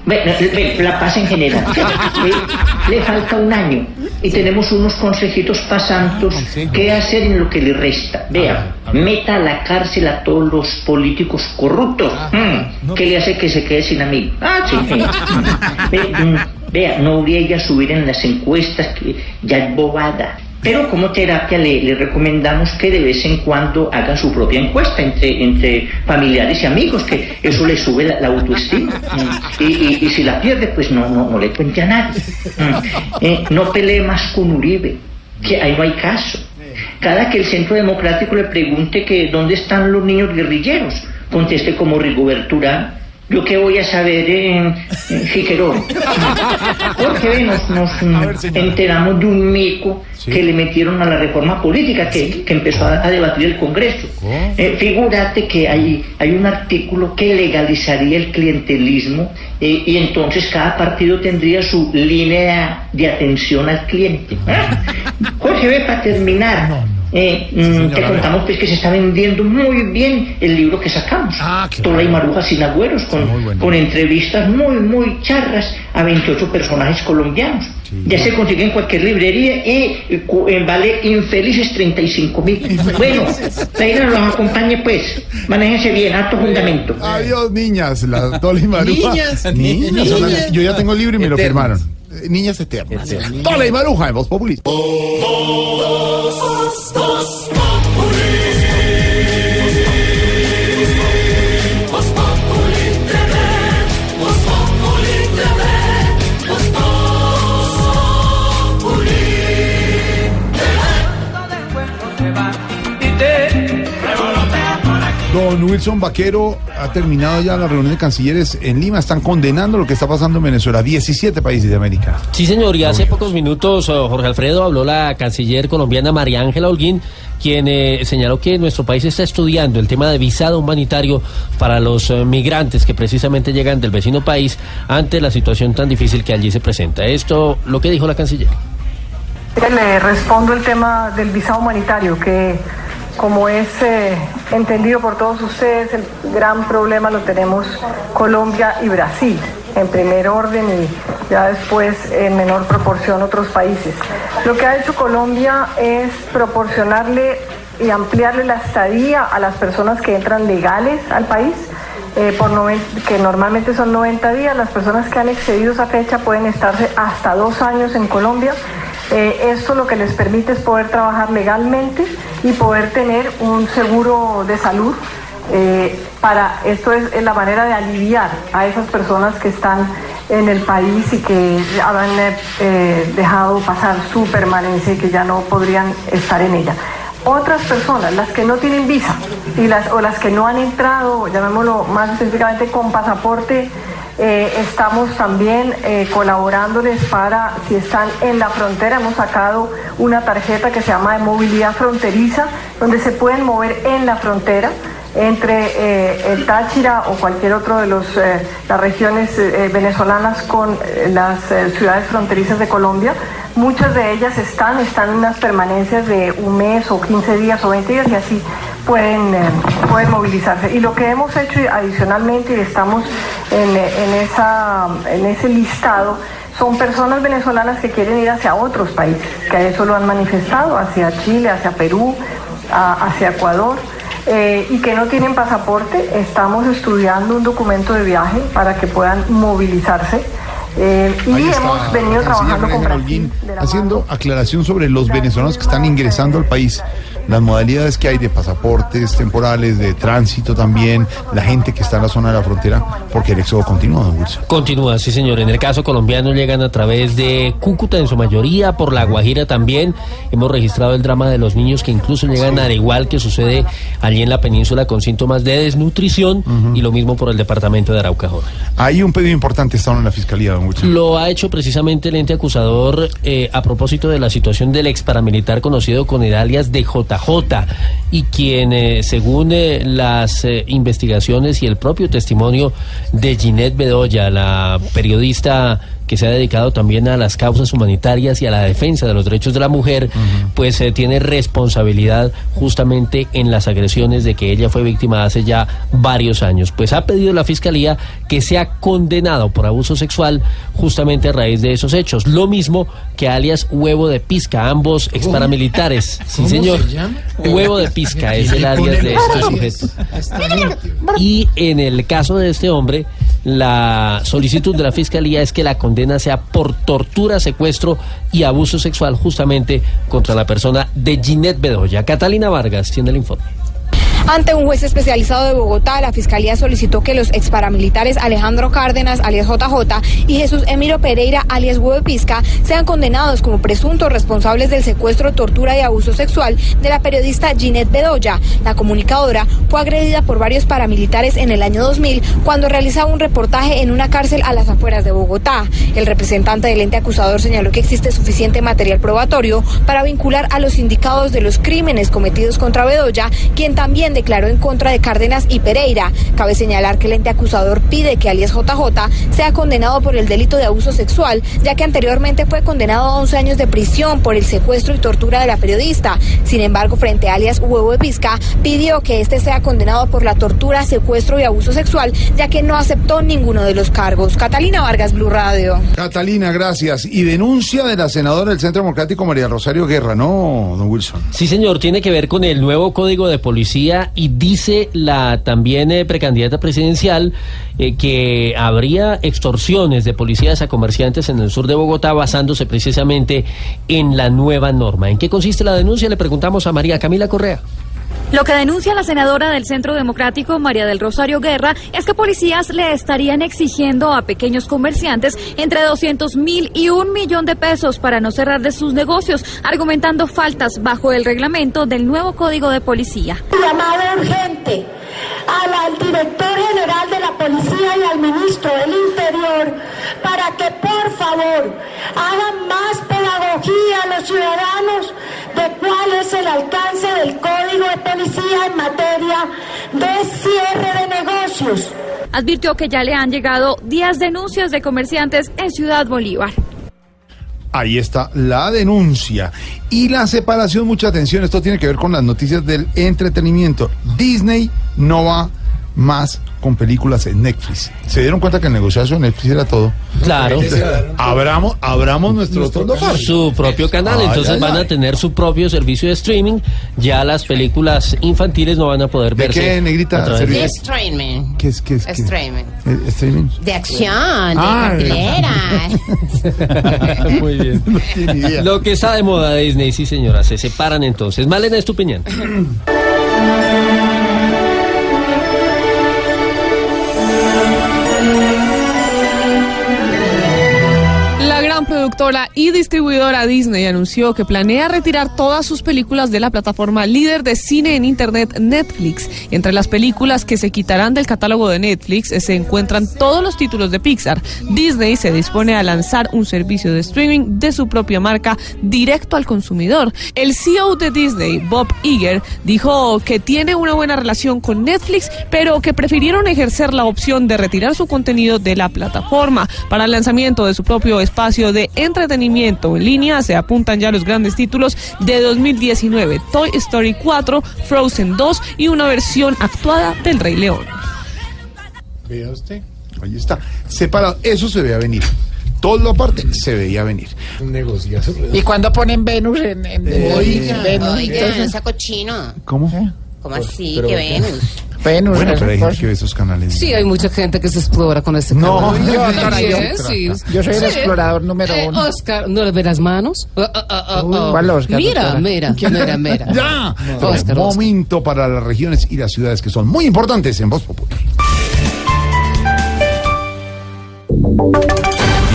bueno, la paz en general. (laughs) Le falta un año y tenemos unos consejitos pasantos qué hacer en lo que le resta. Vea, meta a la cárcel a todos los políticos corruptos. Mm, ¿Qué le hace que se quede sin amigo? Ah, sí. Ve, Vea, no habría ella subir en las encuestas, que ya es bobada. Pero como terapia le, recomendamos que de vez en cuando haga su propia encuesta entre, entre familiares y amigos, que eso le sube la, autoestima. Y, y- si la pierde, pues no, no, no le cuente a nadie. Mm. Eh, no pelee más con Uribe, que ahí no hay caso. Cada que el Centro Democrático le pregunte que dónde están los niños guerrilleros, conteste como Rigoberto Urán, yo qué voy a saber en, en Figueroa. Porque nos, nos, enteramos de un mico que le metieron a la reforma política que, que empezó a, a debatir el Congreso. Eh, figúrate que hay, hay un artículo que legalizaría el clientelismo eh, y entonces cada partido tendría su línea de atención al cliente. ¿ah? Jorge, ve para terminar. Eh, mm, señora, te ve. contamos pues que se está vendiendo muy bien el libro que sacamos. Tola y Maruja sin agüeros, con, con entrevistas muy, muy charras a 28 personajes colombianos. Ya se consigue en cualquier librería y eh, eh, vale infelices 35 mil. Bueno, Taira los acompañe pues. Manéjense bien, alto fundamento. Adiós, niñas. La Tola y Maruja. Niñas. Niñas. las- Niñas. Yo ya tengo el libro y me lo firmaron. Niñas eternas. Tola y Maruja en Voz Populi. Voz Don Wilson Vaquero ha terminado ya la reunión de cancilleres en Lima. Están condenando lo que está pasando en Venezuela. 17 países de América. Sí, señor, y hace pocos minutos, eh, Jorge Alfredo, habló la canciller colombiana María Ángela Holguín, quien eh, señaló que nuestro país está estudiando el tema de visado humanitario para los eh, migrantes que precisamente llegan del vecino país ante la situación tan difícil que allí se presenta. Esto, lo que dijo la canciller. Le respondo el tema del visado humanitario, que como es eh, entendido por todos ustedes, el gran problema lo tenemos Colombia y Brasil, en primer orden y ya después en menor proporción otros países. Lo que ha hecho Colombia es proporcionarle y ampliarle la estadía a las personas que entran legales al país. eh, por que normalmente son 90 días, las personas que han excedido esa fecha pueden estarse hasta dos años en Colombia. Eh, esto lo que les permite es poder trabajar legalmente y poder tener un seguro de salud. eh, para esto es, la manera de aliviar a esas personas que están en el país y que han eh, eh, dejado pasar su permanencia y que ya no podrían estar en ella. Otras personas, las que no tienen visa y las, o las que no han entrado, llamémoslo más específicamente con pasaporte, eh, estamos también eh, colaborándoles para, si están en la frontera, hemos sacado una tarjeta que se llama de movilidad fronteriza, donde se pueden mover en la frontera entre eh, el Táchira o cualquier otro de los, eh, las regiones eh, venezolanas con las ciudades fronterizas de Colombia. Muchas de ellas están, están en unas permanencias de un mes o 15 días o 20 días y así pueden, pueden movilizarse. Y lo que hemos hecho adicionalmente y estamos en, en, esa, en ese listado son personas venezolanas que quieren ir hacia otros países, que eso lo han manifestado, hacia Chile, hacia Perú, a- hacia Ecuador. Eh, y que no tienen pasaporte, estamos estudiando un documento de viaje para que puedan movilizarse. Eh, y Ahí está hemos venido trabajando con Brasil. Haciendo aclaración sobre los venezolanos que están ingresando al país, las modalidades que hay de pasaportes temporales, de tránsito también, la gente que está en la zona de la frontera, porque el éxodo continúa, don Wilson. Continúa, sí señor. En el caso colombiano llegan a través de Cúcuta en su mayoría, por La Guajira también. Hemos registrado el drama de los niños que incluso llegan al igual que sucede allí en la península con síntomas de desnutrición y lo mismo por el departamento de Arauca. Jorge. Hay un pedido importante, está en la fiscalía, don Lo ha hecho precisamente el ente acusador eh, a propósito de la situación del ex paramilitar conocido con el alias de JJ y quien, eh, según eh, las eh, investigaciones y el propio testimonio de Ginette Bedoya, la periodista que se ha dedicado también a las causas humanitarias y a la defensa de los derechos de la mujer, pues eh, tiene responsabilidad justamente en las agresiones de que ella fue víctima hace ya varios años. Pues ha pedido la fiscalía que sea condenado por abuso sexual justamente a raíz de esos hechos. Lo mismo que alias Huevo de Pizca, ambos ex paramilitares. (laughs) Sí, ¿Cómo señor. se llama? Huevo de Pizca (laughs) es el alias de este sujeto. (laughs) Y en el caso de este hombre, la solicitud de la fiscalía es que la condena sea por tortura, secuestro y abuso sexual justamente contra la persona de Ginette Bedoya. Catalina Vargas tiene el informe. Ante un juez especializado de Bogotá, la Fiscalía solicitó que los exparamilitares Alejandro Cárdenas, alias JJ, y Jesús Emiro Pereira, alias Huevo Pizca, sean condenados como presuntos responsables del secuestro, tortura y abuso sexual de la periodista Ginette Bedoya. La comunicadora fue agredida por varios paramilitares en el año 2000 cuando realizaba un reportaje en una cárcel a las afueras de Bogotá. El representante del ente acusador señaló que existe suficiente material probatorio para vincular a los indicados de los crímenes cometidos contra Bedoya, quien también declaró en contra de Cárdenas y Pereira. Cabe señalar que el ente acusador pide que alias JJ sea condenado por el delito de abuso sexual, ya que anteriormente fue condenado a 11 años de prisión por el secuestro y tortura de la periodista. Sin embargo, frente a alias Huevo de Pizca, pidió que este sea condenado por la tortura, secuestro y abuso sexual, ya que no aceptó ninguno de los cargos. Catalina Vargas, Blue Radio. Catalina, gracias. Y denuncia de la senadora del Centro Democrático, María Rosario Guerra, ¿no, don Wilson? Sí, señor, tiene que ver con el nuevo código de policía y dice la también eh, precandidata presidencial eh, que habría extorsiones de policías a comerciantes en el sur de Bogotá basándose precisamente en la nueva norma. ¿En qué consiste la denuncia? Le preguntamos a María Camila Correa. Lo que denuncia la senadora del Centro Democrático, María del Rosario Guerra, es que policías le estarían exigiendo a pequeños comerciantes entre 200 mil y un millón de pesos para no cerrar de sus negocios, argumentando faltas bajo el reglamento del nuevo Código de Policía. Llamada urgente al, director general de la policía y al ministro del Interior para que por favor hagan más pedagogía a los ciudadanos de cuál es el alcance del código de policía en materia de cierre de negocios. Advirtió que ya le han llegado 10 denuncias de comerciantes en Ciudad Bolívar. Ahí está la denuncia. Y la separación, mucha atención, esto tiene que ver con las noticias del entretenimiento. Disney no va más con películas en Netflix. ¿Se dieron cuenta que el negociazo de Netflix era todo? Claro. abramos, abramos nuestro, su propio canal, Ay, entonces ay, van a tener su propio servicio de streaming. Ya las películas infantiles no van a poder ¿De verse. qué, negrita, de-? Streaming. ¿Qué es, qué es, qué? Streaming. ¿Streaming? De acción, de Ah. cartelera. (laughs) Muy bien. (laughs) Lo que está de moda de Disney, sí señora, se separan entonces. Malena Estupiñán. La (clears throat) productora y distribuidora Disney anunció que planea retirar todas sus películas de la plataforma líder de cine en Internet Netflix. Entre las películas que se quitarán del catálogo de Netflix se encuentran todos los títulos de Pixar. Disney se dispone a lanzar un servicio de streaming de su propia marca directo al consumidor. El CEO de Disney, Bob Iger, dijo que tiene una buena relación con Netflix, pero que prefirieron ejercer la opción de retirar su contenido de la plataforma. Para el lanzamiento de su propio espacio de entretenimiento en línea se apuntan ya los grandes títulos de 2019, Toy Story 4, Frozen 2 y una versión actuada del Rey León. Vea usted. Ahí está. Separado. Eso se veía venir. Todo lo aparte se veía venir. Un negociazo. ¿Y cuando ponen Venus en, en- en- Oiga, Venus? Oiga, entonces- esa cochino. ¿Cómo? ¿Cómo así? pero- que Venus. Venus. Bueno, pero hay gente que ve esos canales. Sí, hay mucha gente que se explora con este No, canal. yo, doctora, Sí, yo- sí. yo soy el Sí. explorador número Eh, uno. Oscar, ¿no le ve las manos? Ah, ah, ah, ah, ah. ¿Cuál Oscar, Mira, doctora? mira, (laughs) mira, mira. Ya. Oscar, Momento para las regiones y las ciudades que son muy importantes en Voz Popular.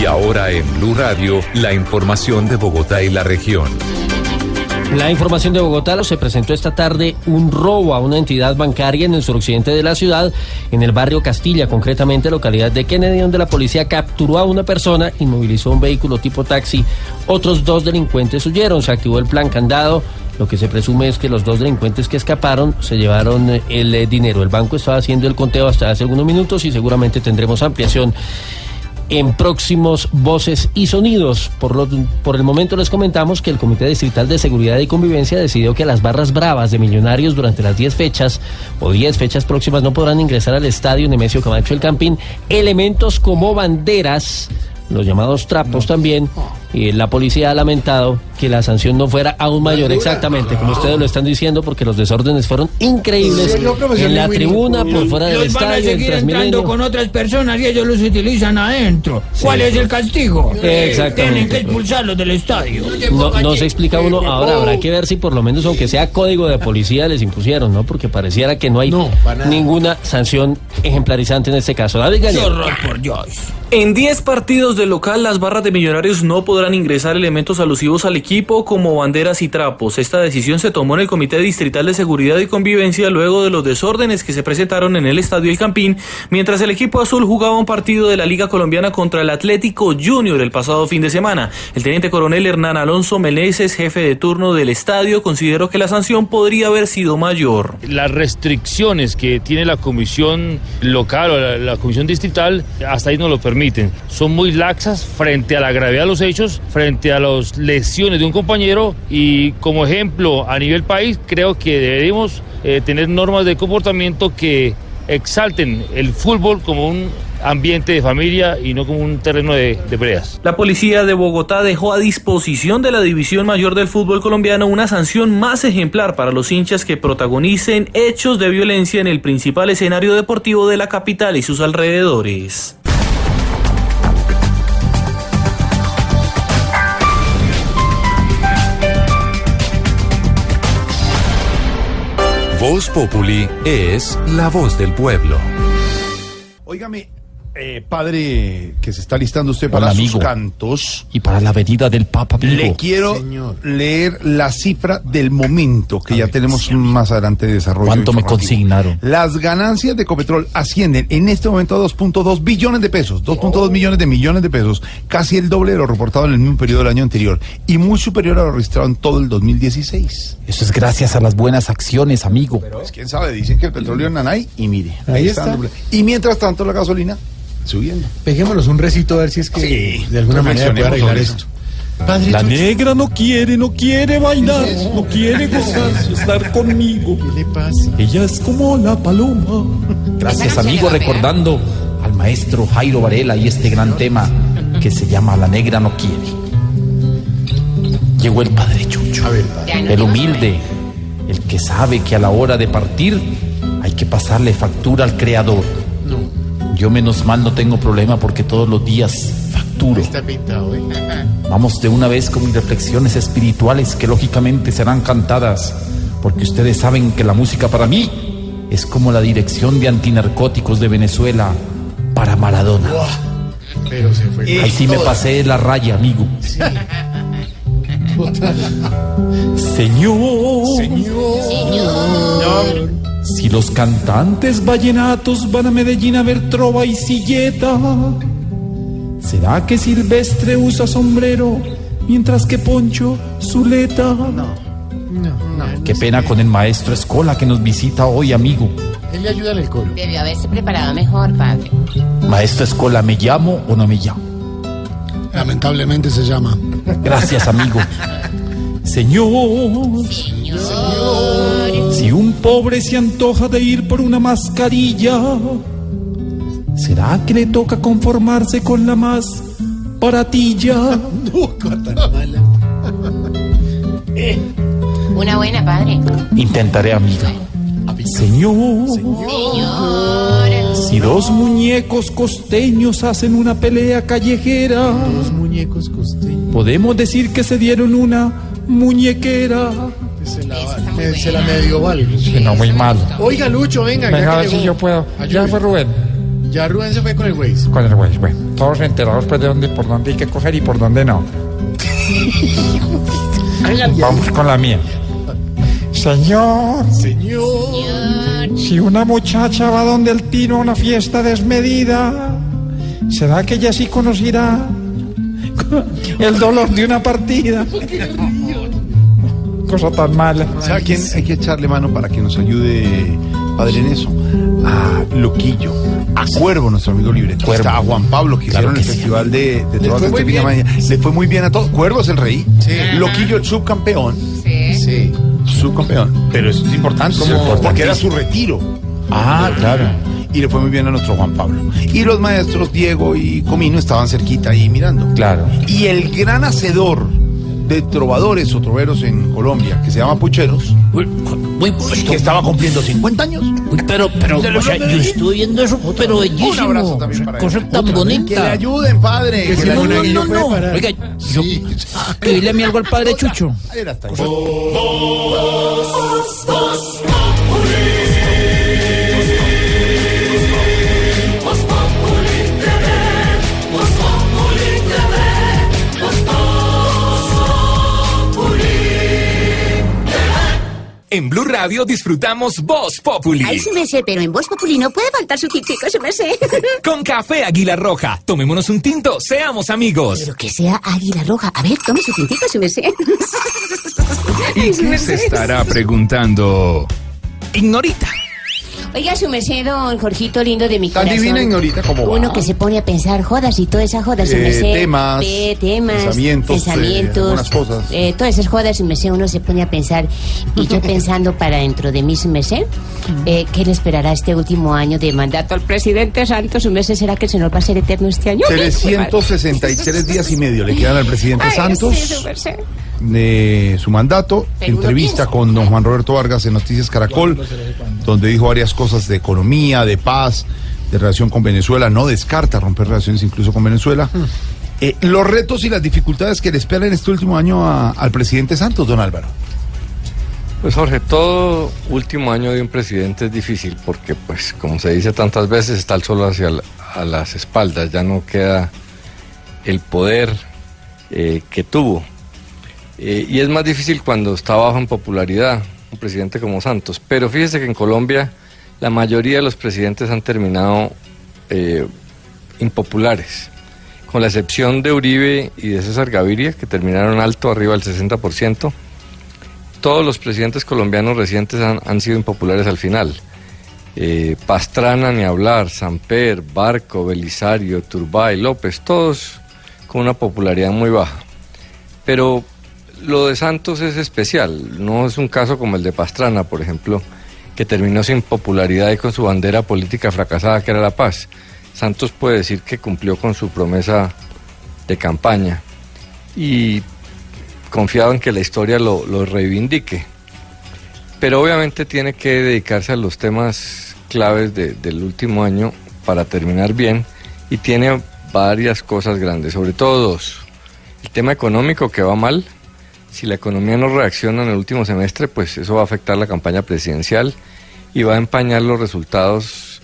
Y ahora en Blue Radio, la información de Bogotá y la región. La información de Bogotá se presentó esta tarde un robo a una entidad bancaria en el suroccidente de la ciudad, en el barrio Castilla, concretamente localidad de Kennedy, donde la policía capturó a una persona, inmovilizó un vehículo tipo taxi. Otros dos delincuentes huyeron, se activó el plan candado. Lo que se presume es que los dos delincuentes que escaparon se llevaron eh, el eh, dinero. El banco estaba haciendo el conteo hasta hace algunos minutos y seguramente tendremos ampliación en próximos voces y sonidos. Por, lo- por el momento les comentamos que el Comité Distrital de Seguridad y Convivencia decidió que las barras bravas de millonarios durante las 10 fechas o 10 fechas próximas no podrán ingresar al estadio Nemesio Camacho El Campín elementos como banderas, los llamados trapos también. Y la policía ha lamentado que la sanción no fuera aún mayor, exactamente, como ustedes lo están diciendo, porque los desórdenes fueron increíbles Sí, en la tribuna, por fuera del Los van a estadio, en seguir entrando con otras personas y ellos los utilizan adentro. ¿Cuál es el castigo? Exactamente. Tienen que expulsarlos del estadio. No, no se explica uno. Ahora habrá que ver si por lo menos, aunque sea código de policía, les impusieron, ¿no? Porque pareciera que no hay ninguna sanción ejemplarizante en este caso. David Qué Gallego. horror, por Dios. En 10 partidos de local, las barras de Millonarios no podrán ingresar elementos alusivos al equipo como banderas y trapos. Esta decisión se tomó en el Comité Distrital de Seguridad y Convivencia luego de los desórdenes que se presentaron en el Estadio El Campín, mientras el equipo azul jugaba un partido de la Liga Colombiana contra el Atlético Junior el pasado fin de semana. El teniente coronel Hernán Alonso Meneses, jefe de turno del estadio, consideró que la sanción podría haber sido mayor. Las restricciones que tiene la comisión local o la comisión distrital, hasta ahí no lo permiten. Son muy laxas frente a la gravedad de los hechos, frente a las lesiones de un compañero y como ejemplo a nivel país creo que debemos eh, tener normas de comportamiento que exalten el fútbol como un ambiente de familia y no como un terreno de, de peleas. La policía de Bogotá dejó a disposición de la División Mayor del Fútbol Colombiano una sanción más ejemplar para los hinchas que protagonicen hechos de violencia en el principal escenario deportivo de la capital y sus alrededores. Voz Populi es la voz del pueblo. Óigame, eh, padre, que se está listando usted para Hola, sus amigo. cantos. Y para la venida del Papa, amigo. Le quiero leer la cifra del momento que ya tenemos más adelante de desarrollo. ¿Cuánto me consignaron? Las ganancias de Copetrol ascienden en este momento a 2.2 billones de pesos, 2.2 millones de millones de pesos, casi el doble de lo reportado en el mismo periodo del año anterior y muy superior a lo registrado en todo el 2016. Eso es gracias a las buenas acciones, amigo. Pues quién sabe, dicen que el petróleo en Nanay y mire, Ahí está. doble. Y mientras tanto la gasolina subiendo. Peguémonos un recito a ver si es que Sí, de alguna manera puede arreglar esto. Padre La Chucho, negra no quiere, no quiere bailar, no quiere (laughs) gozar, estar conmigo. ¿qué le pasa? Ella es como la paloma. Gracias, amigo, recordando al maestro Jairo Varela y este gran tema que se llama La negra no quiere. Llegó el padre Chucho, el humilde, el que sabe que a la hora de partir hay que pasarle factura al creador. Yo menos mal no tengo problema porque todos los días facturo. Está pintado, ¿eh? (laughs) Vamos de una vez con mis reflexiones espirituales que lógicamente serán cantadas, porque ustedes saben que la música para mí es como la dirección de antinarcóticos de Venezuela para Maradona. Pero se fue. Ahí sí me pasé de la raya, amigo. Señor, si los cantantes vallenatos van a Medellín a ver trova y silleta, ¿será que Silvestre usa sombrero mientras que Poncho suleta? No, no. Qué pena con el maestro Escola que nos visita hoy, amigo. Él le ayuda en el coro. Debió haberse preparado mejor, padre. Maestro Escola, ¿me llamo o no me llamo? Lamentablemente se llama. Gracias, amigo. (laughs) Señor, si un pobre se antoja de ir por una mascarilla, ¿será que le toca conformarse con la más baratilla? Una buena, padre. Intentaré, amiga. Señor, Señor. si dos muñecos costeños hacen una pelea callejera, Dos muñecos costeños. podemos decir que se dieron una muñequera. Se la, me- se la medio vale. Que no, muy mal. Oiga, Lucho, venga. Venga, ya a ver si yo puedo. Ya Ayúdeme. fue Rubén. Ya Rubén se fue con el Waze. Con el güey, bueno, todos enterados pues de dónde, por dónde hay que coger y por dónde no. (laughs) Vamos con la mía. Señor, Señor. si una muchacha va donde el tino a una fiesta desmedida, ¿será que ella sí conocerá el dolor de una partida? (laughs) Cosa tan mala. ¿Sabe a quién hay que echarle mano para que nos ayude, padre, en eso? A Loquillo, a Cuervo, nuestro amigo libretista, a Juan Pablo, que Claro hicieron que el sí, festival de, de Trovas fue de muy bien. Le fue muy bien a todos. Cuervo es el rey. Sí. Loquillo, el subcampeón. Sí. Sí. Subcampeón. Pero eso es importante, como- porque era su retiro. Ah, claro. Y le fue muy bien a nuestro Juan Pablo. Y los maestros Diego y Comino estaban cerquita ahí mirando. Claro. Y el gran hacedor de trovadores o troveros en Colombia, que se llama Pucheros, que estaba cumpliendo 50 años. Pero, pero, Se lo o sea, yo estoy viendo eso, pero bellísimo. Un abrazo también para Cosa él. tan Otra, bonita. Que le ayuden, padre. Que que si le no, ayuden. no, No, no. Oiga, yo, escribirle a mí algo al padre Chucho. Ahí era hasta ahí. En Blue Radio disfrutamos Voz Populi. Ay, su merced, pero en Voz Populi no puede faltar su tintico, su merced. (laughs) Con café Águila Roja. Tomémonos un tinto, seamos amigos. Pero que sea águila roja. A ver, tome su tintico, su merced. ¿Y (laughs) Ay, su qué se estará preguntando? Ignorita. Oiga, su merced, don Jorgito lindo de mi Tan corazón. divina, Ignorita, ¿cómo va? Uno que se pone a pensar jodas y toda esa joda, su Eh, merced. temas, Ve, temas, pensamientos, eh, pensamientos, algunas cosas. eh, todas esas jodas, su merced, uno se pone a pensar. Y yo (laughs) pensando para dentro de mí, su merced, eh, ¿qué le esperará este último año de mandato al presidente Santos? Su merced, ¿será que se nos va a hacer eterno este año? 363 (laughs) días y medio le quedan al presidente Ay, Santos sí, su merced. De su mandato. Pero Entrevista con don Juan Roberto Vargas en Noticias Caracol, donde dijo varias cosas de economía, de paz, de relación con Venezuela. No descarta romper relaciones incluso con Venezuela. Eh, los retos y las dificultades que le esperan este último año a- al presidente Santos, don Álvaro. Pues Jorge, todo último año de un presidente es difícil porque, pues, como se dice tantas veces, está el sol hacia la- a las espaldas, ya no queda el poder eh, que tuvo. Eh, y es más difícil cuando está bajo en popularidad, un presidente como Santos. Pero fíjese que en Colombia la mayoría de los presidentes han terminado eh, impopulares, con la excepción de Uribe y de César Gaviria, que terminaron alto, arriba del 60% todos los presidentes colombianos recientes han, han sido impopulares al final. Eh, Pastrana, ni hablar, Samper, Barco, Belisario, Turbay, López, todos con una popularidad muy baja. Pero lo de Santos es especial, no es un caso como el de Pastrana, por ejemplo, que terminó sin popularidad y con su bandera política fracasada, que era la paz. Santos puede decir que cumplió con su promesa de campaña. Y confiado en que la historia lo, lo reivindique. Pero obviamente tiene que dedicarse a los temas claves de- del último año para terminar bien y tiene varias cosas grandes, sobre todo dos. El tema económico que va mal, si la economía no reacciona en el último semestre, pues eso va a afectar la campaña presidencial y va a empañar los resultados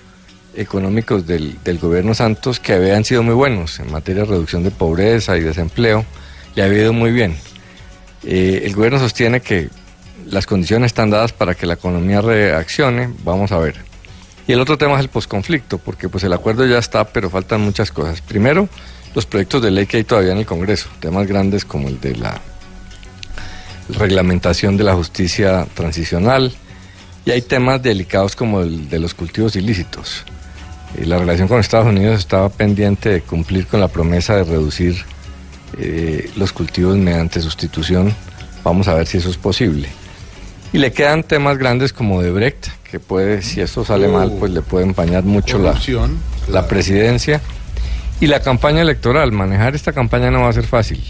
económicos del, gobierno Santos que habían sido muy buenos en materia de reducción de pobreza y desempleo, le había ido muy bien. Eh, el gobierno sostiene que las condiciones están dadas para que la economía reaccione, vamos a ver. Y el otro tema es el posconflicto, porque pues el acuerdo ya está, pero faltan muchas cosas. Primero, los proyectos de ley que hay todavía en el Congreso, temas grandes como el de la reglamentación de la justicia transicional, y hay temas delicados como el de los cultivos ilícitos. Y la relación con Estados Unidos estaba pendiente de cumplir con la promesa de reducir eh, los cultivos mediante sustitución. Vamos a ver si eso es posible. Y le quedan temas grandes como de Brecht, que puede, si esto sale mal, pues le puede empañar mucho la presidencia. Y la campaña electoral, manejar esta campaña no va a ser fácil.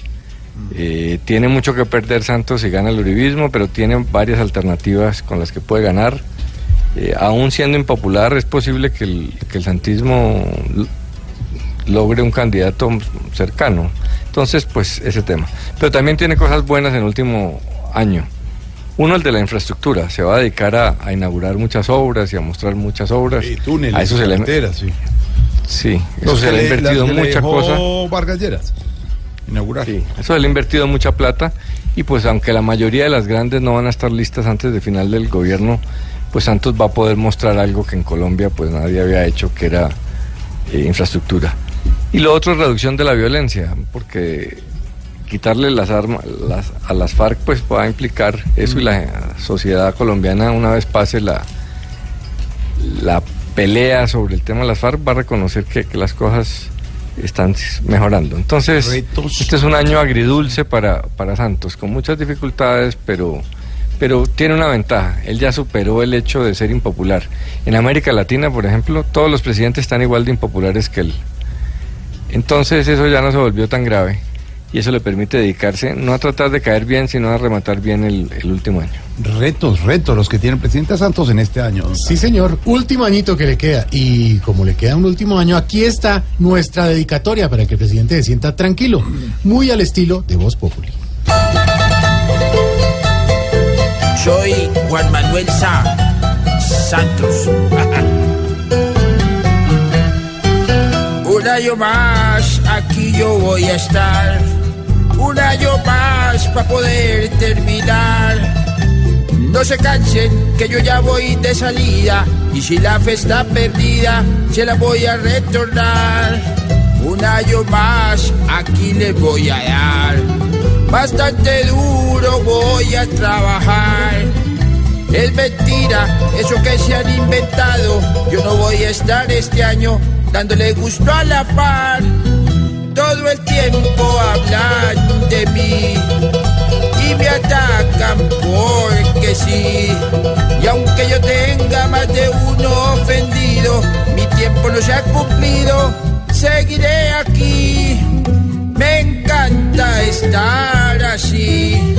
Eh, tiene mucho que perder Santos si gana el uribismo, pero tiene varias alternativas con las que puede ganar. Eh, aún siendo impopular, es posible que el, que el santismo logre un candidato cercano. Entonces, pues ese tema. Pero también tiene cosas buenas en el último año. Uno, el de la infraestructura. Se va a dedicar a, a inaugurar muchas obras y a mostrar muchas obras. túneles, a sí. sí, eso se le ha invertido mucha cosa. Vargas Lleras. Inaugurar. Sí, eso le ha invertido mucha plata y pues aunque la mayoría de las grandes no van a estar listas antes del final del gobierno, pues Santos va a poder mostrar algo que en Colombia pues nadie había hecho, que era eh, infraestructura. Y lo otro es reducción de la violencia, porque quitarle las armas a las FARC pues va a implicar eso y la sociedad colombiana una vez pase la, la pelea sobre el tema de las FARC va a reconocer que las cosas están mejorando. Entonces, este es un año agridulce para, para Santos, con muchas dificultades, pero, pero tiene una ventaja. Él ya superó el hecho de ser impopular. En América Latina, por ejemplo, todos los presidentes están igual de impopulares que él. Entonces eso ya no se volvió tan grave y eso le permite dedicarse no a tratar de caer bien, sino a rematar bien el, el último año. Retos, retos los que tiene el presidente Santos en este año. Sí, señor. Último añito que le queda. Y como le queda un último año, aquí está nuestra dedicatoria para que el presidente se sienta tranquilo. Muy al estilo de Voz Populi. Soy Juan Manuel Sa Santos. (laughs) Un año más aquí yo voy a estar. Más para poder terminar. No se cansen, que yo ya voy de salida. Y si la fe está perdida, se la voy a retornar. Un año más, aquí les voy a dar. Bastante duro voy a trabajar. Es mentira, eso que se han inventado. Yo no voy a estar este año dándole gusto a la par. Todo el tiempo hablan de mí y me atacan porque sí. Y aunque yo tenga más de uno ofendido, mi tiempo no se ha cumplido, seguiré aquí. Me encanta estar así,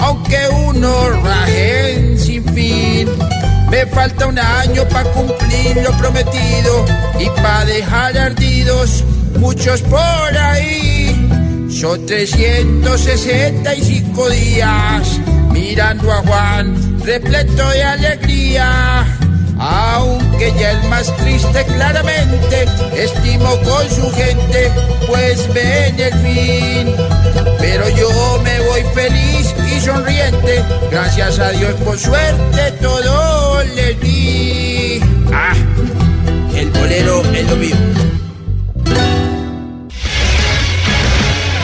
aunque uno rajen sin fin. Me falta un año para cumplir lo prometido y para dejar ardidos muchos por ahí. Son 365 días mirando a Juan repleto de alegría. Aunque ya el más triste claramente estimo con su gente, pues ven el fin. Pero yo me voy feliz y sonriente, gracias a Dios por suerte todo les di. Ah, el bolero es lo mío.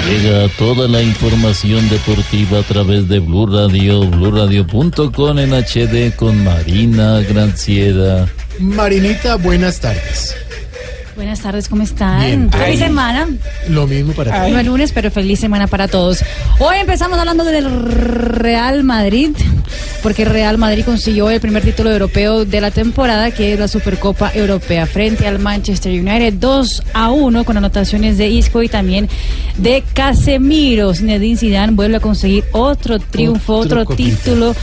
Llega toda la información deportiva a través de Blue Radio, BlueRadio.com en HD con Marina Granciera. Marinita, buenas tardes. Buenas tardes, ¿cómo están? Bien. Feliz Ay. semana. Lo mismo para ti. No es lunes, pero feliz semana para todos. Hoy empezamos hablando del Real Madrid, porque Real Madrid consiguió el primer título europeo de la temporada, que es la Supercopa Europea, frente al Manchester United 2 a 1, con anotaciones de Isco y también de Casemiro. Zinedine Zidane vuelve a conseguir otro triunfo, Otro título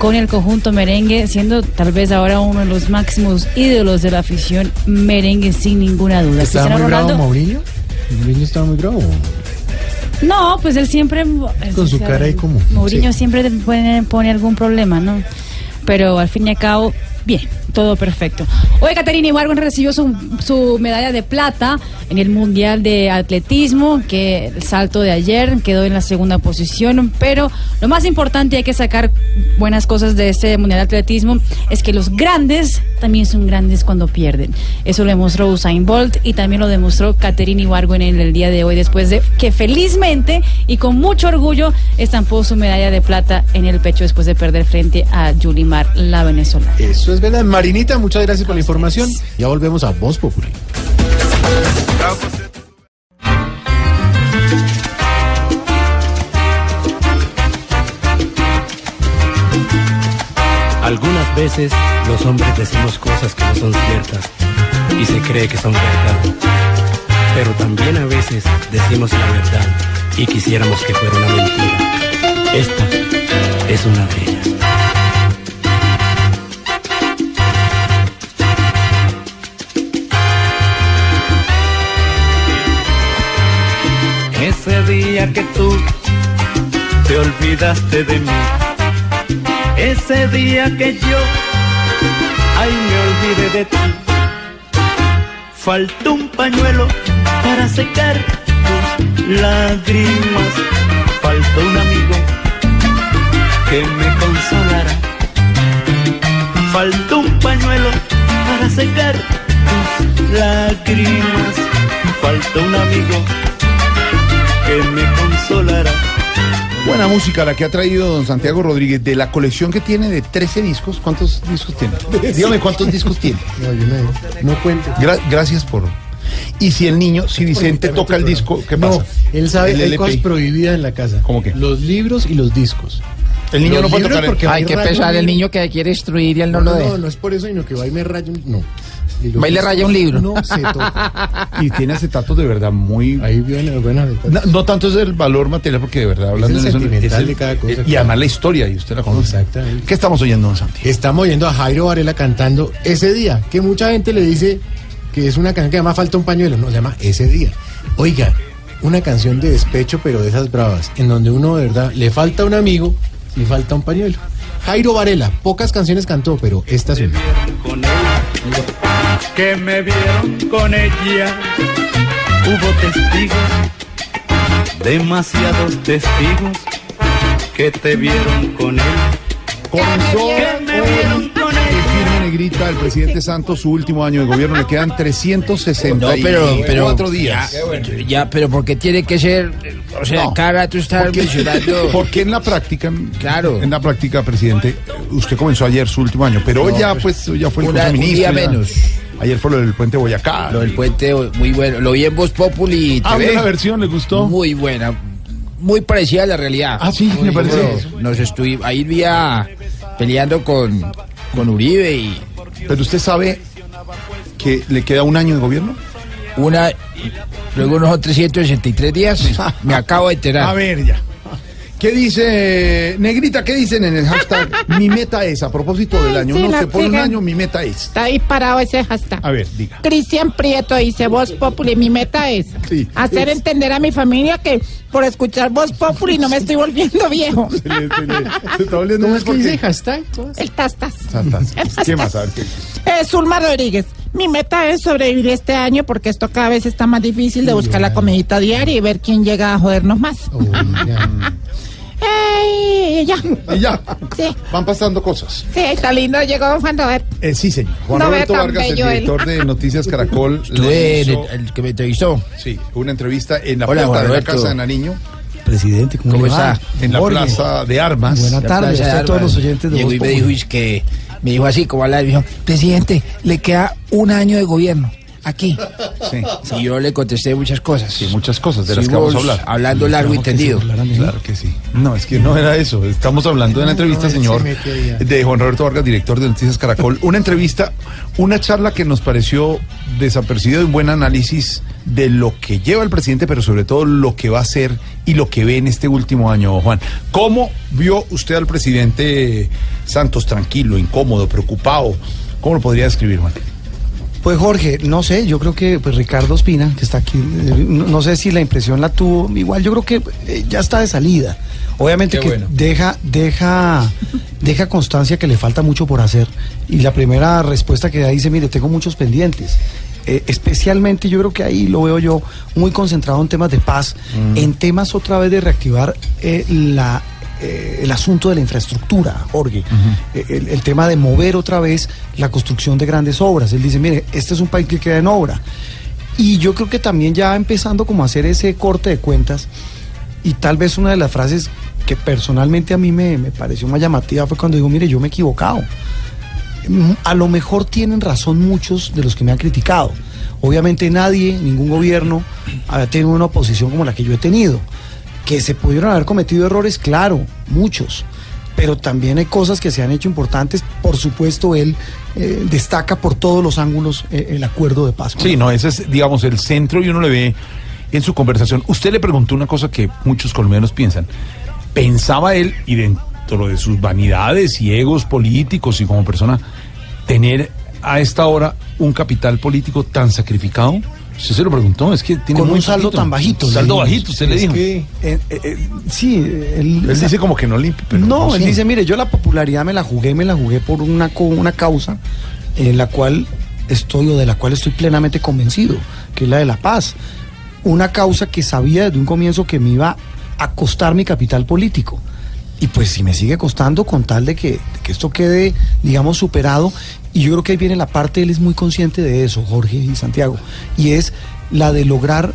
con el conjunto merengue, siendo tal vez ahora uno de los máximos ídolos de la afición merengue, sin ninguna duda. ¿Estaba muy bravo Ronaldo- Mourinho? Mourinho estaba muy bravo. No, pues él siempre... Con su cara ahí como- Mourinho sí. siempre pone, pone algún problema, ¿no? Pero al fin y al cabo, bien, todo perfecto. Hoy Caterina Ibargüen recibió su, medalla de plata en el Mundial de Atletismo, que el salto de ayer quedó en la segunda posición, pero lo más importante hay que sacar buenas cosas de este Mundial de Atletismo es que los grandes también son grandes cuando pierden. Eso lo demostró Usain Bolt y también lo demostró Caterina Ibargüen en el día de hoy, después de que felizmente y con mucho orgullo estampó su medalla de plata en el pecho después de perder frente a Yulimar, la venezolana. Eso es verdad. Marinita, muchas gracias por la información. Ya volvemos a Voz Populi. Algunas veces los hombres decimos cosas que no son ciertas y se cree que son verdad. Pero también a veces decimos la verdad y quisiéramos que fuera una mentira. Esta es una de ellas. Ese día que tú te olvidaste de mí, ese día que yo, ay, me olvidé de ti. Faltó un pañuelo para secar tus lágrimas, faltó un amigo que me consolara. Faltó un pañuelo para secar tus lágrimas, faltó un amigo que me consolará. Buena música la que ha traído don Santiago Rodríguez de la colección que tiene de 13 discos. ¿Cuántos discos tiene? (laughs) Dígame cuántos discos tiene. No, yo no, no cuento. Gra- gracias por. Y si el niño, si Vicente toca el disco, ¿qué pasa? No, él sabe, El hay cosas prohibidas en la casa. ¿Cómo qué? Los libros y los discos. El niño Los no puede tocar el- porque va Ay, y qué raya un pesar el niño que quiere instruir y él no, No, lo no, deja. no es por eso, sino que va y me raya un... No. Y le raya un libro. No se toca. Y tiene acetatos de verdad muy. Ahí viene buena No, no tanto es el valor material, porque de verdad hablando el en eso, sentimental es el- de cada cosa, Y además la historia, y usted la conoce. Exactamente. ¿Qué estamos oyendo, don Santi? Estamos oyendo a Jairo Varela cantando Ese Día, que mucha gente le dice que es una canción que además falta un pañuelo, no, se llama Ese Día. Oiga, una canción de despecho, pero de esas bravas, en donde uno de verdad le falta un amigo y falta un pañuelo. Jairo Varela, pocas canciones cantó, pero esta es una. con que me vieron con ella. Hubo testigos, demasiados testigos, que te vieron con él. Comenzó hoy el firme negrita el presidente Santos su último año de gobierno. Le quedan 364 No, pero, pero días. Ya, ya, pero porque tiene que ser, o sea, No, cada tú estás porque- mencionando. (laughs) Porque en la práctica, Claro. en la práctica, presidente, usted comenzó ayer su último año, pero No, ya, pues, pues, ya fue el una- un día menos. Ayer fue lo del puente Boyacá. Lo del puente, muy bueno. Lo vi en Voz Populi Ah, TV. ¿vio la versión? ¿Le gustó? Muy buena. Muy parecida a la realidad. Ah, sí, Muy me parece. Nos estuvimos, ahí vi a- peleando con, con Uribe y Pero usted sabe que le queda un año de gobierno. una, luego unos 363 días, (laughs) me acabo de enterar. A ver, ya. ¿Qué dice, Negrita, qué dicen en el hashtag? (laughs) mi meta es, a propósito del año, sí, no sé, por un año mi meta es. Está ahí parado ese hashtag. A ver, diga. Cristian Prieto dice Voz Populi. Mi meta es Sí, hacer es. entender a mi familia que por escuchar Voz Populi no me estoy volviendo viejo. (laughs) Se le- se le- se está volviendo ¿Cómo es que dice hashtag? El tastas. Tastas. ¿Qué más? A ver, ¿qué? Eh, Zulma Rodríguez. Mi meta es sobrevivir este año porque esto cada vez está más difícil de buscar la comidita diaria y ver quién llega a jodernos más. (laughs) ¡Ey! Ya. Y ya, Sí, van pasando cosas. sí, está lindo. Llegó Juan Robert. Eh, sí, señor. Juan No Roberto tan Vargas, el bello él. director de Noticias Caracol, Tú (laughs) le eres hizo, el, el que me entrevistó. sí, una entrevista en la Hola, puerta de la Roberto. Casa de Nariño, Presidente, ¿cómo, ¿Cómo le va? está? en la Jorge. Plaza de Armas. Buena tarde, usted a todos los oyentes de Llegó Voz y me Populi. dijo es que me dijo así como hablar, me dijo, presidente, le queda un año de gobierno aquí. Sí, Y yo le contesté muchas cosas. sí, muchas cosas de las que vamos a hablar. Hablando largo y tendido. Claro que sí. No, es que no era eso. Estamos hablando de una entrevista, señor, de Juan Roberto Vargas, director de Noticias Caracol. Una entrevista, una charla que nos pareció desapercibida y un buen análisis de lo que lleva el presidente, pero sobre todo lo que va a hacer y lo que ve en este último año, Juan. ¿Cómo vio usted al presidente Santos tranquilo, incómodo, preocupado? ¿Cómo lo podría describir, Juan? Pues Jorge, no sé, yo creo que pues Ricardo Espina, que está aquí, eh, no, no sé si la impresión la tuvo, igual yo creo que eh, ya está de salida. Obviamente Qué que bueno. deja, deja, deja constancia que le falta mucho por hacer. Y la primera respuesta que da dice, mire, tengo muchos pendientes. Eh, especialmente yo creo que ahí lo veo yo muy concentrado en temas de paz, en temas otra vez de reactivar eh, la, eh, el asunto de la infraestructura, Jorge. Eh, el, el tema de mover otra vez la construcción de grandes obras. Él dice, mire, este es un país que queda en obra. Y yo creo que también ya empezando como a hacer ese corte de cuentas, y tal vez una de las frases que personalmente a mí me, me pareció más llamativa fue cuando digo, mire, yo me he equivocado. Mm, A lo mejor tienen razón muchos de los que me han criticado. Obviamente nadie, ningún gobierno, ha tenido una oposición como la que yo he tenido. Que se pudieron haber cometido errores, claro, muchos. Pero también hay cosas que se han hecho importantes. Por supuesto, él eh, destaca por todos los ángulos eh, el acuerdo de paz. Sí, no, ese es, digamos, el centro y uno le ve en su conversación. Usted le preguntó una cosa que muchos colombianos piensan. ¿Pensaba él, y dentro de sus vanidades y egos políticos y como persona, tener a esta hora un capital político tan sacrificado? Usted se lo preguntó, es que tiene con muy un saldo poquito. tan bajito. Saldo bajito, usted le dijo. que, eh, eh, eh, sí, él, Él dice como que no limpia, pero no, él sí. dice, mire, yo la popularidad me la jugué, me la jugué por una, una causa en la cual estoy o de la cual estoy plenamente convencido, que es la de la paz. Una causa que sabía desde un comienzo que me iba a costar mi capital político. Y pues si me sigue costando con tal de que, de que esto quede, digamos, superado, y yo creo que ahí viene la parte, él es muy consciente de eso, Jorge y Santiago, y es la de lograr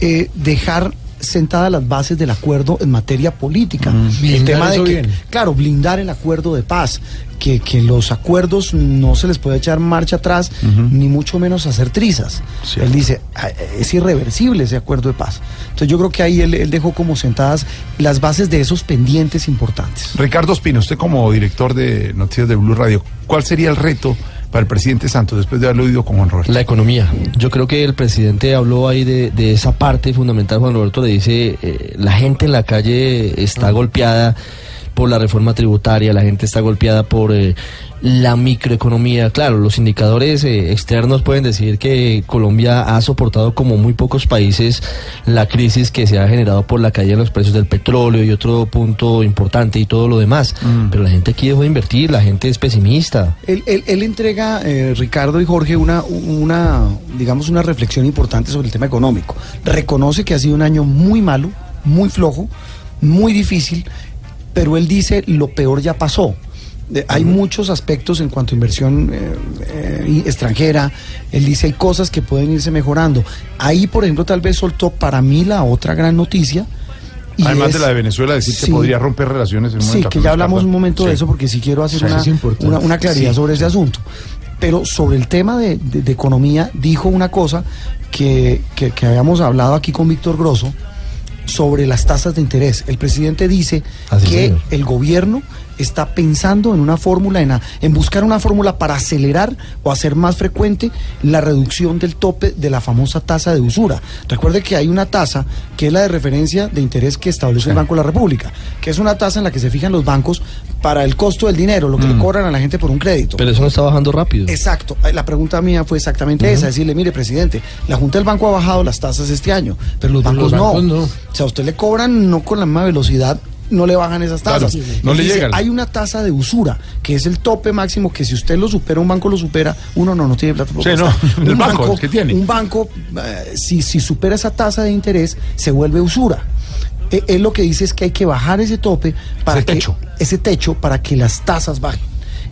eh, dejar sentadas las bases del acuerdo en materia política. el Blindar tema de que, bien. claro, blindar el acuerdo de paz, que, que los acuerdos no se les puede echar marcha atrás, ni mucho menos hacer trizas. Él dice, "Ah, es irreversible ese acuerdo de paz. Entonces yo creo que ahí él, él dejó como sentadas las bases de esos pendientes importantes. Ricardo Espino, usted como director de Noticias de Blue Radio, ¿cuál sería el reto para el presidente Santos después de haberlo oído con Juan? La economía. Yo creo que el presidente habló ahí de, de esa parte fundamental. Juan Roberto le dice, eh, la gente en la calle está golpeada por la reforma tributaria, la gente está golpeada por eh, la microeconomía. Claro, los indicadores eh, externos pueden decir que Colombia ha soportado como muy pocos países la crisis que se ha generado por la caída en los precios del petróleo y otro punto importante y todo lo demás. Pero la gente aquí dejó de invertir, la gente es pesimista. Él, él- él entrega, eh, Ricardo y Jorge, una, una, digamos, una reflexión importante sobre el tema económico. Reconoce que ha sido un año muy malo, muy flojo, muy difícil, pero él dice lo peor ya pasó. De- hay muchos aspectos en cuanto a inversión eh, eh, extranjera. Él dice hay cosas que pueden irse mejorando. Ahí, por ejemplo, tal vez soltó para mí la otra gran noticia. y Además es- de la de Venezuela, decir Sí. que podría romper relaciones en un Sí, que ya hablamos un momento de eso porque sí quiero hacer una, una, una claridad Sí. sobre ese asunto. Pero sobre el tema de, de- de economía, dijo una cosa que, que- que habíamos hablado aquí con Víctor Grosso sobre las tasas de interés. El presidente dice Así, que señor. el gobierno está pensando en una fórmula, en, a- en buscar una fórmula para acelerar o hacer más frecuente la reducción del tope de la famosa tasa de usura. Recuerde que hay una tasa que es la de referencia de interés que establece el Banco de la República, que es una tasa en la que se fijan los bancos para el costo del dinero, lo que le cobran a la gente por un crédito. Pero eso no está bajando rápido. Exacto. Eh, La pregunta mía fue exactamente esa, decirle, mire, presidente, la Junta del Banco ha bajado las tasas este año, pero los Pero bancos, los bancos no. no. O sea, a usted le cobran no con la misma velocidad, no le bajan esas Claro, tasas. no le dice, llegan. Hay una tasa de usura, que es el tope máximo, que si usted lo supera, un banco lo supera, uno no, no tiene plata. Sí, no, el banco, ¿qué tiene? Un banco, eh, si, si supera esa tasa de interés, se vuelve usura. Eh, Él lo que dice es que hay que bajar ese tope para Ese que, techo. ese techo para que las tasas bajen.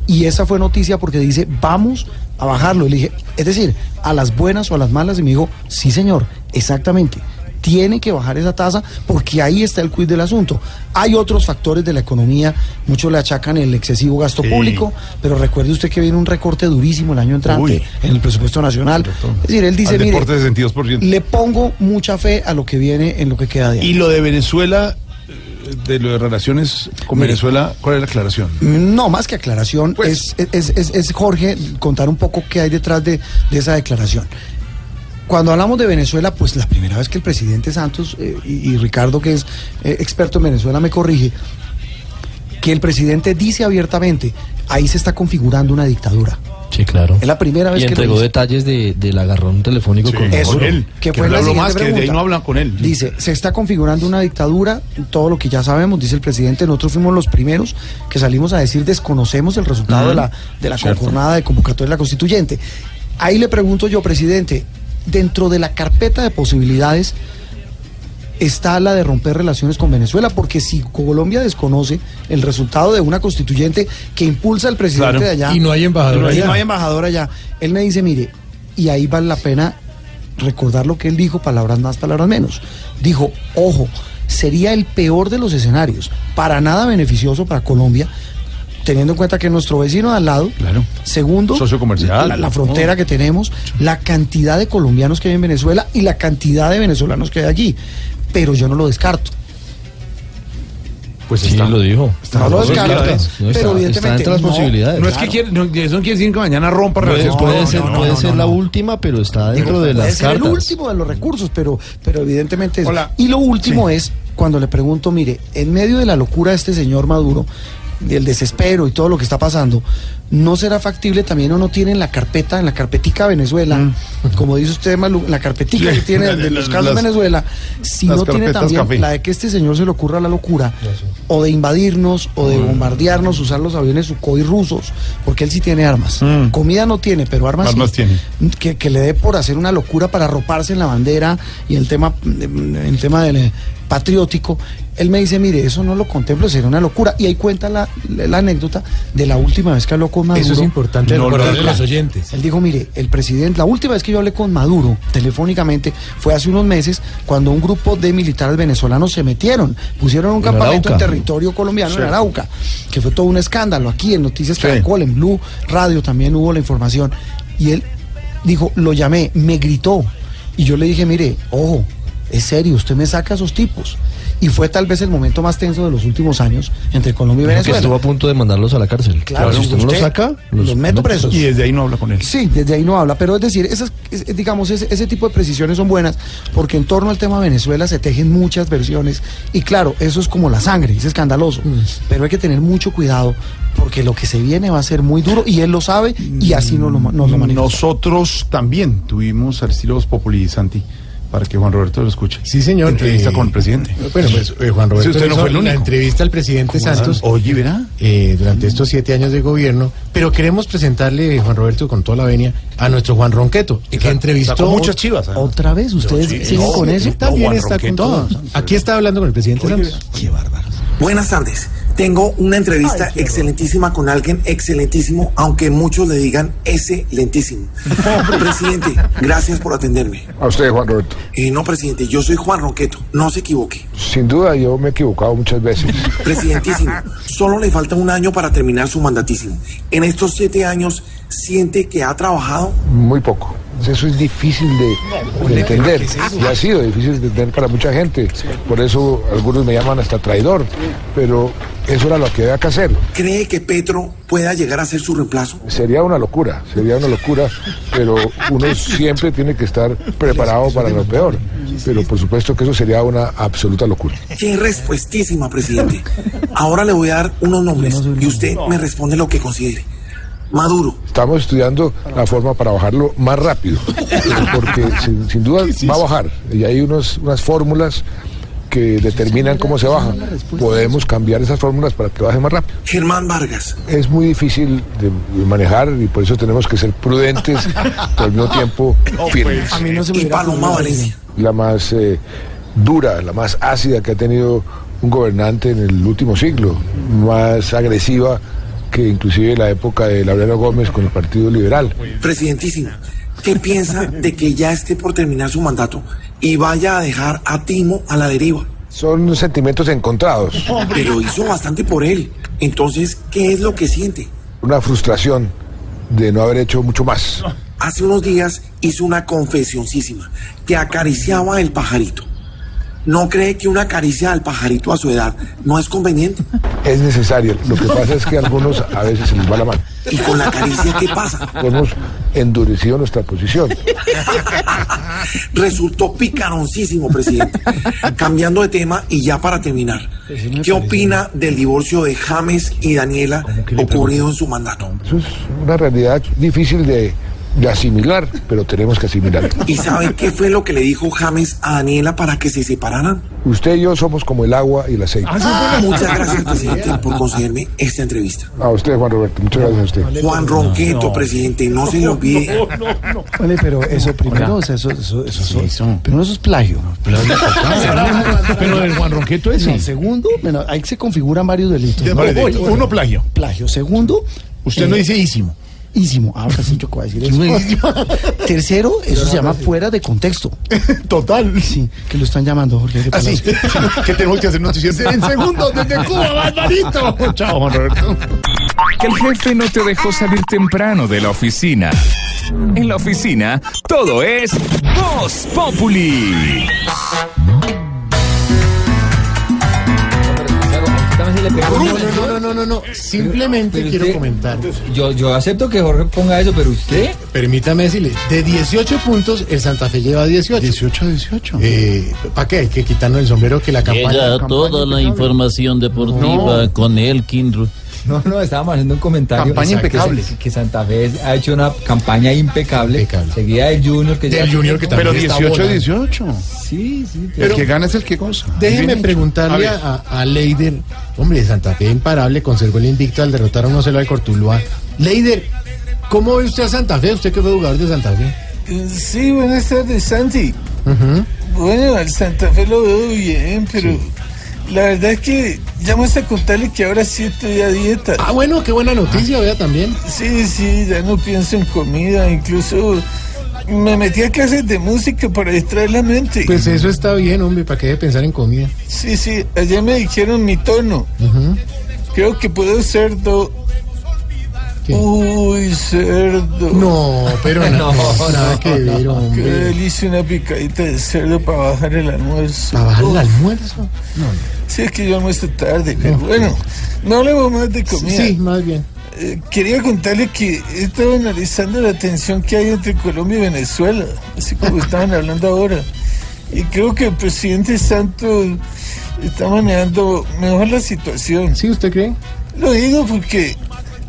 Y esa fue noticia porque dice, vamos a bajarlo. Y le dije, es decir, a las buenas o a las malas. Y me dijo, sí, señor, exactamente. Tiene que bajar esa tasa porque ahí está el quiz del asunto. Hay otros factores de la economía, muchos le achacan el excesivo gasto Sí. público, pero recuerde usted que viene un recorte durísimo el año entrante Uy. en el presupuesto nacional. Es decir, él dice, mire, 62%. le pongo mucha fe a lo que viene en lo que queda de año. Y lo de Venezuela, de lo de relaciones con. Venezuela, ¿cuál es la aclaración? No, más que aclaración, Pues- es, es, es- es, Jorge contar un poco qué hay detrás de, de esa declaración. Cuando hablamos de Venezuela, pues la primera vez que el presidente Santos eh, y, y Ricardo, que es eh, experto en Venezuela, me corrige, que el presidente dice abiertamente, ahí se está configurando una dictadura. Sí, claro. Es la primera vez y que entregó detalles de, del agarrón telefónico con Eso, Maduro. él, que que fue no la siguiente más, que de ahí no hablan con él. Dice, se está configurando una dictadura, todo lo que ya sabemos, dice el presidente, nosotros fuimos los primeros que salimos a decir desconocemos el resultado de la, de la Cierto. jornada de convocatoria de la constituyente. Ahí le pregunto yo, presidente, dentro de la carpeta de posibilidades está la de romper relaciones con Venezuela, porque si Colombia desconoce el resultado de una constituyente que impulsa el presidente Claro. de allá Y no hay embajador y allá. no hay embajador allá, él me dice, mire, y ahí vale la pena recordar lo que él dijo, palabras más, palabras menos. Dijo, ojo, sería el peor de los escenarios, para nada beneficioso para Colombia, teniendo en cuenta que es nuestro vecino de al lado, Claro. segundo, Socio comercial. la, la frontera que tenemos, la cantidad de colombianos que hay en Venezuela y la cantidad de venezolanos que hay allí. Pero yo no lo descarto. Pues Sí, está. lo dijo. No lo descarto. claro. No, está- pero está evidentemente entre las no, posibilidades. No es que quiere, no, eso no quiere decir que mañana rompa Puede, relaciones puede ser, no, no, puede no, ser no, la no. última, pero está dentro de puede las ser cartas. el último de los recursos, pero, pero evidentemente es. Hola. Y lo último es cuando le pregunto, mire, en medio de la locura de este señor Maduro, del desespero y todo lo que está pasando, ¿no será factible también o no tiene en la carpeta, en la carpetica Venezuela, como dice usted, Malu, la carpetica Sí, que tiene (laughs) de los casos las- Venezuela, si no tiene también café. la de que este señor se le ocurra la locura, o de invadirnos, o de bombardearnos, usar los aviones Sukhoi rusos, porque él sí tiene armas. Mm. Comida no tiene, pero armas, Armas sí. tiene. Que, que le dé por hacer una locura para arroparse en la bandera y el tema, el tema del eh, patriótico. Él me dice, mire, eso no lo contemplo, sería una locura. Y ahí cuenta la, la anécdota de la última vez que habló con Maduro. Eso es importante No, a los oyentes. Él dijo, mire, el presidente, la última vez que yo hablé con Maduro telefónicamente fue hace unos meses cuando un grupo de militares venezolanos se metieron, pusieron un En campamento en territorio colombiano en. Arauca, que fue todo un escándalo aquí en Noticias Sí. Caracol, en Blue Radio también hubo la información. Y él dijo, lo llamé, me gritó. Y yo le dije, mire, ojo, es serio, usted me saca a esos tipos. Y fue tal vez el momento más tenso de los últimos años entre Colombia y Dijo que Venezuela. estuvo a punto de mandarlos a la cárcel. Claro, si usted no los usted saca, los meto presos. Y desde ahí no habla con él. Sí, desde ahí no habla, pero es decir, esas, es- es- digamos, ese, ese tipo de precisiones son buenas porque en torno al tema Venezuela se tejen muchas versiones y claro, eso es como la sangre, es escandaloso, pero hay que tener mucho cuidado porque lo que se viene va a ser muy duro y él lo sabe y así nos lo, nos lo manifiesta. Nosotros también tuvimos al estilo Populi Santi para que Juan Roberto lo escuche. Sí, señor. Entrevista Eh, con el presidente. Bueno, pues eh, Juan Roberto Sí, usted no fue el la único. entrevista al presidente ¿Cómo Santos? Oye, verá. eh, durante estos siete años de gobierno, pero queremos presentarle, Juan Roberto, con toda la venia, a nuestro Juan Ronqueto, que entrevistó... Sacó muchas chivas. además. Otra vez, ustedes Sí, siguen no, con eso. También Juan está con Ronqueto. todo. Aquí está hablando con el presidente Oye, Santos. verá. Buenas tardes. Tengo una entrevista excelentísima con alguien excelentísimo, aunque muchos le digan excelentísimo. (laughs) presidente, gracias por atenderme. A usted, Juan Roberto. Eh, no, presidente, yo soy Juan Ronqueto, no se equivoque. Sin duda, yo me he equivocado muchas veces. Presidentísimo, solo le falta un año para terminar su mandatísimo. En estos siete años, ¿siente que ha trabajado? Muy poco. Eso es difícil de, de entender y ha sido difícil de entender para mucha gente. Por eso algunos me llaman hasta traidor, pero eso era lo que había que hacer. ¿Cree que Petro pueda llegar a ser su reemplazo? Sería una locura, sería una locura, pero uno siempre tiene que estar preparado para lo peor. Pero por supuesto que eso sería una absoluta locura. Qué respuestísima, presidente. Ahora le voy a dar unos nombres y usted me responde lo que considere. Maduro. Estamos estudiando la forma para bajarlo más rápido, porque sin, sin duda va a bajar. Y hay unos, unas fórmulas que determinan cómo se baja. Podemos cambiar esas fórmulas para que baje más rápido. Germán Vargas. Es muy difícil de, de manejar y por eso tenemos que ser prudentes, pero al mismo tiempo firmes. A mí no se me y Paloma Valencia. La más eh, dura, la más ácida que ha tenido un gobernante en el último siglo, más agresiva que inclusive la época de Laureano Gómez con el Partido Liberal. Presidentísimo, ¿qué piensa de que ya esté por terminar su mandato y vaya a dejar a Timo a la deriva? Son sentimientos encontrados. Pero hizo bastante por él. Entonces, ¿qué es lo que siente? Una frustración de no haber hecho mucho más. Hace unos días hizo una confesioncísima que acariciaba el pajarito. ¿No cree que una caricia al pajarito a su edad no es conveniente? Es necesario. Lo que pasa es que a algunos a veces se les va la mano. ¿Y con la caricia qué pasa? Hemos endurecido nuestra posición. Resultó picaroncísimo, presidente. Cambiando de tema y ya para terminar. ¿Qué opina del divorcio de James y Daniela ocurrido en su mandato? Eso es una realidad difícil de, de asimilar, pero tenemos que asimilar. (laughs) ¿Y sabe qué fue lo que le dijo James a Daniela para que se separaran? Usted y yo somos como el agua y el aceite. Muchas gracias, presidente, por concederme esta entrevista. A usted, Juan Roberto, muchas gracias a usted. Juan Ronqueto, presidente, no se le olvide. Vale, pero eso primero, o sea, eso, eso, eso, eso- primero eso es plagio. (laughs) Pero el Juan Ronqueto es No, segundo, bueno, ahí se configuran varios delitos. Uno, plagio. Plagio. Segundo. Usted no dice ísimo. Ísimo. Ahora sí (laughs) yo voy a decir eso. Tercero, (laughs) eso se llama fuera de contexto. (laughs) Total. Sí, que lo están llamando, Jorge. Así. Palacio. que tenemos que hacer noticias en segundos desde Cuba, Barbarito. Chao, Juan Roberto. Que el jefe no te dejó salir temprano de la oficina. En la oficina, todo es Voz Populi. No, no, no, no, no, no, no. Simplemente pero quiero usted- comentar. Yo, yo acepto que Jorge ponga eso, pero usted. Permítame decirle, de 18 puntos, el Santa Fe lleva 18. 18 18. Eh, ¿Para qué? Hay que quitarnos el sombrero que la campaña. Llega campaña toda la información deportiva No. con Elkin. (laughs) No, no, estábamos haciendo un comentario. Campaña Exacto, impecable. Que, que Santa Fe ha hecho una campaña impecable. Seguida del Junior. Que Del ya- Junior que Pero también está 18 volando. 18. Sí, sí. El Pero- que gana es el que goza. Déjeme preguntarle A a, a Leider. Hombre, Santa Fe imparable, conservó el invicto al derrotar a 1-0 al Cortuluá. Leider, ¿cómo ve usted a Santa Fe? Usted que fue jugador de Santa Fe. Sí, buenas tardes, Santi. Bueno, al Santa Fe lo veo bien, pero la verdad es que llamo hasta contarle que ahora sí estoy a dieta. Ah, bueno, qué buena noticia, vea también. Sí, sí, ya no pienso en comida, incluso me metí a clases de música para distraer la mente. Pues eso está bien, hombre, para que de pensar en comida. Sí, sí, ayer me dijeron mi tono. Creo que puedo ser do... Uy, cerdo. No, pero no, (laughs) nada que ver, Qué delicia una picadita de cerdo para bajar el almuerzo. ¿Para bajar el almuerzo? No, Sí, es que yo almuerzo tarde, pero bueno, no hablemos más de comida. Sí, más bien. Eh, quería contarle que he estado analizando la tensión que hay entre Colombia y Venezuela, así como estaban hablando ahora. Y creo que el presidente Santos está manejando mejor la situación. ¿Sí, usted cree? Lo digo porque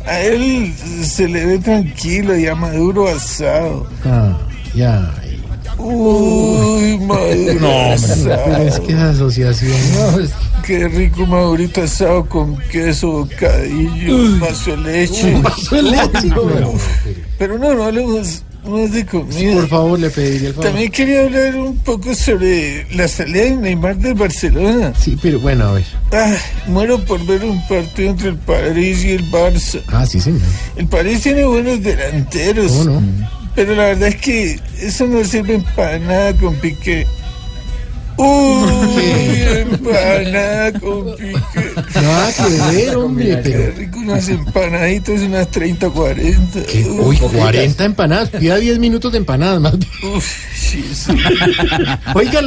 a él se le ve tranquilo y a Maduro asado. Ah, ya. Uy, (laughs) Maduro No, asado. pero es que esa asociación. No, es- Qué rico Madurito asado con queso, bocadillo, vaso de leche. Un vaso de leche. Pero no, no hablemos más de comida. Por favor, le pediría el favor. También quería hablar un poco sobre la salida de Neymar del Barcelona. Sí, pero bueno, a ver. Ah, muero por ver un partido entre el París y el Barça. Ah, sí, señor. El París tiene buenos delanteros. ¿Cómo no? Pero la verdad es que eso no sirve para nada con Piqué. Uy, empanada con Piqué. Nada que ver, hombre, Qué pero... rico, unas empanaditas, unas 30, 40. Uy, 40 empanadas. Pida 10 minutos de empanadas más. bien. Sí, sí. Oiga,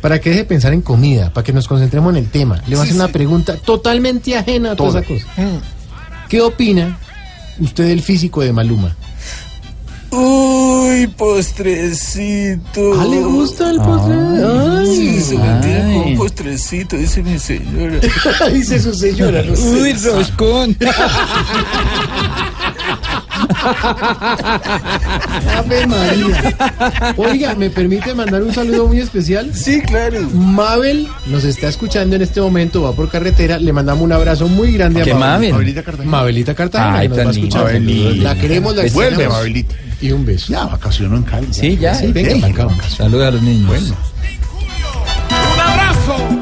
para que deje de pensar en comida, para que nos concentremos en el tema, le voy a hacer una pregunta totalmente ajena a toda esa cosa. ¿Qué opina usted del físico de Maluma? Uy, postrecito. Ah, ¿le gusta el postre? Ay, sí, se me tiene ay. como un postrecito, dice mi señora. (laughs) Dice su señora. Uy, roscón. (laughs) Ave María. Oiga, ¿me permite mandar un saludo muy especial? Sí, claro. Mabel nos está escuchando en este momento, va por carretera. Le mandamos un abrazo muy grande a ¿Qué Mabel. Mabel? Mabelita Cartagena. Mabelita Cartagena. Ay, nos va a escuchar. La queremos, la Vuelve, extrañamos. Mabelita. Y un beso. Ya vacacionó en Cali. Sí, ya. Sí, venga, acá. Saludos a los niños. Bueno. ¡Un abrazo!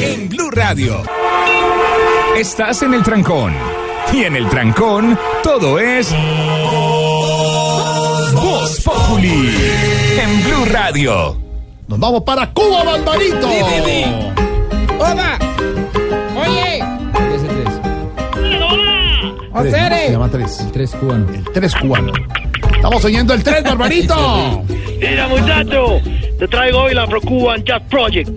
En Blue Radio. Estás en el trancón. Y en el trancón, todo es. Voz Populi. En Blue Radio. Nos vamos para Cuba, Barbarito. ¡Hola! Oye, Ese tres. Tres, llama tres. Tres cubanos. El tres cubano. Estamos oyendo el tres, Barbarito. Mira, muchacho, te traigo hoy la Afro Cuban Jazz Project,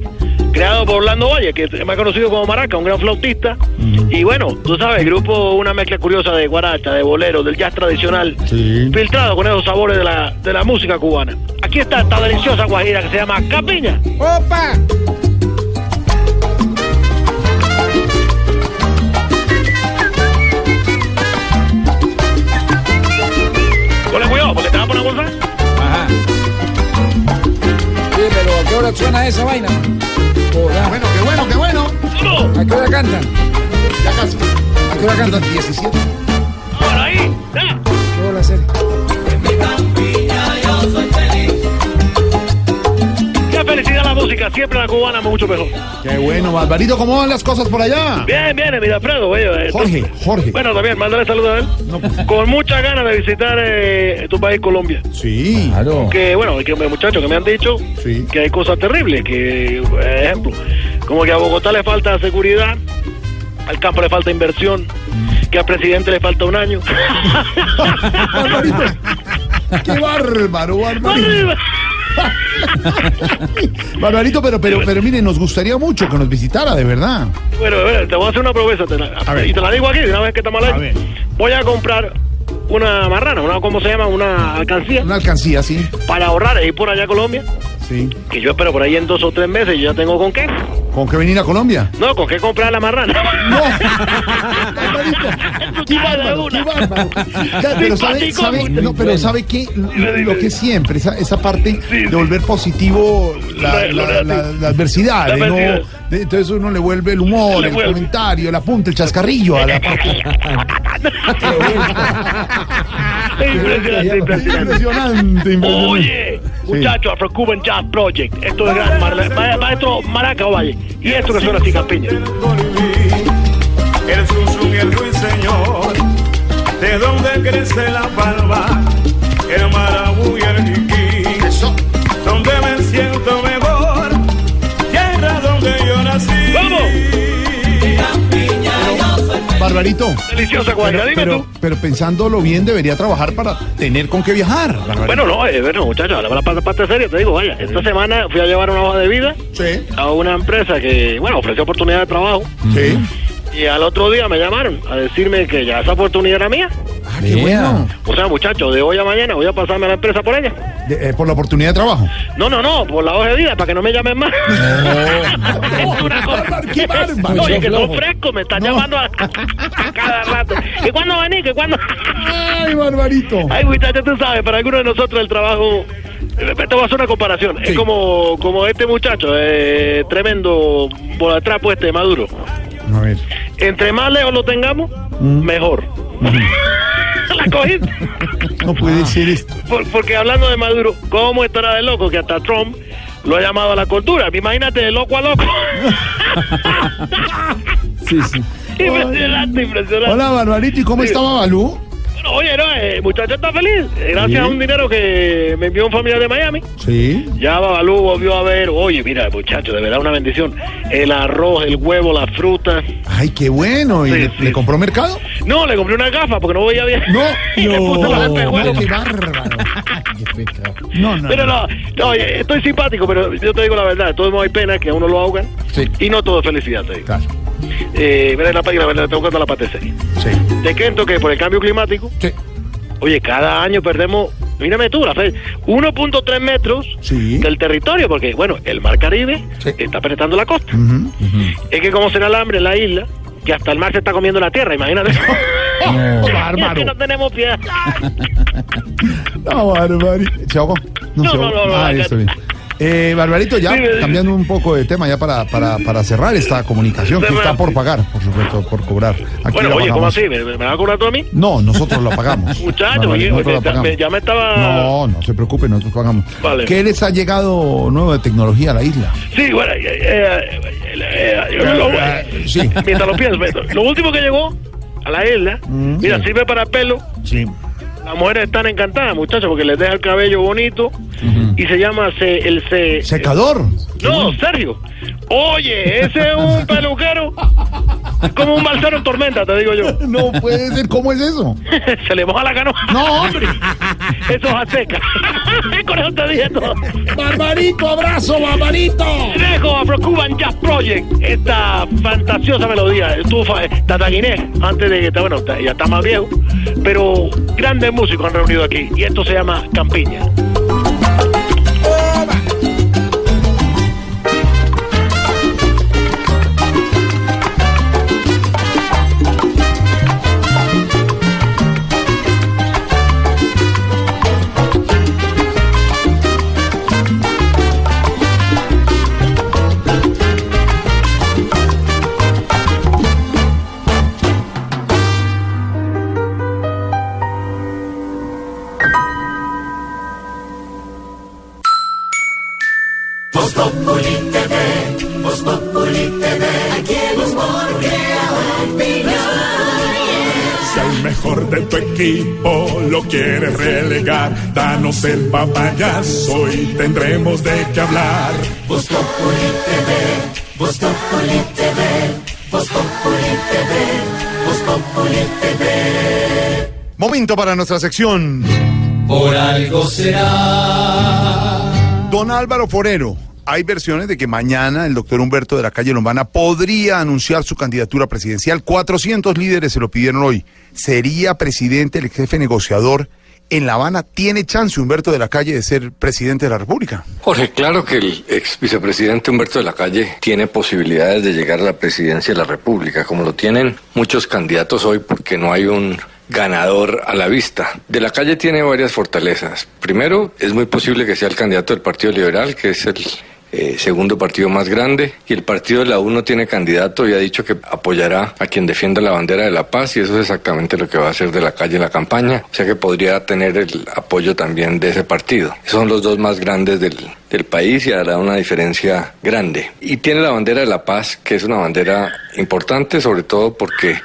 creado por Orlando Valle, que es más conocido como Maraca, un gran flautista. Y bueno, tú sabes, el grupo, una mezcla curiosa de guaracha, de bolero, del jazz tradicional, filtrado con esos sabores de la, de la música cubana. Aquí está esta deliciosa guajira que se llama Capiña. ¡Opa! Qué hora suena esa vaina? Hola. Bueno, qué bueno, qué bueno. ¿A qué hora cantan? Ya casi. ¿A qué hora cantan? 17. Música, siempre la cubana mucho mejor. Qué bueno, Barbarito. ¿Cómo van las cosas por allá? Bien, bien, mira, oye, eh, Jorge, Jorge. Bueno, también, mándale saludos a él. Con muchas ganas de visitar eh, tu país, Colombia. Sí. Claro. Que, bueno, que muchachos que me han dicho Sí. que hay cosas terribles, que, por ejemplo, como que a Bogotá le falta seguridad, al campo le falta inversión, que al presidente le falta un año. (laughs) Qué bárbaro, Barbarito. (laughs) Barbarito, pero, pero, pero mire, nos gustaría mucho que nos visitara, de verdad. Bueno, te voy a hacer una promesa, te la- A ver. y te la digo aquí, de una vez que estamos al aire. Voy a comprar una marrana, una, ¿cómo se llama? Una alcancía, Una alcancía, sí. para ahorrar e ir por allá a Colombia, Sí. que yo espero por ahí en dos o tres meses, yo ya tengo con qué. ¿Con qué venir a Colombia? No, con qué comprar la marrana. (laughs) (laughs) ¡Qué bárbaro! ¡Qué bárbaro! Ya, pero sabe, no, pero sabe qué, lo, lo que siempre, esa, esa parte de volver positivo la, la- la- la adversidad, de no- entonces uno le vuelve el humor, Le el vuelve. comentario, el apunte, el chascarrillo a la (laughs) impresionante, impresionante. Impresionante. Oye, muchachos, Afro Cuban Jazz Project. Esto es gran ma- ma- maestro Maraca Valle. Y esto que suena así, Campiña. El Susun y el ruiseñor, de donde crece la palma, el marabú y el Barbarito. Deliciosa dime pero, tú. pero pensándolo bien, debería trabajar para tener con qué viajar. Barbarito. Bueno, no, eh, bueno, muchachos, la parte, parte seria, te digo, vaya, esta semana fui a llevar una hoja de vida Sí. a una empresa que, bueno, ofreció oportunidad de trabajo. Sí. Y al otro día me llamaron a decirme que ya esa oportunidad era mía. Ah, qué bueno. O sea, muchachos, de hoy a mañana voy a pasarme a la empresa por ella. De- eh, por la oportunidad de trabajo. No, no, no, por la hoja de vida, para que no me llamen más. (laughs) Es una cosa- (laughs) ¡Qué bárbaro! Oye, que son Flojo. frescos, me están llamando a, a cada rato. ¿Y cuándo venís? ¿Que cuándo? ¡Ay, Barbarito! Ay, muchachos, tú sabes, para algunos de nosotros el trabajo... eh, Te voy a hacer una comparación. Es como, como este muchacho, eh, tremendo por atrás, pues, este Maduro. A ver. Entre más lejos lo tengamos, Mm. mejor. La cogiste. No puede ser esto. Por- porque hablando de Maduro, ¿cómo estará de loco que hasta Trump lo ha llamado a la cultura? Imagínate de loco a loco. (laughs) Sí, sí. impresionante, impresionante. Hola, Barbarito, ¿y cómo Sí. estaba Balú? Oye, no, eh, el muchacho está feliz. eh, Gracias Sí. a un dinero que me envió un familiar de Miami. Sí. Ya Babalú volvió a ver, oye, mira, muchacho, de verdad una bendición. El arroz, el huevo, la fruta. Ay, qué bueno. ¿Y Sí, le, sí. le compró mercado? No, le compré una gafa porque no veía bien. No, (laughs) y le puse los espejuelos. qué (laughs) bárbaro. No, no. Pero no, no, oye, estoy simpático, pero yo te digo la verdad, de todos modos hay pena que a uno lo ahogan Sí. y no todo es felicidad, te digo. Claro. Eh, la página, verdad, tengo que la parte seria. Sí. Te cuento que por el cambio climático, Sí. oye, cada año perdemos, mírame tú, la fe, 1.3 metros Sí. del territorio, porque, bueno, el mar Caribe Sí. está penetrando la costa. Es que como será el hambre en la isla, que hasta el mar se está comiendo la tierra, imagínate. No, (laughs) Es bárbaro. que no tenemos piedad. (laughs) No. No, no, no, no, Ah. Eh, Barbarito, ya cambiando un poco de tema, ya para, para, para cerrar esta comunicación, que está por pagar, por supuesto, por cobrar. Aquí bueno, oye, ¿cómo así? ¿Me, me va a cobrar tú a mí? No, nosotros la pagamos. (laughs) Muchacho, Barbarito, oye, nosotros la oye, ya, me, ya me estaba... No, no se preocupe, nosotros pagamos. Vale. ¿Qué les ha llegado nuevo de tecnología a la isla? Sí, bueno, eh, eh, eh, eh, lo- Eh, sí. mientras lo pienso, lo último que llegó a la isla, Mm, mira, sí. sirve para pelo. Sí. Las mujeres están encantadas, muchachos, porque les deja el cabello bonito y se llama se- el se, ¿Secador? No, Sergio. Oye, ese es un peluquero. Como un balsero en tormenta, te digo yo. (laughs) No puede ser, ¿cómo es eso? (laughs) Se le moja la canoa. No, (laughs) hombre. Eso es a seca. Con eso te dije todo. Barbarito, abrazo, Barbarito. Dejo Afro Cuban Jazz Project, esta fantasiosa melodía. Estuvo fa- Tata Guinés, antes de que, está- bueno, ya está más viejo, pero grandes músicos han reunido aquí. Y esto se llama Campiña. De tu equipo lo quieres relegar, danos el papayazo y tendremos de qué hablar. Voz Populi TV, Voz Populi TV, Voz Populi TV, Voz Populi TV. Momento para nuestra sección. Por algo será. Don Álvaro Forero. Hay versiones de que mañana el doctor Humberto de la Calle Lombana podría anunciar su candidatura presidencial. 400 líderes se lo pidieron hoy. ¿Sería presidente el jefe negociador en La Habana? ¿Tiene chance Humberto de la Calle de ser presidente de la República? Jorge, claro que el ex vicepresidente Humberto de la Calle tiene posibilidades de llegar a la presidencia de la República, como lo tienen muchos candidatos hoy, porque no hay un ganador a la vista. De la Calle tiene varias fortalezas. Primero, es muy posible que sea el candidato del Partido Liberal, que es el eh, segundo partido más grande, y el partido de la U no tiene candidato y ha dicho que apoyará a quien defienda la bandera de la paz, y eso es exactamente lo que va a hacer de la calle en la campaña, o sea que podría tener el apoyo también de ese partido. Son los dos más grandes del, del país y hará una diferencia grande. Y tiene la bandera de la paz, que es una bandera importante, sobre todo porque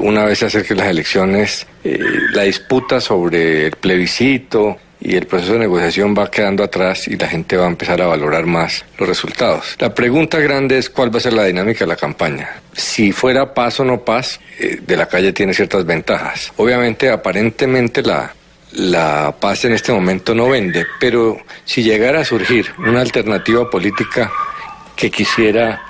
una vez se acerquen las elecciones, eh, la disputa sobre el plebiscito y el proceso de negociación va quedando atrás y la gente va a empezar a valorar más los resultados. La pregunta grande es cuál va a ser la dinámica de la campaña. Si fuera paz o no paz, eh, de la calle tiene ciertas ventajas. Obviamente, aparentemente la, la paz en este momento no vende, pero si llegara a surgir una alternativa política que quisiera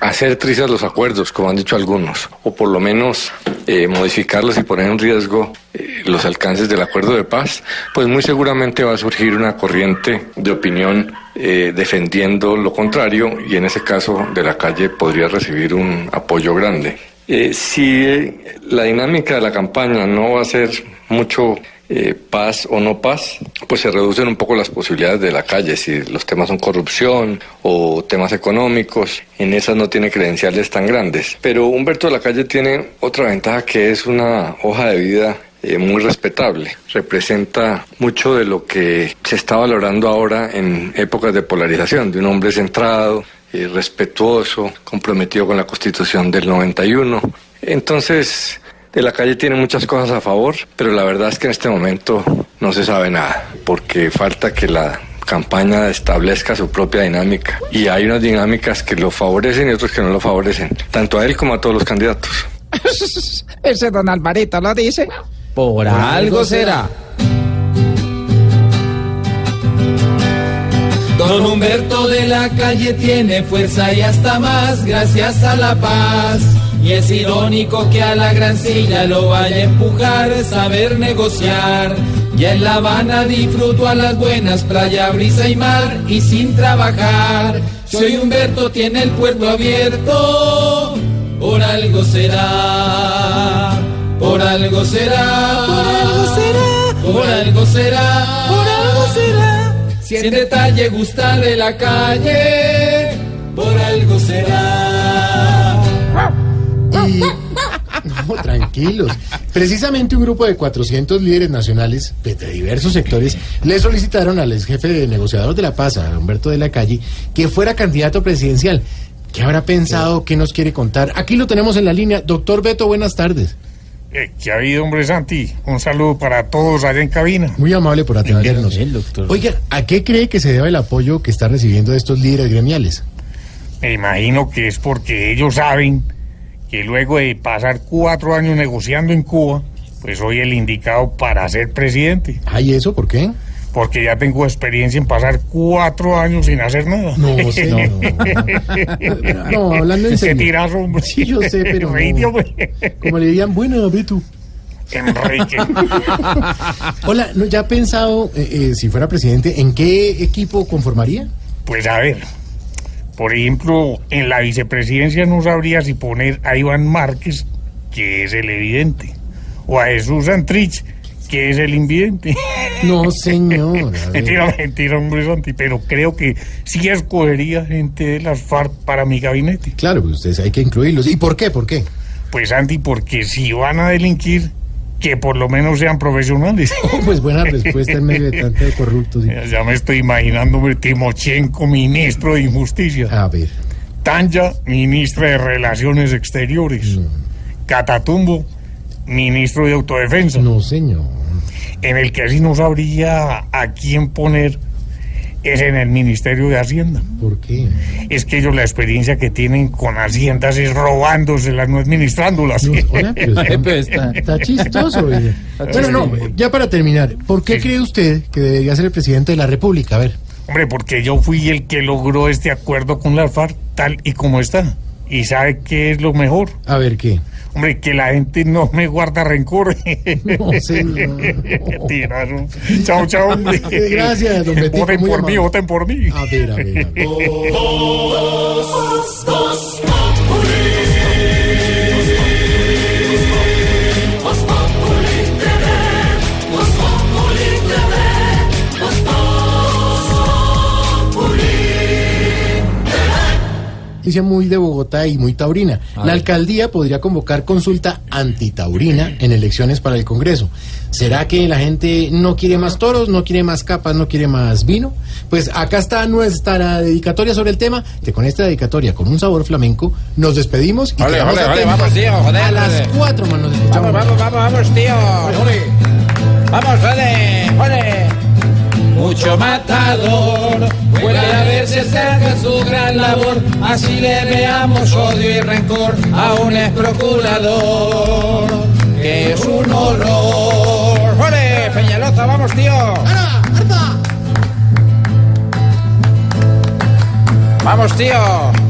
hacer trizas los acuerdos, como han dicho algunos, o por lo menos eh, modificarlos y poner en riesgo eh, los alcances del acuerdo de paz, pues muy seguramente va a surgir una corriente de opinión eh, defendiendo lo contrario y en ese caso de la calle podría recibir un apoyo grande. Eh, si eh, la dinámica de la campaña no va a ser mucho eh, paz o no paz, pues se reducen un poco las posibilidades de la calle. Si los temas son corrupción o temas económicos, en esas no tiene credenciales tan grandes. Pero Humberto de la Calle tiene otra ventaja que es una hoja de vida eh, muy respetable. Representa mucho de lo que se está valorando ahora en épocas de polarización, de un hombre centrado, eh, respetuoso, comprometido con la Constitución del 91. Entonces, de la calle tiene muchas cosas a favor, pero la verdad es que en este momento no se sabe nada, porque falta que la campaña establezca su propia dinámica. Y hay unas dinámicas que lo favorecen y otras que no lo favorecen, tanto a él como a todos los candidatos. (laughs) Ese don Alvarito lo dice. Por algo será. Don Humberto de la calle tiene fuerza y hasta más gracias a la paz. Y es irónico que a la gran silla lo vaya a empujar saber negociar. Y en La Habana disfruto a las buenas, playa, brisa y mar y sin trabajar. Soy Humberto tiene el puerto abierto, por algo será, por algo será, por algo será, por algo será, por algo será. Si en detalle gusta de la calle, por algo será. Y, (laughs) no, tranquilos. Precisamente un grupo de 400 líderes nacionales de de diversos sectores le solicitaron al ex jefe de negociador de la paz, a Humberto de la Calle, que fuera candidato presidencial. ¿Qué habrá pensado? ¿Qué nos quiere contar? Aquí lo tenemos en la línea. Doctor Beto, buenas tardes. Eh, ¿Qué ha habido, hombre Santi? Un saludo para todos allá en cabina. Muy amable por atendernos. Oiga, ¿a qué cree que se debe el apoyo que está recibiendo de estos líderes gremiales? Me imagino que es porque ellos saben que luego de pasar cuatro años negociando en Cuba, pues soy el indicado para ser presidente. ¿Ay, eso por qué? Porque ya tengo experiencia en pasar cuatro años sin hacer nada. No, (laughs) señor. No, hablando en Qué serio. tirazo, hombre. Sí, yo sé, (laughs) pero no. Como le dirían, bueno, Beto. Enrique. (laughs) Hola, ¿no, ¿ya ha pensado, eh, eh, si fuera presidente, en qué equipo conformaría? Pues a ver, por ejemplo, en la vicepresidencia no sabría si poner a Iván Márquez, que es el evidente, o a Jesús Santrich, que es el invidente. (laughs) No, señor. mentira, mentira, hombre Santi, pero creo que sí escogería gente de las FARC para mi gabinete. Claro, pues ustedes hay que incluirlos. ¿Y por qué? ¿Por qué? Pues Santi, porque si van a delinquir, que por lo menos sean profesionales. (laughs) Pues buena respuesta en medio de (laughs) tanto corruptos. Ya- Ya me estoy imaginando, Timochenko, ministro de Injusticia. A ver. Tanya, ministra de Relaciones Exteriores. Catatumbo, ministro de Autodefensa. No, señor. En el que así no sabría a quién poner es en el Ministerio de Hacienda. ¿Por qué? Es que ellos la experiencia que tienen con Haciendas es robándoselas, no administrándolas. (laughs) Hola, pero está, está chistoso. oye. Bueno, no, ya para terminar, ¿por qué cree usted que debería ser el presidente de la República? A ver. Hombre, porque yo fui el que logró este acuerdo con la FARC tal y como está. ¿Y sabe qué es lo mejor? A ver, ¿qué? Hombre, que la gente no me guarda rencor. (laughs) No. Tirazo. Chao, chao, hombre. (laughs) Gracias, don Betico, Voten por mí, amable. voten por mí. A ver, a ver, a ver. Dice muy de Bogotá y muy taurina. La alcaldía podría convocar consulta antitaurina en elecciones para el Congreso. ¿Será que la gente no quiere más toros, no quiere más capas, no quiere más vino? Pues acá está nuestra dedicatoria sobre el tema, que con esta dedicatoria, con un sabor flamenco, nos despedimos y Ole, quedamos ole, ole, atentos. vamos, tío, joder, a las cuatro más nos escuchamos. Vamos, vamos, vamos, vamos, tío. Vamos, ole, ole. Mucho matador puede a verse cerca su gran labor, así le veamos odio y rencor a un ex procurador, que es un horror. ¡Ole, Peñaloza, vamos, tío! ¡Vamos, tío!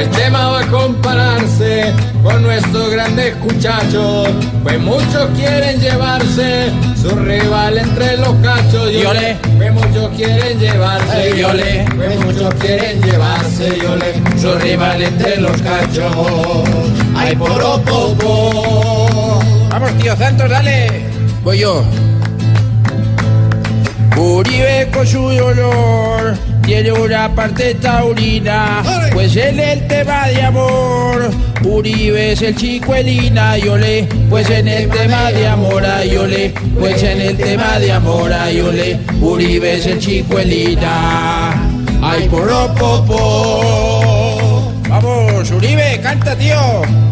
El tema va a compararse con nuestros grandes muchachos, pues muchos quieren llevarse su rival entre los cachos. Y ole, pues muchos quieren llevarse, y ole, pues muchos quieren llevarse, y ole, su rival entre los cachos. Ay, poropopo. Vamos, tío Santos, dale. Voy yo. Uribe con su dolor tiene una parte taurina, pues en el tema de amor, Uribe es el chico Elina, y ole, pues en el tema de amor, ay ole, pues en el tema de amor, ay ole, Uribe es el chico Elina, ay poropopo. Vamos, Uribe, canta, tío.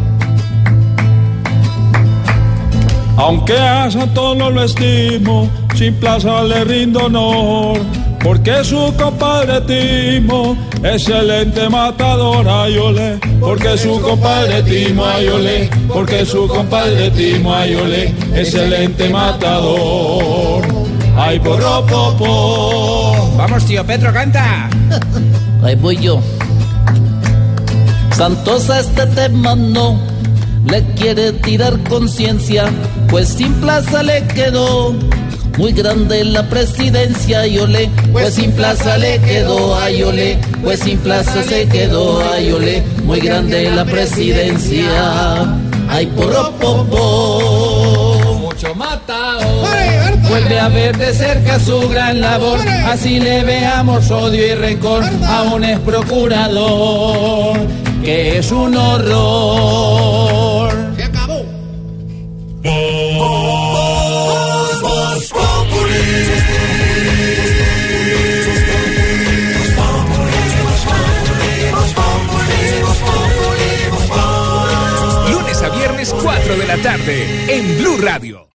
Aunque a Santos no lo estimo, sin plaza le rindo honor, porque su compadre Timo, excelente matador, ayole, porque su compadre Timo, ayole, porque su compadre Timo, ayole, excelente matador. Ay, poropopo. Vamos, tío Pedro, canta. Ahí voy yo. Santos a este tema no le quiere tirar conciencia, pues sin plaza le quedó. Muy grande la presidencia, y ole, pues sin plaza le quedó, ay ole, pues sin plaza se quedó, ay ole, muy grande la presidencia, ay poropopo. mucho matador. Vuelve a ver de cerca su gran labor, así le veamos odio y rencor, aún es procurador, que es un horror. Se acabó. Lunes a viernes 4 de la tarde en Blue Radio.